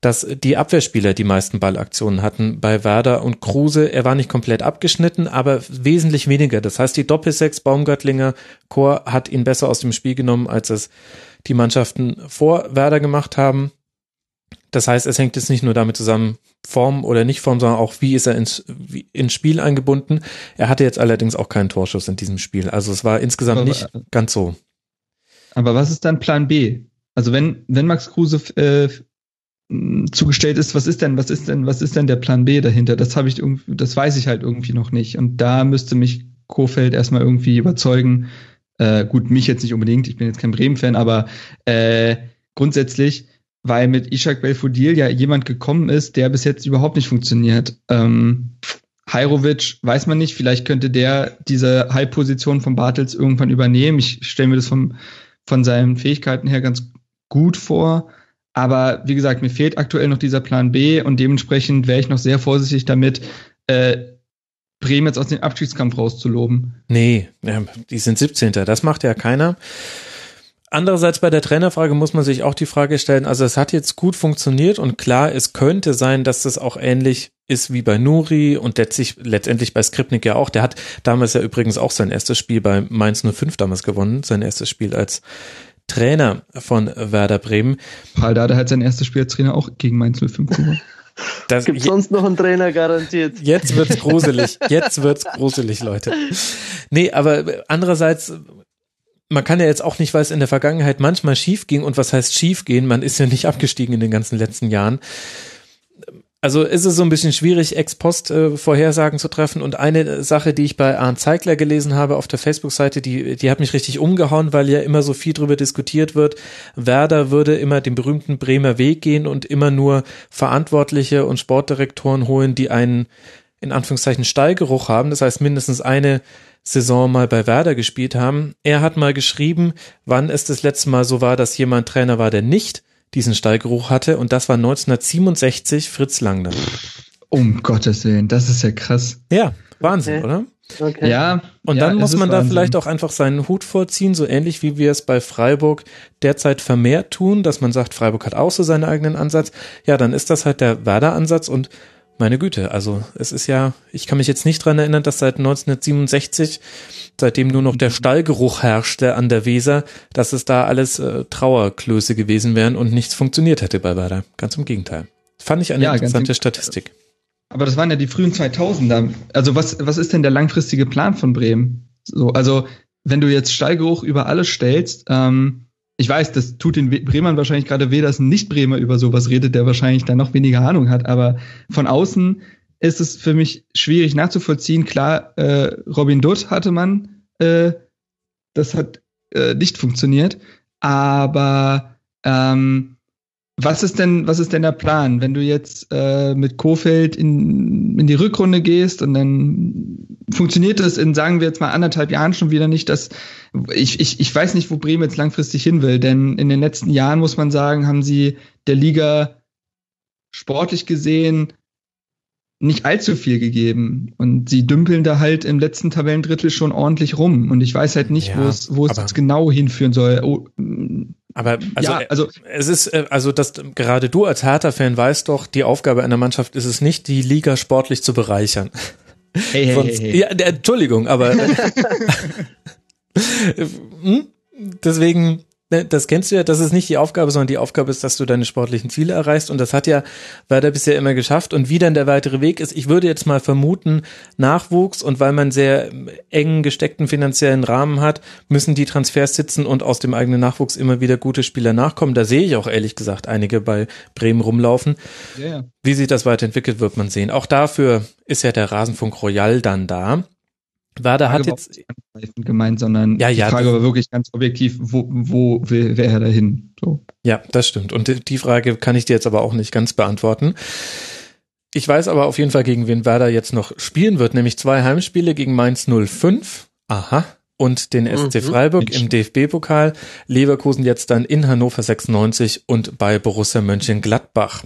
dass die Abwehrspieler die meisten Ballaktionen hatten bei Werder und Kruse. Er war nicht komplett abgeschnitten, aber wesentlich weniger. Das heißt, die Doppelsechs Baumgartlinger Chor hat ihn besser aus dem Spiel genommen, als es die Mannschaften vor Werder gemacht haben. Das heißt, es hängt jetzt nicht nur damit zusammen, Form oder nicht Form, sondern auch, wie ist er ins, wie, ins Spiel eingebunden. Er hatte jetzt allerdings auch keinen Torschuss in diesem Spiel. Also es war insgesamt aber, nicht ganz so. Aber was ist dann Plan B? Also wenn, wenn Max Kruse äh, zugestellt ist, was ist denn, was ist denn, was ist denn der Plan B dahinter? Das habe ich irgendwie, das weiß ich halt irgendwie noch nicht. Und da müsste mich Kofeld erstmal irgendwie überzeugen. Äh, gut, mich jetzt nicht unbedingt, ich bin jetzt kein Bremen-Fan, aber äh, grundsätzlich, weil mit Ishak Belfodil ja jemand gekommen ist, der bis jetzt überhaupt nicht funktioniert. Ähm, Heirovic weiß man nicht, vielleicht könnte der diese High-Position von Bartels irgendwann übernehmen. Ich stelle mir das vom, von seinen Fähigkeiten her ganz gut vor. Aber wie gesagt, mir fehlt aktuell noch dieser Plan B und dementsprechend wäre ich noch sehr vorsichtig damit, äh, Bremen jetzt aus dem Abstiegskampf rauszuloben. Nee, die sind 17. Das macht ja keiner. Andererseits bei der Trainerfrage muss man sich auch die Frage stellen, also es hat jetzt gut funktioniert und klar, es könnte sein, dass das auch ähnlich ist wie bei Nuri und letztlich, letztendlich bei Skripnik ja auch. Der hat damals ja übrigens auch sein erstes Spiel bei Mainz 05 damals gewonnen, sein erstes Spiel als Trainer von Werder Bremen. Paul Dada hat sein erstes Spiel als Trainer auch gegen Mainz 05 gewonnen. Das gibt sonst noch einen Trainer garantiert. Jetzt wird's <laughs> gruselig. Jetzt wird's gruselig, Leute. Nee, aber andererseits, man kann ja jetzt auch nicht, weil es in der Vergangenheit manchmal schief ging und was heißt schief gehen, man ist ja nicht abgestiegen in den ganzen letzten Jahren also ist es so ein bisschen schwierig, ex post äh, Vorhersagen zu treffen. Und eine Sache, die ich bei Arndt Zeigler gelesen habe auf der Facebook-Seite, die, die hat mich richtig umgehauen, weil ja immer so viel drüber diskutiert wird. Werder würde immer den berühmten Bremer Weg gehen und immer nur Verantwortliche und Sportdirektoren holen, die einen in Anführungszeichen Stallgeruch haben. Das heißt mindestens eine Saison mal bei Werder gespielt haben. Er hat mal geschrieben, wann es das letzte Mal so war, dass jemand Trainer war, der nicht diesen Stallgeruch hatte. Und das war 1967 Fritz Langner. Um Gottes Willen, das ist ja krass. Ja, Wahnsinn, okay. oder? Okay. Ja. Und ja, dann muss man da vielleicht auch einfach seinen Hut vorziehen, so ähnlich wie wir es bei Freiburg derzeit vermehrt tun, dass man sagt, Freiburg hat auch so seinen eigenen Ansatz. Ja, dann ist das halt der Werder-Ansatz und meine Güte, also es ist ja, ich kann mich jetzt nicht dran erinnern, dass seit 1967, seitdem nur noch der Stallgeruch herrschte an der Weser, dass es da alles äh, Trauerklöße gewesen wären und nichts funktioniert hätte bei Werder. Ganz im Gegenteil. Fand ich eine ja, interessante Statistik. Aber das waren ja die frühen 2000er. Also was, was ist denn der langfristige Plan von Bremen? So, also wenn du jetzt Stallgeruch über alles stellst, ähm, ich weiß, das tut den Bremern wahrscheinlich gerade weh, dass ein Nicht-Bremer über sowas redet, der wahrscheinlich da noch weniger Ahnung hat, aber von außen ist es für mich schwierig nachzuvollziehen. Klar, äh, Robin Dutt hatte man, äh, das hat äh, nicht funktioniert, aber ähm, was ist denn, was ist denn der Plan, wenn du jetzt äh, mit Kofeld in, in die Rückrunde gehst und dann funktioniert es in, sagen wir jetzt mal, anderthalb Jahren schon wieder nicht, dass ich, ich, ich weiß nicht, wo Bremen jetzt langfristig hin will, denn in den letzten Jahren muss man sagen, haben sie der Liga sportlich gesehen nicht allzu viel gegeben. Und sie dümpeln da halt im letzten Tabellendrittel schon ordentlich rum. Und ich weiß halt nicht, ja, wo es, wo es jetzt genau hinführen soll. Oh, aber also, ja, also es ist, äh, also dass gerade du als Hertha-Fan weißt doch, die Aufgabe einer Mannschaft ist es nicht, die Liga sportlich zu bereichern. Hey, hey, Sonst, hey, hey. Ja, Entschuldigung, aber <laughs> <laughs> hm? deswegen das kennst du ja, das ist nicht die Aufgabe, sondern die Aufgabe ist, dass du deine sportlichen Ziele erreichst und das hat ja Werder bisher immer geschafft und wie dann der weitere Weg ist, ich würde jetzt mal vermuten, Nachwuchs und weil man sehr eng gesteckten finanziellen Rahmen hat, müssen die Transfers sitzen und aus dem eigenen Nachwuchs immer wieder gute Spieler nachkommen. Da sehe ich auch ehrlich gesagt einige bei Bremen rumlaufen. Yeah. Wie sich das weiterentwickelt, wird man sehen. Auch dafür ist ja der Rasenfunk Royal dann da. Werder hat jetzt gemeint, sondern ja, ja, die Frage war wirklich ganz objektiv, wo, wo will, wer er dahin? So. Ja, das stimmt. Und die Frage kann ich dir jetzt aber auch nicht ganz beantworten. Ich weiß aber auf jeden Fall, gegen wen Werder jetzt noch spielen wird, nämlich zwei Heimspiele gegen Mainz 05. Aha. Und den SC mhm. Freiburg im DFB-Pokal. Leverkusen jetzt dann in Hannover 96 und bei Borussia Mönchengladbach.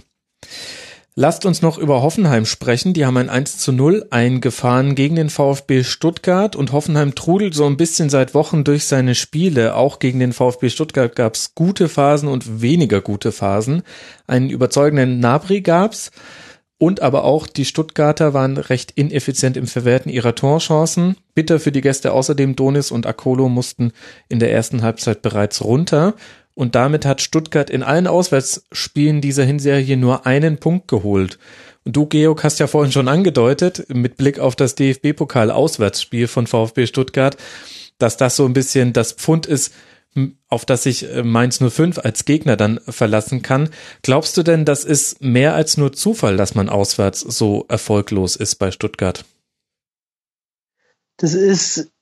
Lasst uns noch über Hoffenheim sprechen. Die haben ein 1 zu 0 eingefahren gegen den VfB Stuttgart und Hoffenheim trudelt so ein bisschen seit Wochen durch seine Spiele. Auch gegen den VfB Stuttgart gab es gute Phasen und weniger gute Phasen. Einen überzeugenden Nabri gab's und aber auch die Stuttgarter waren recht ineffizient im Verwerten ihrer Torchancen. Bitter für die Gäste außerdem Donis und Akolo mussten in der ersten Halbzeit bereits runter. Und damit hat Stuttgart in allen Auswärtsspielen dieser Hinserie nur einen Punkt geholt. Und du, Georg, hast ja vorhin schon angedeutet, mit Blick auf das DFB-Pokal-Auswärtsspiel von VfB Stuttgart, dass das so ein bisschen das Pfund ist, auf das sich äh, Mainz 05 als Gegner dann verlassen kann. Glaubst du denn, das ist mehr als nur Zufall, dass man auswärts so erfolglos ist bei Stuttgart? Das ist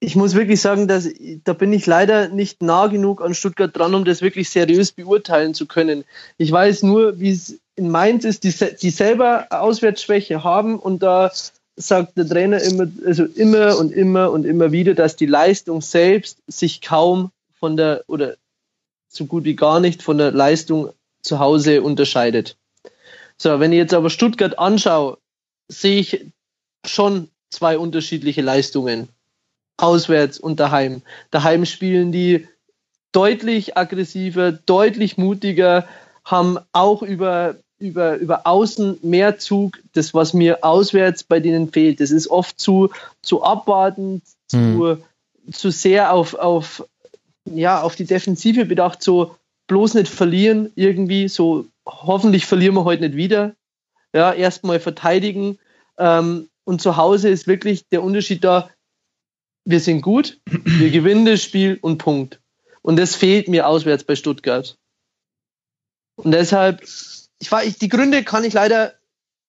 ich muss wirklich sagen, dass da bin ich leider nicht nah genug an Stuttgart dran, um das wirklich seriös beurteilen zu können. Ich weiß nur, wie es in Mainz ist, die, die selber Auswärtsschwäche haben und da sagt der Trainer immer, also immer und immer und immer wieder, dass die Leistung selbst sich kaum von der oder so gut wie gar nicht von der Leistung zu Hause unterscheidet. So, wenn ich jetzt aber Stuttgart anschaue, sehe ich schon zwei unterschiedliche Leistungen auswärts und daheim. Daheim spielen die deutlich aggressiver, deutlich mutiger, haben auch über, über, über Außen mehr Zug, das, was mir auswärts bei denen fehlt. Das ist oft zu, zu abwartend, mhm. zu, zu sehr auf, auf, ja, auf die Defensive bedacht, so bloß nicht verlieren, irgendwie, so hoffentlich verlieren wir heute nicht wieder. Ja, erstmal verteidigen. Ähm, und zu Hause ist wirklich der Unterschied da, wir sind gut, wir gewinnen das Spiel und Punkt. Und das fehlt mir auswärts bei Stuttgart. Und deshalb, ich war, ich, die Gründe kann ich leider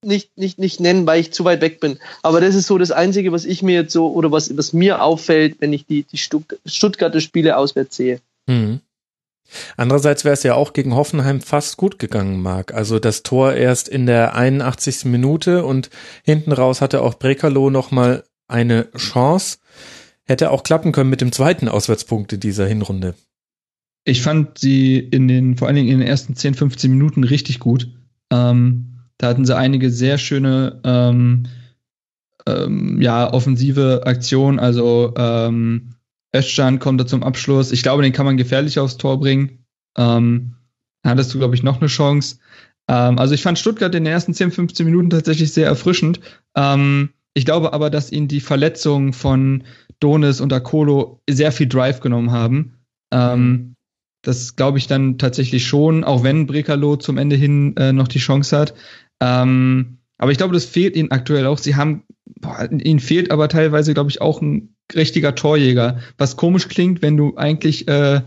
nicht, nicht, nicht nennen, weil ich zu weit weg bin. Aber das ist so das Einzige, was ich mir jetzt so, oder was, was mir auffällt, wenn ich die, die Stuttgarter Spiele auswärts sehe. Mhm. Andererseits wäre es ja auch gegen Hoffenheim fast gut gegangen, Marc. Also das Tor erst in der 81. Minute und hinten raus hatte auch Brekalo nochmal eine Chance. Hätte auch klappen können mit dem zweiten Auswärtspunkt in dieser Hinrunde. Ich fand sie in den, vor allen Dingen in den ersten 10, 15 Minuten richtig gut. Ähm, da hatten sie einige sehr schöne, ähm, ähm, ja, offensive Aktionen. Also ähm, Özcan kommt da zum Abschluss. Ich glaube, den kann man gefährlich aufs Tor bringen. Ähm, hattest du, glaube ich, noch eine Chance. Ähm, also ich fand Stuttgart in den ersten 10, 15 Minuten tatsächlich sehr erfrischend. Ähm, ich glaube aber, dass ihnen die Verletzungen von Donis und Akolo sehr viel Drive genommen haben. Ähm, das glaube ich dann tatsächlich schon, auch wenn Brekalo zum Ende hin äh, noch die Chance hat. Ähm, aber ich glaube, das fehlt ihnen aktuell auch. Sie haben, boah, ihnen fehlt aber teilweise, glaube ich, auch ein richtiger Torjäger. Was komisch klingt, wenn du eigentlich äh,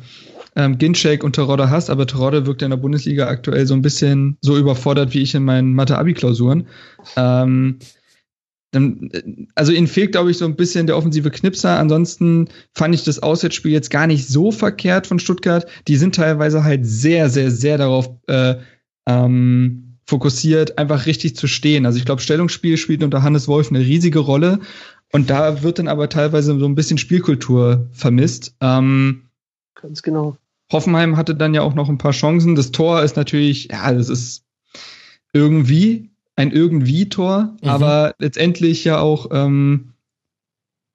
ähm, Ginchek und Terodde hast, aber Terodde wirkt in der Bundesliga aktuell so ein bisschen so überfordert wie ich in meinen Mathe-Abi-Klausuren. Ähm, dann, äh, also ihnen fehlt, glaube ich, so ein bisschen der offensive Knipser. Ansonsten fand ich das Auswärtsspiel jetzt gar nicht so verkehrt von Stuttgart. Die sind teilweise halt sehr, sehr, sehr darauf äh, ähm, fokussiert, einfach richtig zu stehen. Also ich glaube, Stellungsspiel spielt unter Hannes Wolf eine riesige Rolle. Und da wird dann aber teilweise so ein bisschen Spielkultur vermisst. Ähm, Ganz genau. Hoffenheim hatte dann ja auch noch ein paar Chancen. Das Tor ist natürlich, ja, das ist irgendwie ein irgendwie-Tor, mhm. aber letztendlich ja auch ähm,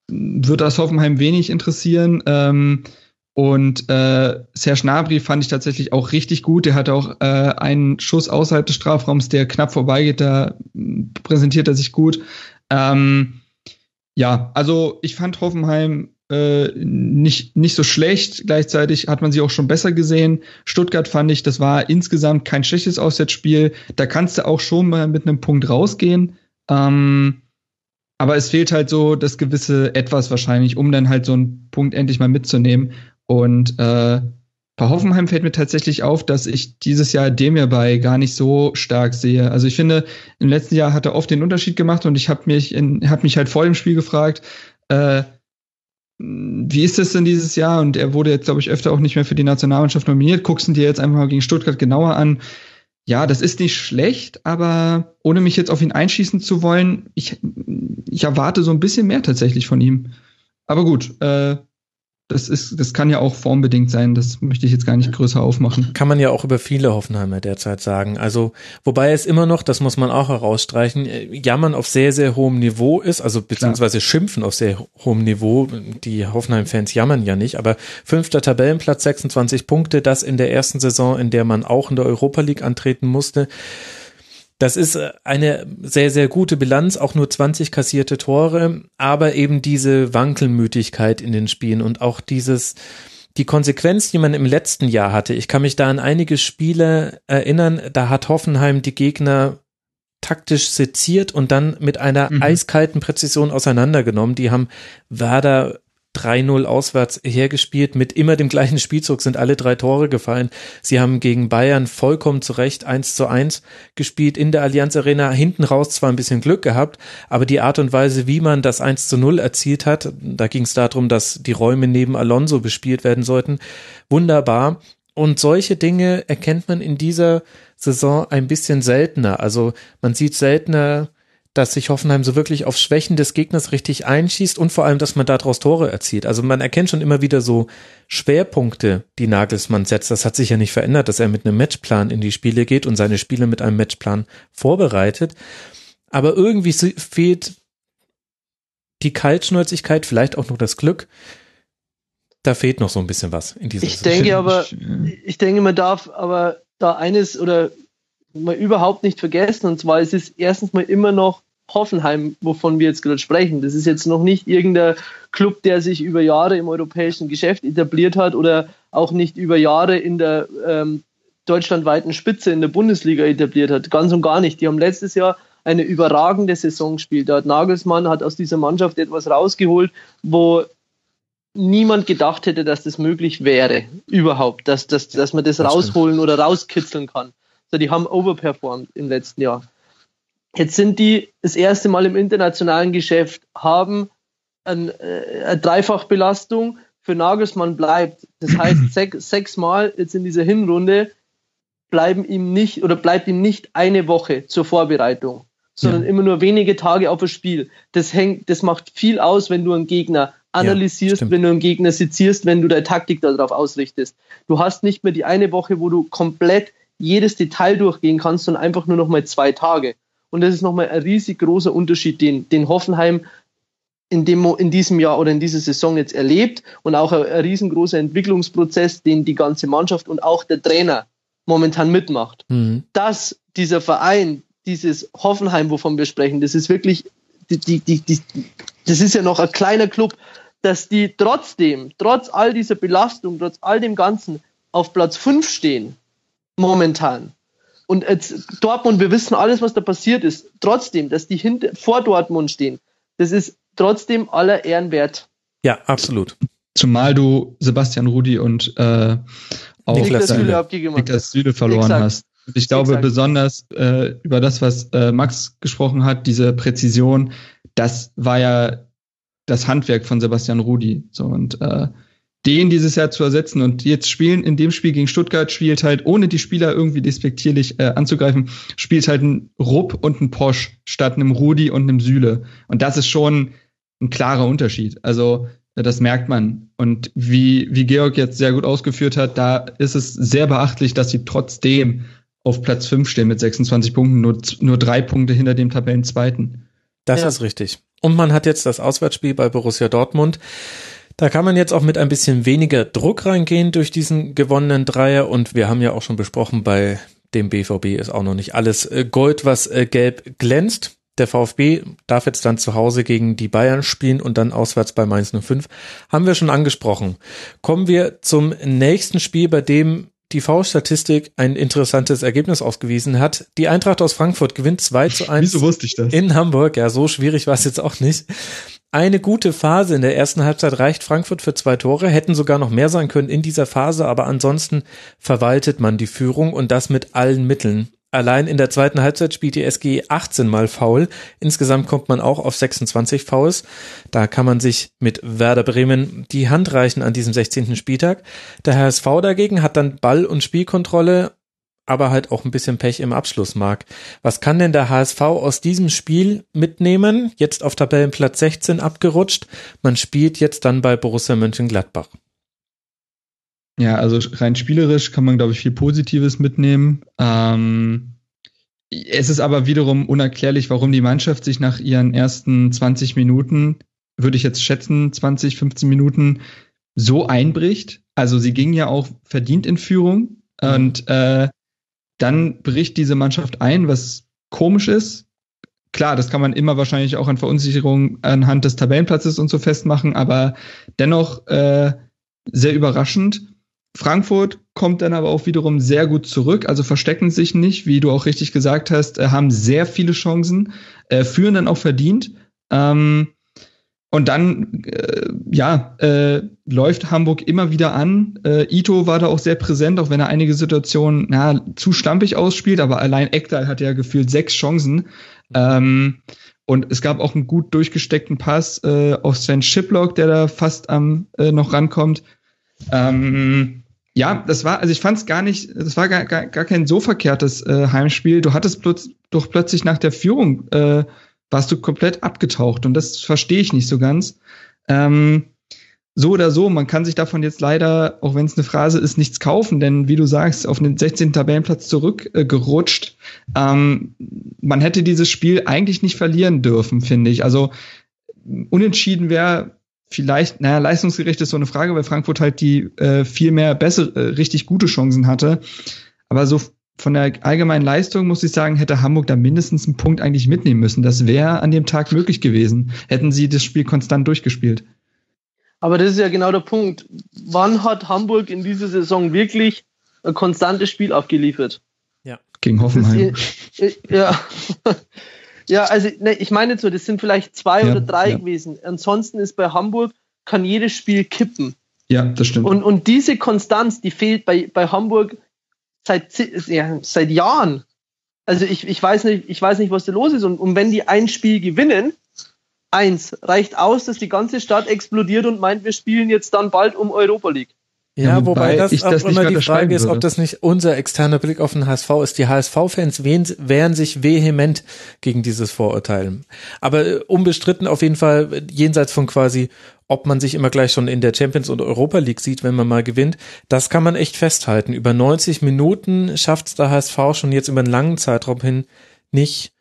wird das Hoffenheim wenig interessieren. Ähm, und äh, Serge Gnabry fand ich tatsächlich auch richtig gut. Der hatte auch äh, einen Schuss außerhalb des Strafraums, der knapp vorbeigeht. Da präsentiert er sich gut. Ähm, ja, also ich fand Hoffenheim äh, nicht, nicht so schlecht. Gleichzeitig hat man sie auch schon besser gesehen. Stuttgart fand ich, das war insgesamt kein schlechtes Auswärtsspiel. Da kannst du auch schon mal mit einem Punkt rausgehen. Ähm, aber es fehlt halt so das gewisse Etwas wahrscheinlich, um dann halt so einen Punkt endlich mal mitzunehmen. Und äh, bei Hoffenheim fällt mir tatsächlich auf, dass ich dieses Jahr dem bei gar nicht so stark sehe. Also ich finde, im letzten Jahr hat er oft den Unterschied gemacht und ich habe mich, in, hab mich halt vor dem Spiel gefragt, äh, wie ist das denn dieses Jahr? Und er wurde jetzt, glaube ich, öfter auch nicht mehr für die Nationalmannschaft nominiert. Guckst du dir jetzt einfach mal gegen Stuttgart genauer an. Ja, das ist nicht schlecht, aber ohne mich jetzt auf ihn einschießen zu wollen, ich, ich erwarte so ein bisschen mehr tatsächlich von ihm. Aber gut, äh, das ist, das kann ja auch formbedingt sein. Das möchte ich jetzt gar nicht größer aufmachen. Kann man ja auch über viele Hoffenheimer derzeit sagen. Also, wobei es immer noch, das muss man auch herausstreichen, äh, jammern auf sehr, sehr hohem Niveau ist, also beziehungsweise schimpfen auf sehr hohem Niveau. Die Hoffenheim-Fans jammern ja nicht, aber fünfter Tabellenplatz, 26 Punkte, das in der ersten Saison, in der man auch in der Europa League antreten musste. Das ist äh, eine sehr, sehr gute Bilanz, auch nur 20 kassierte Tore, aber eben diese Wankelmütigkeit in den Spielen und auch dieses, die Konsequenz, die man im letzten Jahr hatte. Ich kann mich da an einige Spiele erinnern, da hat Hoffenheim die Gegner taktisch seziert und dann mit einer mhm. eiskalten Präzision auseinandergenommen. Die haben Werder 3-0 auswärts hergespielt. Mit immer dem gleichen Spielzug sind alle drei Tore gefallen. Sie haben gegen Bayern vollkommen zu Recht 1 zu 1 gespielt in der Allianz Arena. Hinten raus zwar ein bisschen Glück gehabt, aber die Art und Weise, wie man das 1 zu 0 erzielt hat, da ging es darum, dass die Räume neben Alonso bespielt werden sollten. Wunderbar. Und solche Dinge erkennt man in dieser Saison ein bisschen seltener. Also man sieht seltener dass sich Hoffenheim so wirklich auf Schwächen des Gegners richtig einschießt und vor allem, dass man daraus Tore erzielt. Also man erkennt schon immer wieder so Schwerpunkte, die Nagelsmann setzt. Das hat sich ja nicht verändert, dass er mit einem Matchplan in die Spiele geht und seine Spiele mit einem Matchplan vorbereitet. Aber irgendwie fehlt die Kaltschnäuzigkeit, vielleicht auch noch das Glück. Da fehlt noch so ein bisschen was in dieser Ich Saison. denke aber, ich denke, man darf aber da eines oder mal überhaupt nicht vergessen. Und zwar ist es erstens mal immer noch Hoffenheim, wovon wir jetzt gerade sprechen. Das ist jetzt noch nicht irgendein Club, der sich über Jahre im europäischen Geschäft etabliert hat oder auch nicht über Jahre in der ähm, deutschlandweiten Spitze in der Bundesliga etabliert hat. Ganz und gar nicht. Die haben letztes Jahr eine überragende Saison gespielt. Da hat Nagelsmann hat aus dieser Mannschaft etwas rausgeholt, wo niemand gedacht hätte, dass das möglich wäre. Überhaupt. Dass, dass, dass man das, rausholen oder rauskitzeln kann. So, die haben overperformed im letzten Jahr. Jetzt sind die das erste Mal im internationalen Geschäft, haben ein, äh, eine Dreifachbelastung. Für Nagelsmann bleibt. Das heißt, <clears throat> sechs, sechs Mal jetzt in dieser Hinrunde bleiben ihm nicht oder bleibt ihm nicht eine Woche zur Vorbereitung, sondern ja. immer nur wenige Tage auf das Spiel. Das hängt, das macht viel aus, wenn du einen Gegner analysierst, ja, wenn du einen Gegner sezierst, wenn du deine Taktik darauf ausrichtest. Du hast nicht mehr die eine Woche, wo du komplett jedes Detail durchgehen kannst, sondern einfach nur noch mal zwei Tage. Und das ist nochmal ein riesig großer Unterschied, den, den Hoffenheim in, dem, in diesem Jahr oder in dieser Saison jetzt erlebt und auch ein, ein riesengroßer Entwicklungsprozess, den die ganze Mannschaft und auch der Trainer momentan mitmacht. Mhm. Dass dieser Verein, dieses Hoffenheim, wovon wir sprechen, das ist wirklich, die, die, die, die, das ist ja noch ein kleiner Club, dass die trotzdem, trotz all dieser Belastung, trotz all dem Ganzen auf Platz 5 stehen, momentan. Und jetzt Dortmund, wir wissen alles, was da passiert ist. Trotzdem, dass die hinter, vor Dortmund stehen, das ist trotzdem aller Ehren wert. Ja, absolut. Zumal du Sebastian Rudi und äh, auch Niklas Süle, Niklas Süle verloren Exakt. hast. Und ich glaube Exakt. besonders äh, über das, was äh, Max gesprochen hat, diese Präzision, das war ja das Handwerk von Sebastian Rudi. So und äh, den dieses Jahr zu ersetzen und jetzt spielen in dem Spiel gegen Stuttgart spielt halt ohne die Spieler irgendwie despektierlich äh, anzugreifen spielt halt ein Rupp und ein Posch statt einem Rudi und einem Süle und das ist schon ein klarer Unterschied. Also äh, das merkt man. Und wie, wie Georg jetzt sehr gut ausgeführt hat, da ist es sehr beachtlich, dass sie trotzdem auf Platz 5 stehen mit 26 Punkten, nur, nur drei Punkte hinter dem Tabellenzweiten. Das ja. ist richtig. Und man hat jetzt das Auswärtsspiel bei Borussia Dortmund. Da kann man jetzt auch mit ein bisschen weniger Druck reingehen durch diesen gewonnenen Dreier. Und wir haben ja auch schon besprochen, bei dem BVB ist auch noch nicht alles äh, Gold, was äh, gelb glänzt. Der VfB darf jetzt dann zu Hause gegen die Bayern spielen und dann auswärts bei Mainz 05. Haben wir schon angesprochen. Kommen wir zum nächsten Spiel, bei dem die V-Statistik ein interessantes Ergebnis ausgewiesen hat. Die Eintracht aus Frankfurt gewinnt 2 zu 1 Wieso wusste ich das? in Hamburg. Ja, so schwierig war es jetzt auch nicht. Eine gute Phase in der ersten Halbzeit reicht Frankfurt für zwei Tore, hätten sogar noch mehr sein können in dieser Phase, aber ansonsten verwaltet man die Führung und das mit allen Mitteln. Allein in der zweiten Halbzeit spielt die SG 18 mal faul. Insgesamt kommt man auch auf 26 Fouls. Da kann man sich mit Werder Bremen die Hand reichen an diesem 16. Spieltag. Der HSV dagegen hat dann Ball- und Spielkontrolle, aber halt auch ein bisschen Pech im Abschlussmark. Was kann denn der HSV aus diesem Spiel mitnehmen? Jetzt auf Tabellenplatz 16 abgerutscht. Man spielt jetzt dann bei Borussia Mönchengladbach. Ja, also rein spielerisch kann man, glaube ich, viel Positives mitnehmen. Ähm, es ist aber wiederum unerklärlich, warum die Mannschaft sich nach ihren ersten 20 Minuten, würde ich jetzt schätzen, 20, 15 Minuten, so einbricht. Also sie ging ja auch verdient in Führung mhm. und äh, dann bricht diese Mannschaft ein, was komisch ist. Klar, das kann man immer wahrscheinlich auch an Verunsicherung anhand des Tabellenplatzes und so festmachen, aber dennoch äh, sehr überraschend. Frankfurt kommt dann aber auch wiederum sehr gut zurück, also verstecken sich nicht, wie du auch richtig gesagt hast, äh, haben sehr viele Chancen, äh, führen dann auch verdient. Ähm, und dann, äh, ja, äh, läuft Hamburg immer wieder an. Äh, Ito war da auch sehr präsent, auch wenn er einige Situationen na, zu schlampig ausspielt, aber allein Ekdal hat ja gefühlt sechs Chancen. Ähm, und es gab auch einen gut durchgesteckten Pass äh, auf Sven Shiplock, der da fast am äh, noch rankommt. Ähm, ja, das war, also ich fand es gar nicht, das war gar, gar, gar kein so verkehrtes äh, Heimspiel. Du hattest plötz, doch plötzlich nach der Führung, äh, warst du komplett abgetaucht und das verstehe ich nicht so ganz. Ähm, so oder so, man kann sich davon jetzt leider, auch wenn es eine Phrase ist, nichts kaufen, denn wie du sagst, auf den 16. Tabellenplatz zurückgerutscht. Äh, ähm, man hätte dieses Spiel eigentlich nicht verlieren dürfen, finde ich. Also unentschieden wäre vielleicht, naja, leistungsgerecht ist so eine Frage, weil Frankfurt halt die äh, viel mehr bessere, äh, richtig gute Chancen hatte. Aber so von der allgemeinen Leistung muss ich sagen, hätte Hamburg da mindestens einen Punkt eigentlich mitnehmen müssen. Das wäre an dem Tag möglich gewesen, hätten sie das Spiel konstant durchgespielt. Aber das ist ja genau der Punkt. Wann hat Hamburg in dieser Saison wirklich ein konstantes Spiel abgeliefert? Ja. Gegen Hoffenheim. Ist, ja. <laughs> Ja, also ne, ich meine jetzt so, das sind vielleicht zwei ja, oder drei ja. gewesen. Ansonsten ist bei Hamburg, kann jedes Spiel kippen. Ja, das stimmt. Und, und diese Konstanz, die fehlt bei, bei Hamburg seit, ja, seit Jahren. Also ich, ich, weiß nicht, ich weiß nicht, was da los ist. Und, und wenn die ein Spiel gewinnen, eins, reicht aus, dass die ganze Stadt explodiert und meint, wir spielen jetzt dann bald um Europa League. Ja, wobei, das auch das immer die Frage ist, ob das nicht unser externer Blick auf den HSV ist. Die HSV-Fans wehren sich vehement gegen dieses Vorurteil. Aber äh, unbestritten auf jeden Fall jenseits von quasi, ob man sich immer gleich schon in der Champions und Europa League sieht, wenn man mal gewinnt, das kann man echt festhalten. Über 90 Minuten schafft es der HSV schon jetzt über einen langen Zeitraum hin nicht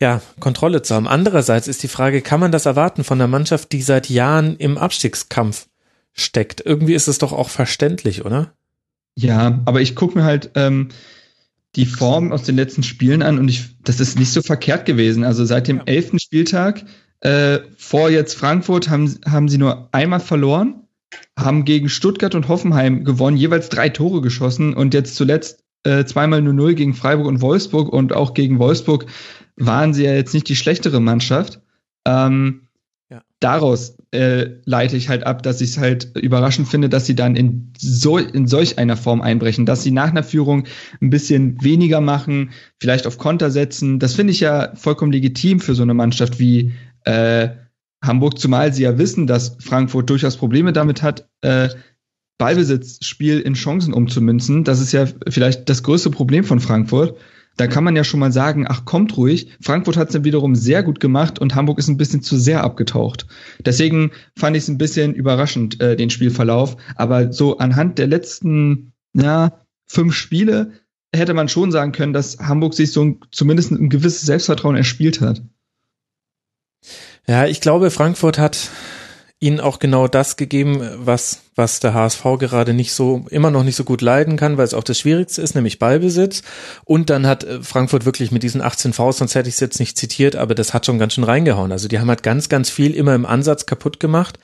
ja, Kontrolle zu haben. Andererseits ist die Frage, kann man das erwarten von einer Mannschaft, die seit Jahren im Abstiegskampf steckt. Irgendwie ist es doch auch verständlich, oder? Ja, aber ich gucke mir halt ähm, die Form aus den letzten Spielen an und ich, das ist nicht so verkehrt gewesen. Also seit dem elften Spieltag äh, vor jetzt Frankfurt haben, haben sie nur einmal verloren, haben gegen Stuttgart und Hoffenheim gewonnen, jeweils drei Tore geschossen und jetzt zuletzt äh, zweimal 0-0 gegen Freiburg und Wolfsburg und auch gegen Wolfsburg waren sie ja jetzt nicht die schlechtere Mannschaft. Ähm, ja. Daraus äh, leite ich halt ab, dass ich es halt überraschend finde, dass sie dann in, so, in solch einer Form einbrechen, dass sie nach einer Führung ein bisschen weniger machen, vielleicht auf Konter setzen. Das finde ich ja vollkommen legitim für so eine Mannschaft wie äh, Hamburg, zumal sie ja wissen, dass Frankfurt durchaus Probleme damit hat, äh, Ballbesitzspiel in Chancen umzumünzen. Das ist ja vielleicht das größte Problem von Frankfurt da kann man ja schon mal sagen, ach kommt ruhig. Frankfurt hat es dann wiederum sehr gut gemacht und Hamburg ist ein bisschen zu sehr abgetaucht. Deswegen fand ich es ein bisschen überraschend, äh, den Spielverlauf. Aber so anhand der letzten ja, fünf Spiele hätte man schon sagen können, dass Hamburg sich so ein, zumindest ein gewisses Selbstvertrauen erspielt hat. Ja, ich glaube, Frankfurt hat ihnen auch genau das gegeben, was, was der HSV gerade nicht so, immer noch nicht so gut leiden kann, weil es auch das Schwierigste ist, nämlich Ballbesitz. Und dann hat äh, Frankfurt wirklich mit diesen 18 Vs, sonst hätte ich es jetzt nicht zitiert, aber das hat schon ganz schön reingehauen. Also die haben halt ganz, ganz viel immer im Ansatz kaputt gemacht.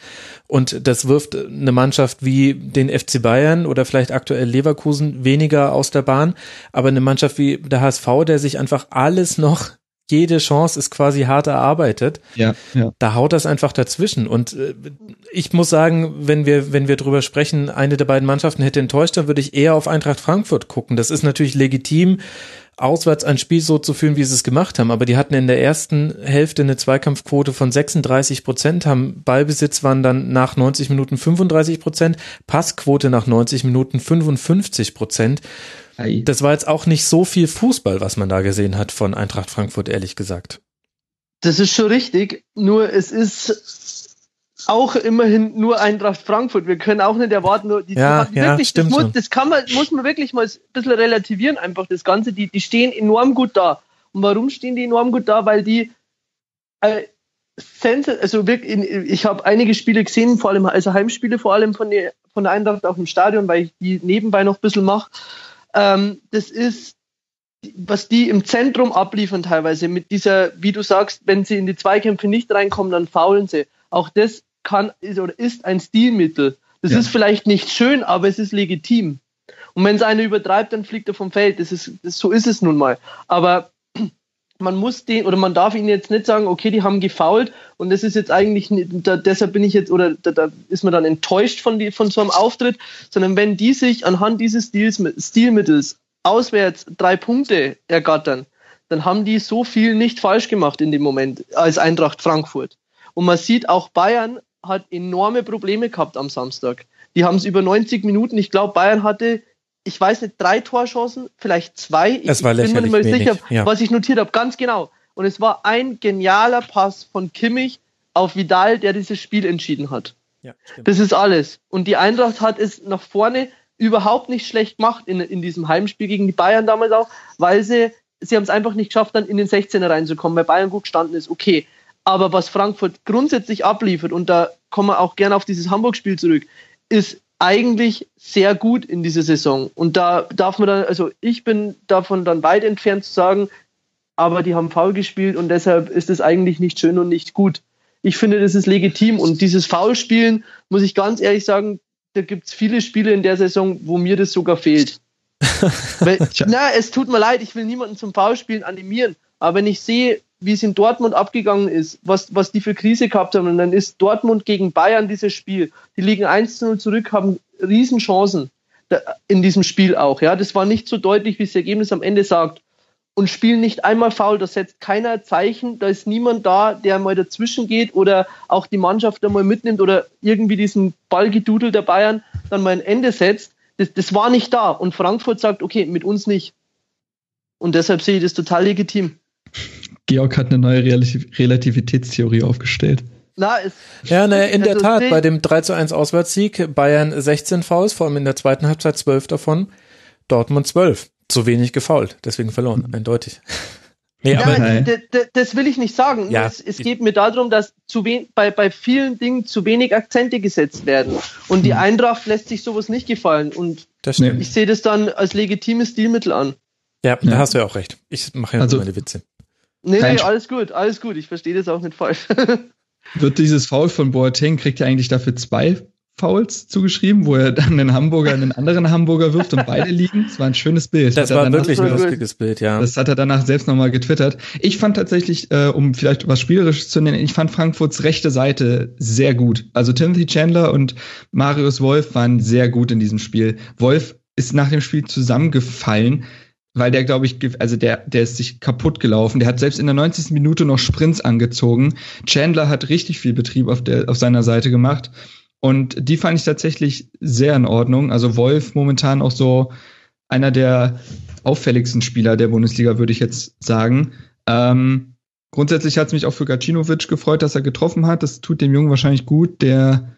Und das wirft eine Mannschaft wie den FC Bayern oder vielleicht aktuell Leverkusen weniger aus der Bahn. Aber eine Mannschaft wie der HSV, der sich einfach alles noch jede Chance ist quasi hart erarbeitet. Ja, ja. Da haut das einfach dazwischen. Und äh, ich muss sagen, wenn wir, wenn wir drüber sprechen, eine der beiden Mannschaften hätte enttäuscht, dann würde ich eher auf Eintracht Frankfurt gucken. Das ist natürlich legitim, auswärts ein Spiel so zu führen, wie sie es gemacht haben. Aber die hatten in der ersten Hälfte eine Zweikampfquote von 36 Prozent, haben Ballbesitz waren dann nach 90 Minuten 35 Prozent, Passquote nach 90 Minuten 55 Prozent. Das war jetzt auch nicht so viel Fußball, was man da gesehen hat von Eintracht Frankfurt, ehrlich gesagt. Das ist schon richtig, nur es ist auch immerhin nur Eintracht Frankfurt. Wir können auch nicht erwarten, nur die, ja, die ja, wirklich, das, muss, das kann man, muss man wirklich mal ein bisschen relativieren, einfach das Ganze. Die, die stehen enorm gut da. Und warum stehen die enorm gut da? Weil die äh, also wirklich, ich habe einige Spiele gesehen, vor allem also Heimspiele, vor allem von der, von der Eintracht auch im Stadion, weil ich die nebenbei noch ein bisschen mache. Ähm, das ist, was die im Zentrum abliefern teilweise mit dieser, wie du sagst, wenn sie in die Zweikämpfe nicht reinkommen, dann faulen sie. Auch das kann ist oder ist ein Stilmittel. Das ja. ist vielleicht nicht schön, aber es ist legitim. Und wenn es einer übertreibt, dann fliegt er vom Feld. Das ist, das, so ist es nun mal. Aber man muss den oder man darf ihnen jetzt nicht sagen, okay, die haben gefault und das ist jetzt eigentlich, da, deshalb bin ich jetzt oder da, da ist man dann enttäuscht von, die, von so einem Auftritt, sondern wenn die sich anhand dieses Stils, Stilmittels auswärts drei Punkte ergattern, dann haben die so viel nicht falsch gemacht in dem Moment als Eintracht Frankfurt. Und man sieht auch Bayern hat enorme Probleme gehabt am Samstag. Die haben es über 90 Minuten, ich glaube, Bayern hatte ich weiß nicht, drei Torchancen, vielleicht zwei. Es war ich bin mir nicht mehr sicher, ja. was ich notiert habe. Ganz genau. Und es war ein genialer Pass von Kimmich auf Vidal, der dieses Spiel entschieden hat. Ja, das ist alles. Und die Eintracht hat es nach vorne überhaupt nicht schlecht gemacht in, in diesem Heimspiel gegen die Bayern damals auch, weil sie, sie haben es einfach nicht geschafft, dann in den 16er reinzukommen, weil Bayern gut gestanden ist. Okay. Aber was Frankfurt grundsätzlich abliefert, und da kommen wir auch gerne auf dieses Hamburg-Spiel zurück, ist eigentlich sehr gut in dieser Saison. Und da darf man dann, also ich bin davon dann weit entfernt zu sagen, aber die haben faul gespielt und deshalb ist es eigentlich nicht schön und nicht gut. Ich finde, das ist legitim und dieses Foulspielen, muss ich ganz ehrlich sagen, da gibt es viele Spiele in der Saison, wo mir das sogar fehlt. <laughs> Weil, na, es tut mir leid, ich will niemanden zum Foulspielen animieren, aber wenn ich sehe, wie es in Dortmund abgegangen ist, was, was die für Krise gehabt haben. Und dann ist Dortmund gegen Bayern dieses Spiel. Die liegen 1 zu 0 zurück, haben Riesenchancen in diesem Spiel auch. Ja, das war nicht so deutlich, wie das Ergebnis am Ende sagt. Und spielen nicht einmal faul, da setzt keiner Zeichen, da ist niemand da, der mal dazwischen geht oder auch die Mannschaft da mal mitnimmt oder irgendwie diesen Ballgedudel der Bayern. dann mal ein Ende setzt, das, das war nicht da. Und Frankfurt sagt, okay, mit uns nicht. Und deshalb sehe ich das total legitim. Georg hat eine neue Relativitätstheorie aufgestellt. Na, es, ja, ne, in der Tat, bei dem 3 zu 1 Auswärtssieg Bayern 16 Fouls, vor allem in der zweiten Halbzeit 12 davon, Dortmund 12. Zu wenig gefault, deswegen verloren, mhm. eindeutig. Nee, aber das will ich nicht sagen. Ja. Es, es, geht mir darum, dass zu bei, bei vielen Dingen zu wenig Akzente gesetzt werden. Und die hm. Eintracht lässt sich sowas nicht gefallen. Und ich sehe das dann als legitimes Stilmittel an. Ja, da hast du ja auch recht. Ich mache ja also, meine Witze. Nee, nee, alles gut, alles gut. Ich verstehe das auch nicht falsch. <laughs> Wird dieses Foul von Boateng, kriegt er eigentlich dafür zwei Fouls zugeschrieben, wo er dann einen Hamburger in einen anderen Hamburger wirft und beide liegen. Das war ein schönes Bild. Das war wirklich ein lustiges Bild, ja. Das hat er danach selbst nochmal getwittert. Ich fand tatsächlich, äh, um vielleicht was Spielerisches zu nennen, ich fand Frankfurts rechte Seite sehr gut. Also Timothy Chandler und Marius Wolf waren sehr gut in diesem Spiel. Wolf ist nach dem Spiel zusammengefallen weil der, glaube ich, also der, der ist sich kaputt gelaufen. Der hat selbst in der 90. Minute noch Sprints angezogen. Chandler hat richtig viel Betrieb auf, der, auf seiner Seite gemacht. Und die fand ich tatsächlich sehr in Ordnung. Also Wolf momentan auch so einer der auffälligsten Spieler der Bundesliga, würde ich jetzt sagen. Ähm, grundsätzlich hat es mich auch für Gacinovic gefreut, dass er getroffen hat. Das tut dem Jungen wahrscheinlich gut, der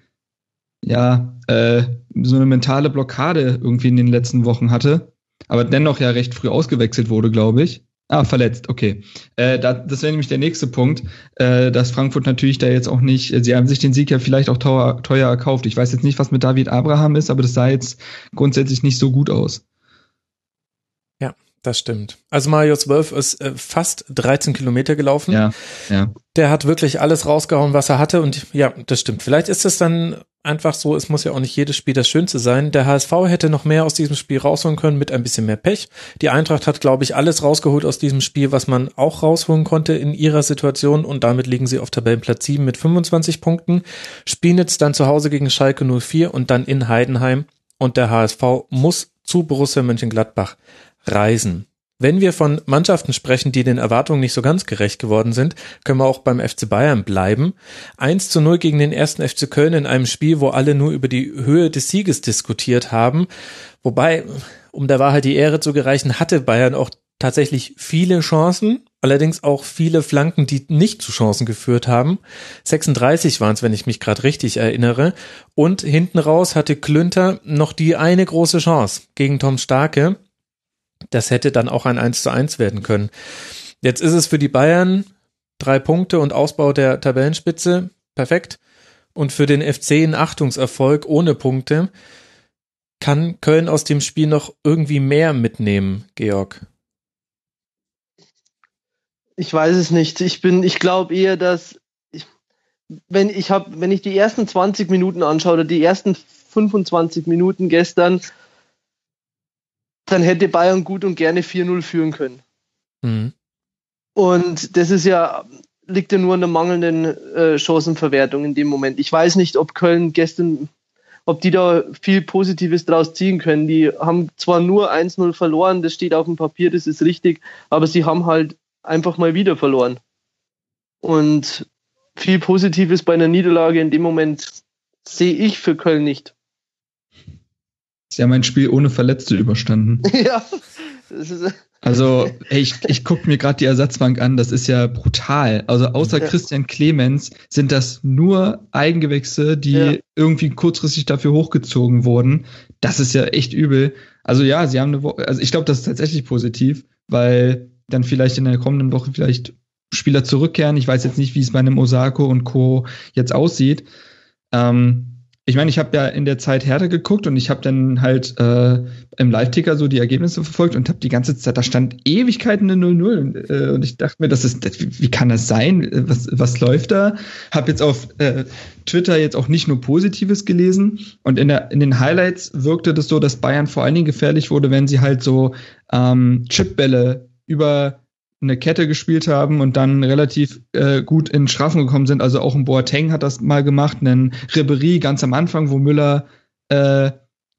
ja äh, so eine mentale Blockade irgendwie in den letzten Wochen hatte aber dennoch ja recht früh ausgewechselt wurde, glaube ich. Ah, verletzt, okay. Äh, da, das wäre nämlich der nächste Punkt, äh, dass Frankfurt natürlich da jetzt auch nicht, äh, sie haben sich den Sieg ja vielleicht auch teuer, teuer erkauft. Ich weiß jetzt nicht, was mit David Abraham ist, aber das sah jetzt grundsätzlich nicht so gut aus. Das stimmt. Also Marius Wolf ist äh, fast 13 Kilometer gelaufen. Ja, ja. Der hat wirklich alles rausgehauen, was er hatte und ja, das stimmt. Vielleicht ist es dann einfach so, es muss ja auch nicht jedes Spiel das Schönste sein. Der HSV hätte noch mehr aus diesem Spiel rausholen können mit ein bisschen mehr Pech. Die Eintracht hat, glaube ich, alles rausgeholt aus diesem Spiel, was man auch rausholen konnte in ihrer Situation und damit liegen sie auf Tabellenplatz 7 mit 25 Punkten. Spielen jetzt dann zu Hause gegen Schalke 04 und dann in Heidenheim und der HSV muss zu Borussia Mönchengladbach reisen. Wenn wir von Mannschaften sprechen, die den Erwartungen nicht so ganz gerecht geworden sind, können wir auch beim FC Bayern bleiben. 1 zu 0 gegen den ersten FC Köln in einem Spiel, wo alle nur über die Höhe des Sieges diskutiert haben. Wobei, um der Wahrheit die Ehre zu gereichen, hatte Bayern auch tatsächlich viele Chancen, allerdings auch viele Flanken, die nicht zu Chancen geführt haben. 36 waren es, wenn ich mich gerade richtig erinnere. Und hinten raus hatte Klünter noch die eine große Chance gegen Tom Starke das hätte dann auch ein 1 zu 1 werden können. Jetzt ist es für die Bayern drei Punkte und Ausbau der Tabellenspitze. Perfekt. Und für den FC ein Achtungserfolg ohne Punkte. Kann Köln aus dem Spiel noch irgendwie mehr mitnehmen, Georg? Ich weiß es nicht. Ich bin, ich glaube eher, dass ich, wenn ich habe, wenn ich die ersten 20 Minuten anschaue oder die ersten 25 Minuten gestern, dann hätte Bayern gut und gerne 4-0 führen können. Mhm. Und das ist ja, liegt ja nur an der mangelnden äh, Chancenverwertung in dem Moment. Ich weiß nicht, ob Köln gestern, ob die da viel Positives draus ziehen können. Die haben zwar nur 1-0 verloren, das steht auf dem Papier, das ist richtig, aber sie haben halt einfach mal wieder verloren. Und viel Positives bei einer Niederlage in dem Moment sehe ich für Köln nicht. Sie haben ein Spiel ohne Verletzte überstanden. <laughs> Ja. also, ey, ich, ich gucke mir gerade die Ersatzbank an, das ist ja brutal. Also außer ja. Christian Clemens sind das nur Eigengewächse, die ja. irgendwie kurzfristig dafür hochgezogen wurden. Das ist ja echt übel. Also ja, sie haben eine Woche, also ich glaube, das ist tatsächlich positiv, weil dann vielleicht in der kommenden Woche vielleicht Spieler zurückkehren. Ich weiß jetzt nicht, wie es bei einem Osako und Co. jetzt aussieht. Ähm, ich meine, ich habe ja in der Zeit Hertha geguckt und ich habe dann halt äh, im Live-Ticker so die Ergebnisse verfolgt und habe die ganze Zeit, da stand Ewigkeiten eine 0-0 äh, und ich dachte mir, das ist, wie kann das sein? Was, was läuft da? Habe jetzt auf äh, Twitter jetzt auch nicht nur Positives gelesen und in, der, in den Highlights wirkte das so, dass Bayern vor allen Dingen gefährlich wurde, wenn sie halt so ähm, Chipbälle über eine Kette gespielt haben und dann relativ äh, gut in Strafen gekommen sind. Also auch ein Boateng hat das mal gemacht, einen Ribery ganz am Anfang, wo Müller äh,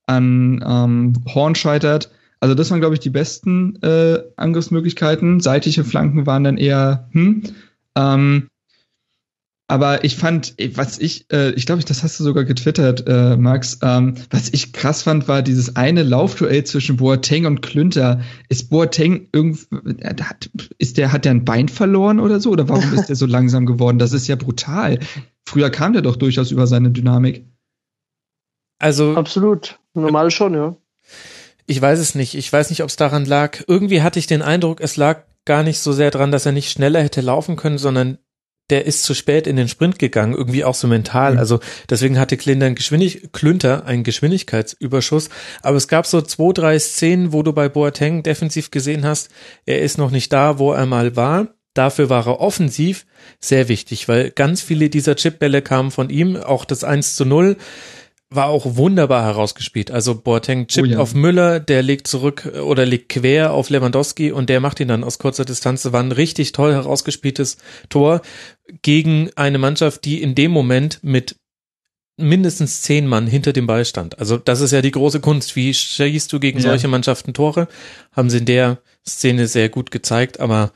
an ähm, Horn scheitert. Also das waren, glaube ich, die besten äh, Angriffsmöglichkeiten. Seitige Flanken waren dann eher, hm. Ähm, Aber ich fand, was ich, äh, ich glaube, das hast du sogar getwittert, äh, Max. Ähm, was ich krass fand, war dieses eine Laufduell zwischen Boateng und Klünter. Ist Boateng irgendwie, hat, ist der, hat der ein Bein verloren oder so? Oder warum ist der so <laughs> langsam geworden? Das ist ja brutal. Früher kam der doch durchaus über seine Dynamik. Also. Absolut. Normal schon, ja. Ich weiß es nicht. Ich weiß nicht, ob es daran lag. Irgendwie hatte ich den Eindruck, es lag gar nicht so sehr dran, dass er nicht schneller hätte laufen können, sondern der ist zu spät in den Sprint gegangen, irgendwie auch so mental. Mhm. Also deswegen hatte Klünter, ein Geschwindig Klünter einen Geschwindigkeitsüberschuss. Aber es gab so zwei, drei Szenen, wo du bei Boateng defensiv gesehen hast, er ist noch nicht da, wo er mal war. Dafür war er offensiv sehr wichtig, weil ganz viele dieser Chipbälle kamen von ihm, auch das 1 zu 0 war auch wunderbar herausgespielt. Also Boateng chippt oh ja. auf Müller, der legt zurück äh, oder legt quer auf Lewandowski und der macht ihn dann aus kurzer Distanz. War ein richtig toll herausgespieltes Tor gegen eine Mannschaft, die in dem Moment mit mindestens zehn Mann hinter dem Ball stand. Also das ist ja die große Kunst. Wie schießt du gegen ja. solche Mannschaften Tore? Haben sie in der Szene sehr gut gezeigt, aber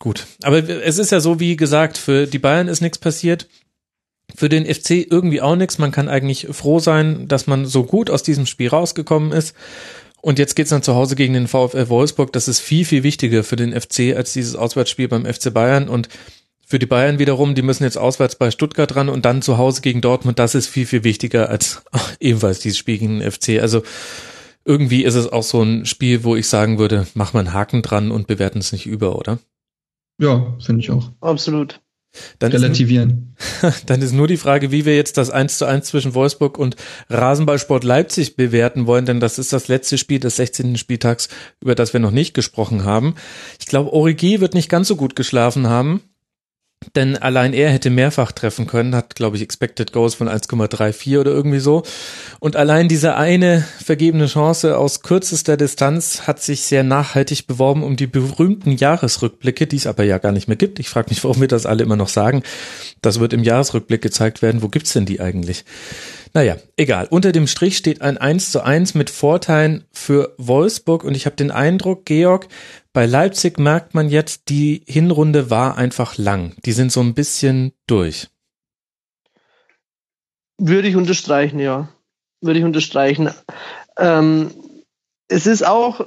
gut. Aber es ist ja so, wie gesagt, für die Bayern ist nichts passiert für den FC irgendwie auch nichts. Man kann eigentlich froh sein, dass man so gut aus diesem Spiel rausgekommen ist. Und jetzt geht's dann zu Hause gegen den VfL Wolfsburg. Das ist viel, viel wichtiger für den FC als dieses Auswärtsspiel beim FC Bayern. Und für die Bayern wiederum, die müssen jetzt auswärts bei Stuttgart ran und dann zu Hause gegen Dortmund. Das ist viel, viel wichtiger als ach, <laughs> ebenfalls dieses Spiel gegen den FC. Also irgendwie ist es auch so ein Spiel, wo ich sagen würde, mach mal einen Haken dran und bewerten es nicht über, oder? Ja, finde ich auch. Absolut. Dann relativieren. Ist, <laughs> dann ist nur die Frage, wie wir jetzt das 1 zu 1 zwischen Wolfsburg und Rasenballsport Leipzig bewerten wollen, denn das ist das letzte Spiel des 16. Spieltags, über das wir noch nicht gesprochen haben. Ich glaube, Origi wird nicht ganz so gut geschlafen haben. Denn allein er hätte mehrfach treffen können, hat, glaube ich, Expected Goals von 1,34 oder irgendwie so. Und allein diese eine vergebene Chance aus kürzester Distanz hat sich sehr nachhaltig beworben um die berühmten Jahresrückblicke, die es aber ja gar nicht mehr gibt. Ich frage mich, warum wir das alle immer noch sagen. Das wird im Jahresrückblick gezeigt werden. Wo gibt's denn die eigentlich? Naja, egal. Unter dem Strich steht ein 1 zu 1 mit Vorteilen für Wolfsburg und ich habe den Eindruck, Georg, bei Leipzig merkt man jetzt, die Hinrunde war einfach lang. Die sind so ein bisschen durch. Würde ich unterstreichen, ja. Würde ich unterstreichen. Ähm, es ist auch,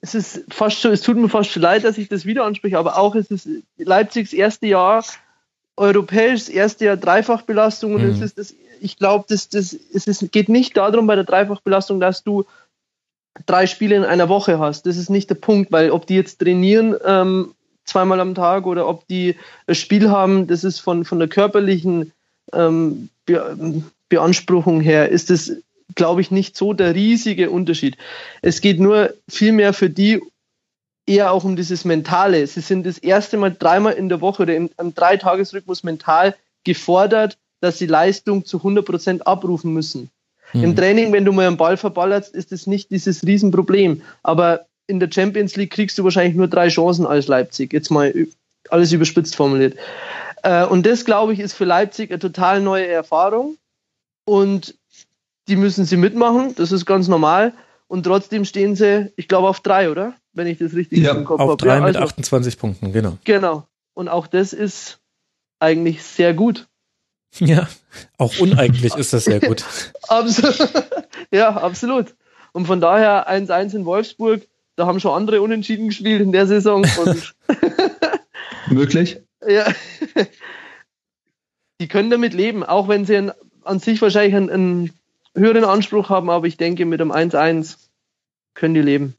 es ist fast schon, es tut mir fast schon leid, dass ich das wieder anspreche, aber auch es ist Leipzigs erste Jahr europäisch, erste Jahr Dreifachbelastung und mhm. es ist das, ich glaube, das, das, es ist, geht nicht darum bei der Dreifachbelastung, dass du drei Spiele in einer Woche hast. Das ist nicht der Punkt, weil ob die jetzt trainieren ähm, zweimal am Tag oder ob die ein Spiel haben, das ist von, von der körperlichen ähm, Be Beanspruchung her, ist das, glaube ich, nicht so der riesige Unterschied. Es geht nur viel mehr für die eher auch um dieses Mentale. Sie sind das erste Mal dreimal in der Woche oder im, im Dreitagesrhythmus mental gefordert, dass sie Leistung zu 100 Prozent abrufen müssen. Mhm. Im Training, wenn du mal einen Ball verballerst, ist das nicht dieses Riesenproblem. Aber in der Champions League kriegst du wahrscheinlich nur drei Chancen als Leipzig. Jetzt mal alles überspitzt formuliert. Äh, und das, glaube ich, ist für Leipzig eine total neue Erfahrung. Und die müssen sie mitmachen. Das ist ganz normal. Und trotzdem stehen sie, ich glaube, auf drei, oder? Wenn ich das richtig ja, im Kopf habe. Auf drei ja, also, mit 28 Punkten, genau. Genau. Und auch das ist eigentlich sehr gut. <laughs> Ja, auch uneigentlich ist das sehr gut. <laughs> absolut. Ja, absolut. Und von daher 1-1 in Wolfsburg, da haben schon andere unentschieden gespielt in der Saison. Möglich? <laughs> Ja. Die können damit leben, auch wenn sie an, an sich wahrscheinlich einen, einen höheren Anspruch haben, aber ich denke, mit einem 1-1 können die leben.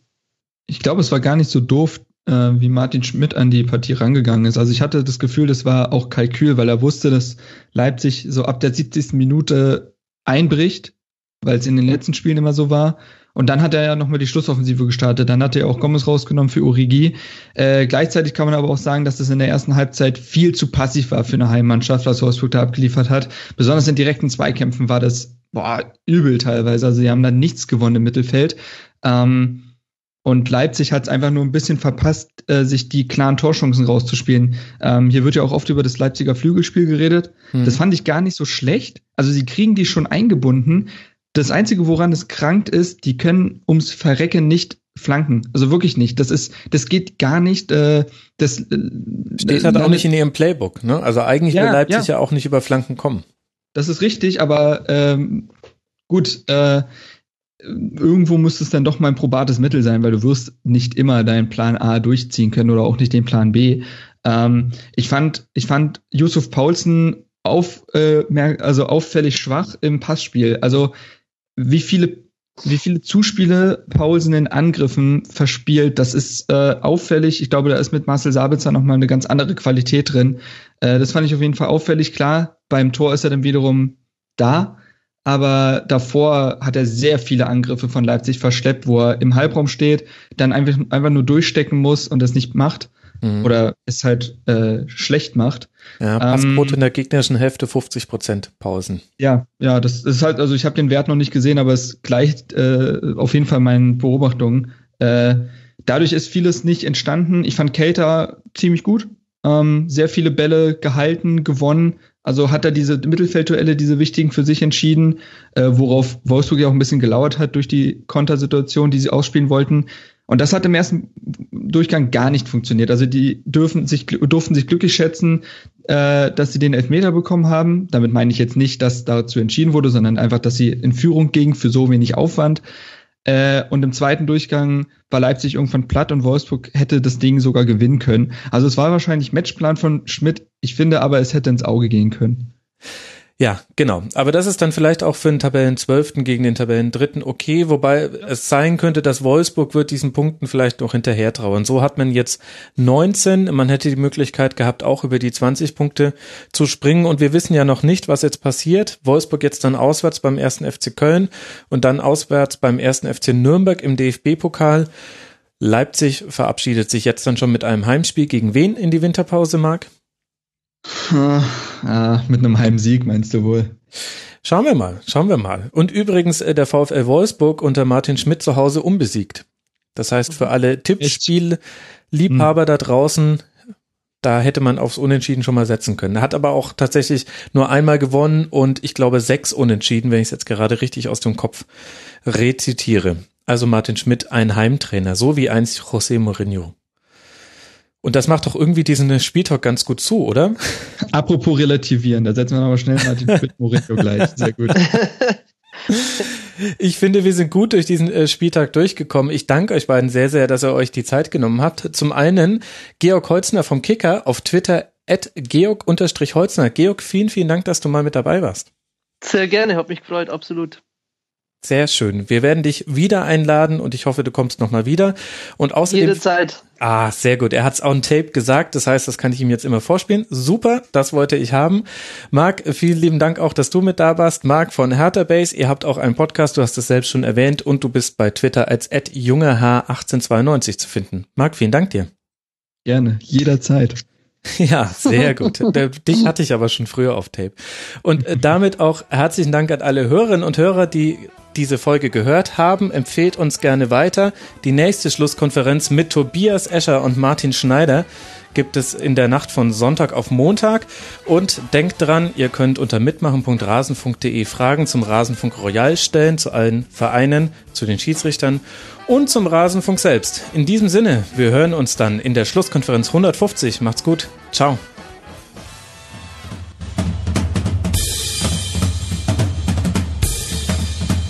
Ich glaube, es war gar nicht so doof, äh, wie Martin Schmidt an die Partie rangegangen ist. Also ich hatte das Gefühl, das war auch Kalkül, weil er wusste, dass Leipzig so ab der 70. Minute einbricht, weil es in den letzten Spielen immer so war. Und dann hat er ja nochmal die Schlussoffensive gestartet. Dann hat er auch Gomez rausgenommen für Urigi. Äh, gleichzeitig kann man aber auch sagen, dass das in der ersten Halbzeit viel zu passiv war für eine Heimmannschaft, was Wolfsburg da abgeliefert hat. Besonders in direkten Zweikämpfen war das boah, übel teilweise. Also sie haben da nichts gewonnen im Mittelfeld. Ähm, und Leipzig hat es einfach nur ein bisschen verpasst, äh, sich die klaren Torchancen rauszuspielen. Ähm, hier wird ja auch oft über das Leipziger Flügelspiel geredet. Hm. Das fand ich gar nicht so schlecht. Also sie kriegen die schon eingebunden. Das Einzige, woran es krankt ist, die können ums Verrecken nicht flanken. Also wirklich nicht. Das ist, das geht gar nicht. Äh, das äh, steht halt auch nicht in ihrem Playbook. Ne? Also eigentlich ja, will Leipzig ja. ja auch nicht über Flanken kommen. Das ist richtig, aber ähm, gut. Äh, irgendwo muss es dann doch mal ein probates Mittel sein, weil du wirst nicht immer deinen Plan A durchziehen können oder auch nicht den Plan B. Ähm, ich fand, ich fand Yusuf Paulsen auf, äh, also auffällig schwach im Passspiel. Also wie viele wie viele Zuspiele Paulsen in Angriffen verspielt, das ist äh, auffällig. Ich glaube, da ist mit Marcel Sabitzer nochmal eine ganz andere Qualität drin. Äh, das fand ich auf jeden Fall auffällig. Klar, beim Tor ist er dann wiederum da, aber davor hat er sehr viele Angriffe von Leipzig verschleppt, wo er im Halbraum steht, dann einfach, einfach nur durchstecken muss und das nicht macht mhm. oder es halt äh, schlecht macht. Ja, Passquote ähm, in der gegnerischen Hälfte 50 Prozent Pausen. Ja, ja, das ist halt, also ich habe den Wert noch nicht gesehen, aber es gleicht äh, auf jeden Fall meinen Beobachtungen. Äh, dadurch ist vieles nicht entstanden. Ich fand Cater ziemlich gut. Ähm, sehr viele Bälle gehalten, gewonnen. Also hat er diese Mittelfeldduelle, diese wichtigen für sich entschieden, äh, worauf Wolfsburg ja auch ein bisschen gelauert hat durch die Kontersituation, die sie ausspielen wollten. Und das hat im ersten Durchgang gar nicht funktioniert. Also die dürfen sich, durften sich glücklich schätzen, äh, dass sie den Elfmeter bekommen haben. Damit meine ich jetzt nicht, dass dazu entschieden wurde, sondern einfach, dass sie in Führung gingen für so wenig Aufwand. Äh, und im zweiten Durchgang war Leipzig irgendwann platt und Wolfsburg hätte das Ding sogar gewinnen können. Also es war wahrscheinlich Matchplan von Schmidt. Ich finde aber, es hätte ins Auge gehen können. Ja, genau. Aber das ist dann vielleicht auch für den Tabellenzwölften gegen den Tabellendritten okay, wobei es sein könnte, dass Wolfsburg wird diesen Punkten vielleicht noch hinterher trauern. So hat man jetzt 19, man hätte die Möglichkeit gehabt, auch über die 20 Punkte zu springen und wir wissen ja noch nicht, was jetzt passiert. Wolfsburg jetzt dann auswärts beim ersten FC Köln und dann auswärts beim ersten FC Nürnberg im DFB-Pokal. Leipzig verabschiedet sich jetzt dann schon mit einem Heimspiel gegen wen in die Winterpause, Marc? Ah, mit einem Heimsieg meinst du wohl? Schauen wir mal, schauen wir mal. Und übrigens äh, der VfL Wolfsburg unter Martin Schmidt zu Hause unbesiegt. Das heißt, für alle Tippspiel-Liebhaber da draußen, da hätte man aufs Unentschieden schon mal setzen können. Hat aber auch tatsächlich nur einmal gewonnen und ich glaube sechs Unentschieden, wenn ich es jetzt gerade richtig aus dem Kopf rezitiere. Also Martin Schmidt, ein Heimtrainer, so wie einst José Mourinho. Und das macht doch irgendwie diesen Spieltalk ganz gut zu, oder? Apropos relativieren, da setzen wir aber schnell mal den <laughs> Mourinho gleich. Sehr gut. Ich finde, wir sind gut durch diesen äh, Spieltag durchgekommen. Ich danke euch beiden sehr, sehr, dass ihr euch die Zeit genommen habt. Zum einen Georg Holzner vom Kicker auf Twitter at georg-holzner. Georg, vielen, vielen Dank, dass du mal mit dabei warst. Sehr gerne, hat mich gefreut, absolut. Sehr schön. Wir werden dich wieder einladen und ich hoffe, du kommst nochmal wieder. Und außerdem. Jede Zeit. Ah, sehr gut. Er hat es on Tape gesagt. Das heißt, das kann ich ihm jetzt immer vorspielen. Super, das wollte ich haben. Marc, vielen lieben Dank auch, dass du mit da warst. Marc von Hertha Base. Ihr habt auch einen Podcast, du hast es selbst schon erwähnt und du bist bei Twitter als jungerh1892 zu finden. Marc, vielen Dank dir. Gerne, jederzeit. <laughs> Ja, sehr gut. <laughs> Dich hatte ich aber schon früher auf Tape. Und äh, damit auch herzlichen Dank an alle Hörerinnen und Hörer, die diese Folge gehört haben, empfehlt uns gerne weiter. Die nächste Schlusskonferenz mit Tobias Escher und Martin Schneider gibt es in der Nacht von Sonntag auf Montag. Und denkt dran, ihr könnt unter mitmachen.rasenfunk.de Fragen zum Rasenfunk Royal stellen, zu allen Vereinen, zu den Schiedsrichtern und zum Rasenfunk selbst. In diesem Sinne, wir hören uns dann in der Schlusskonferenz 150. Macht's gut. Ciao.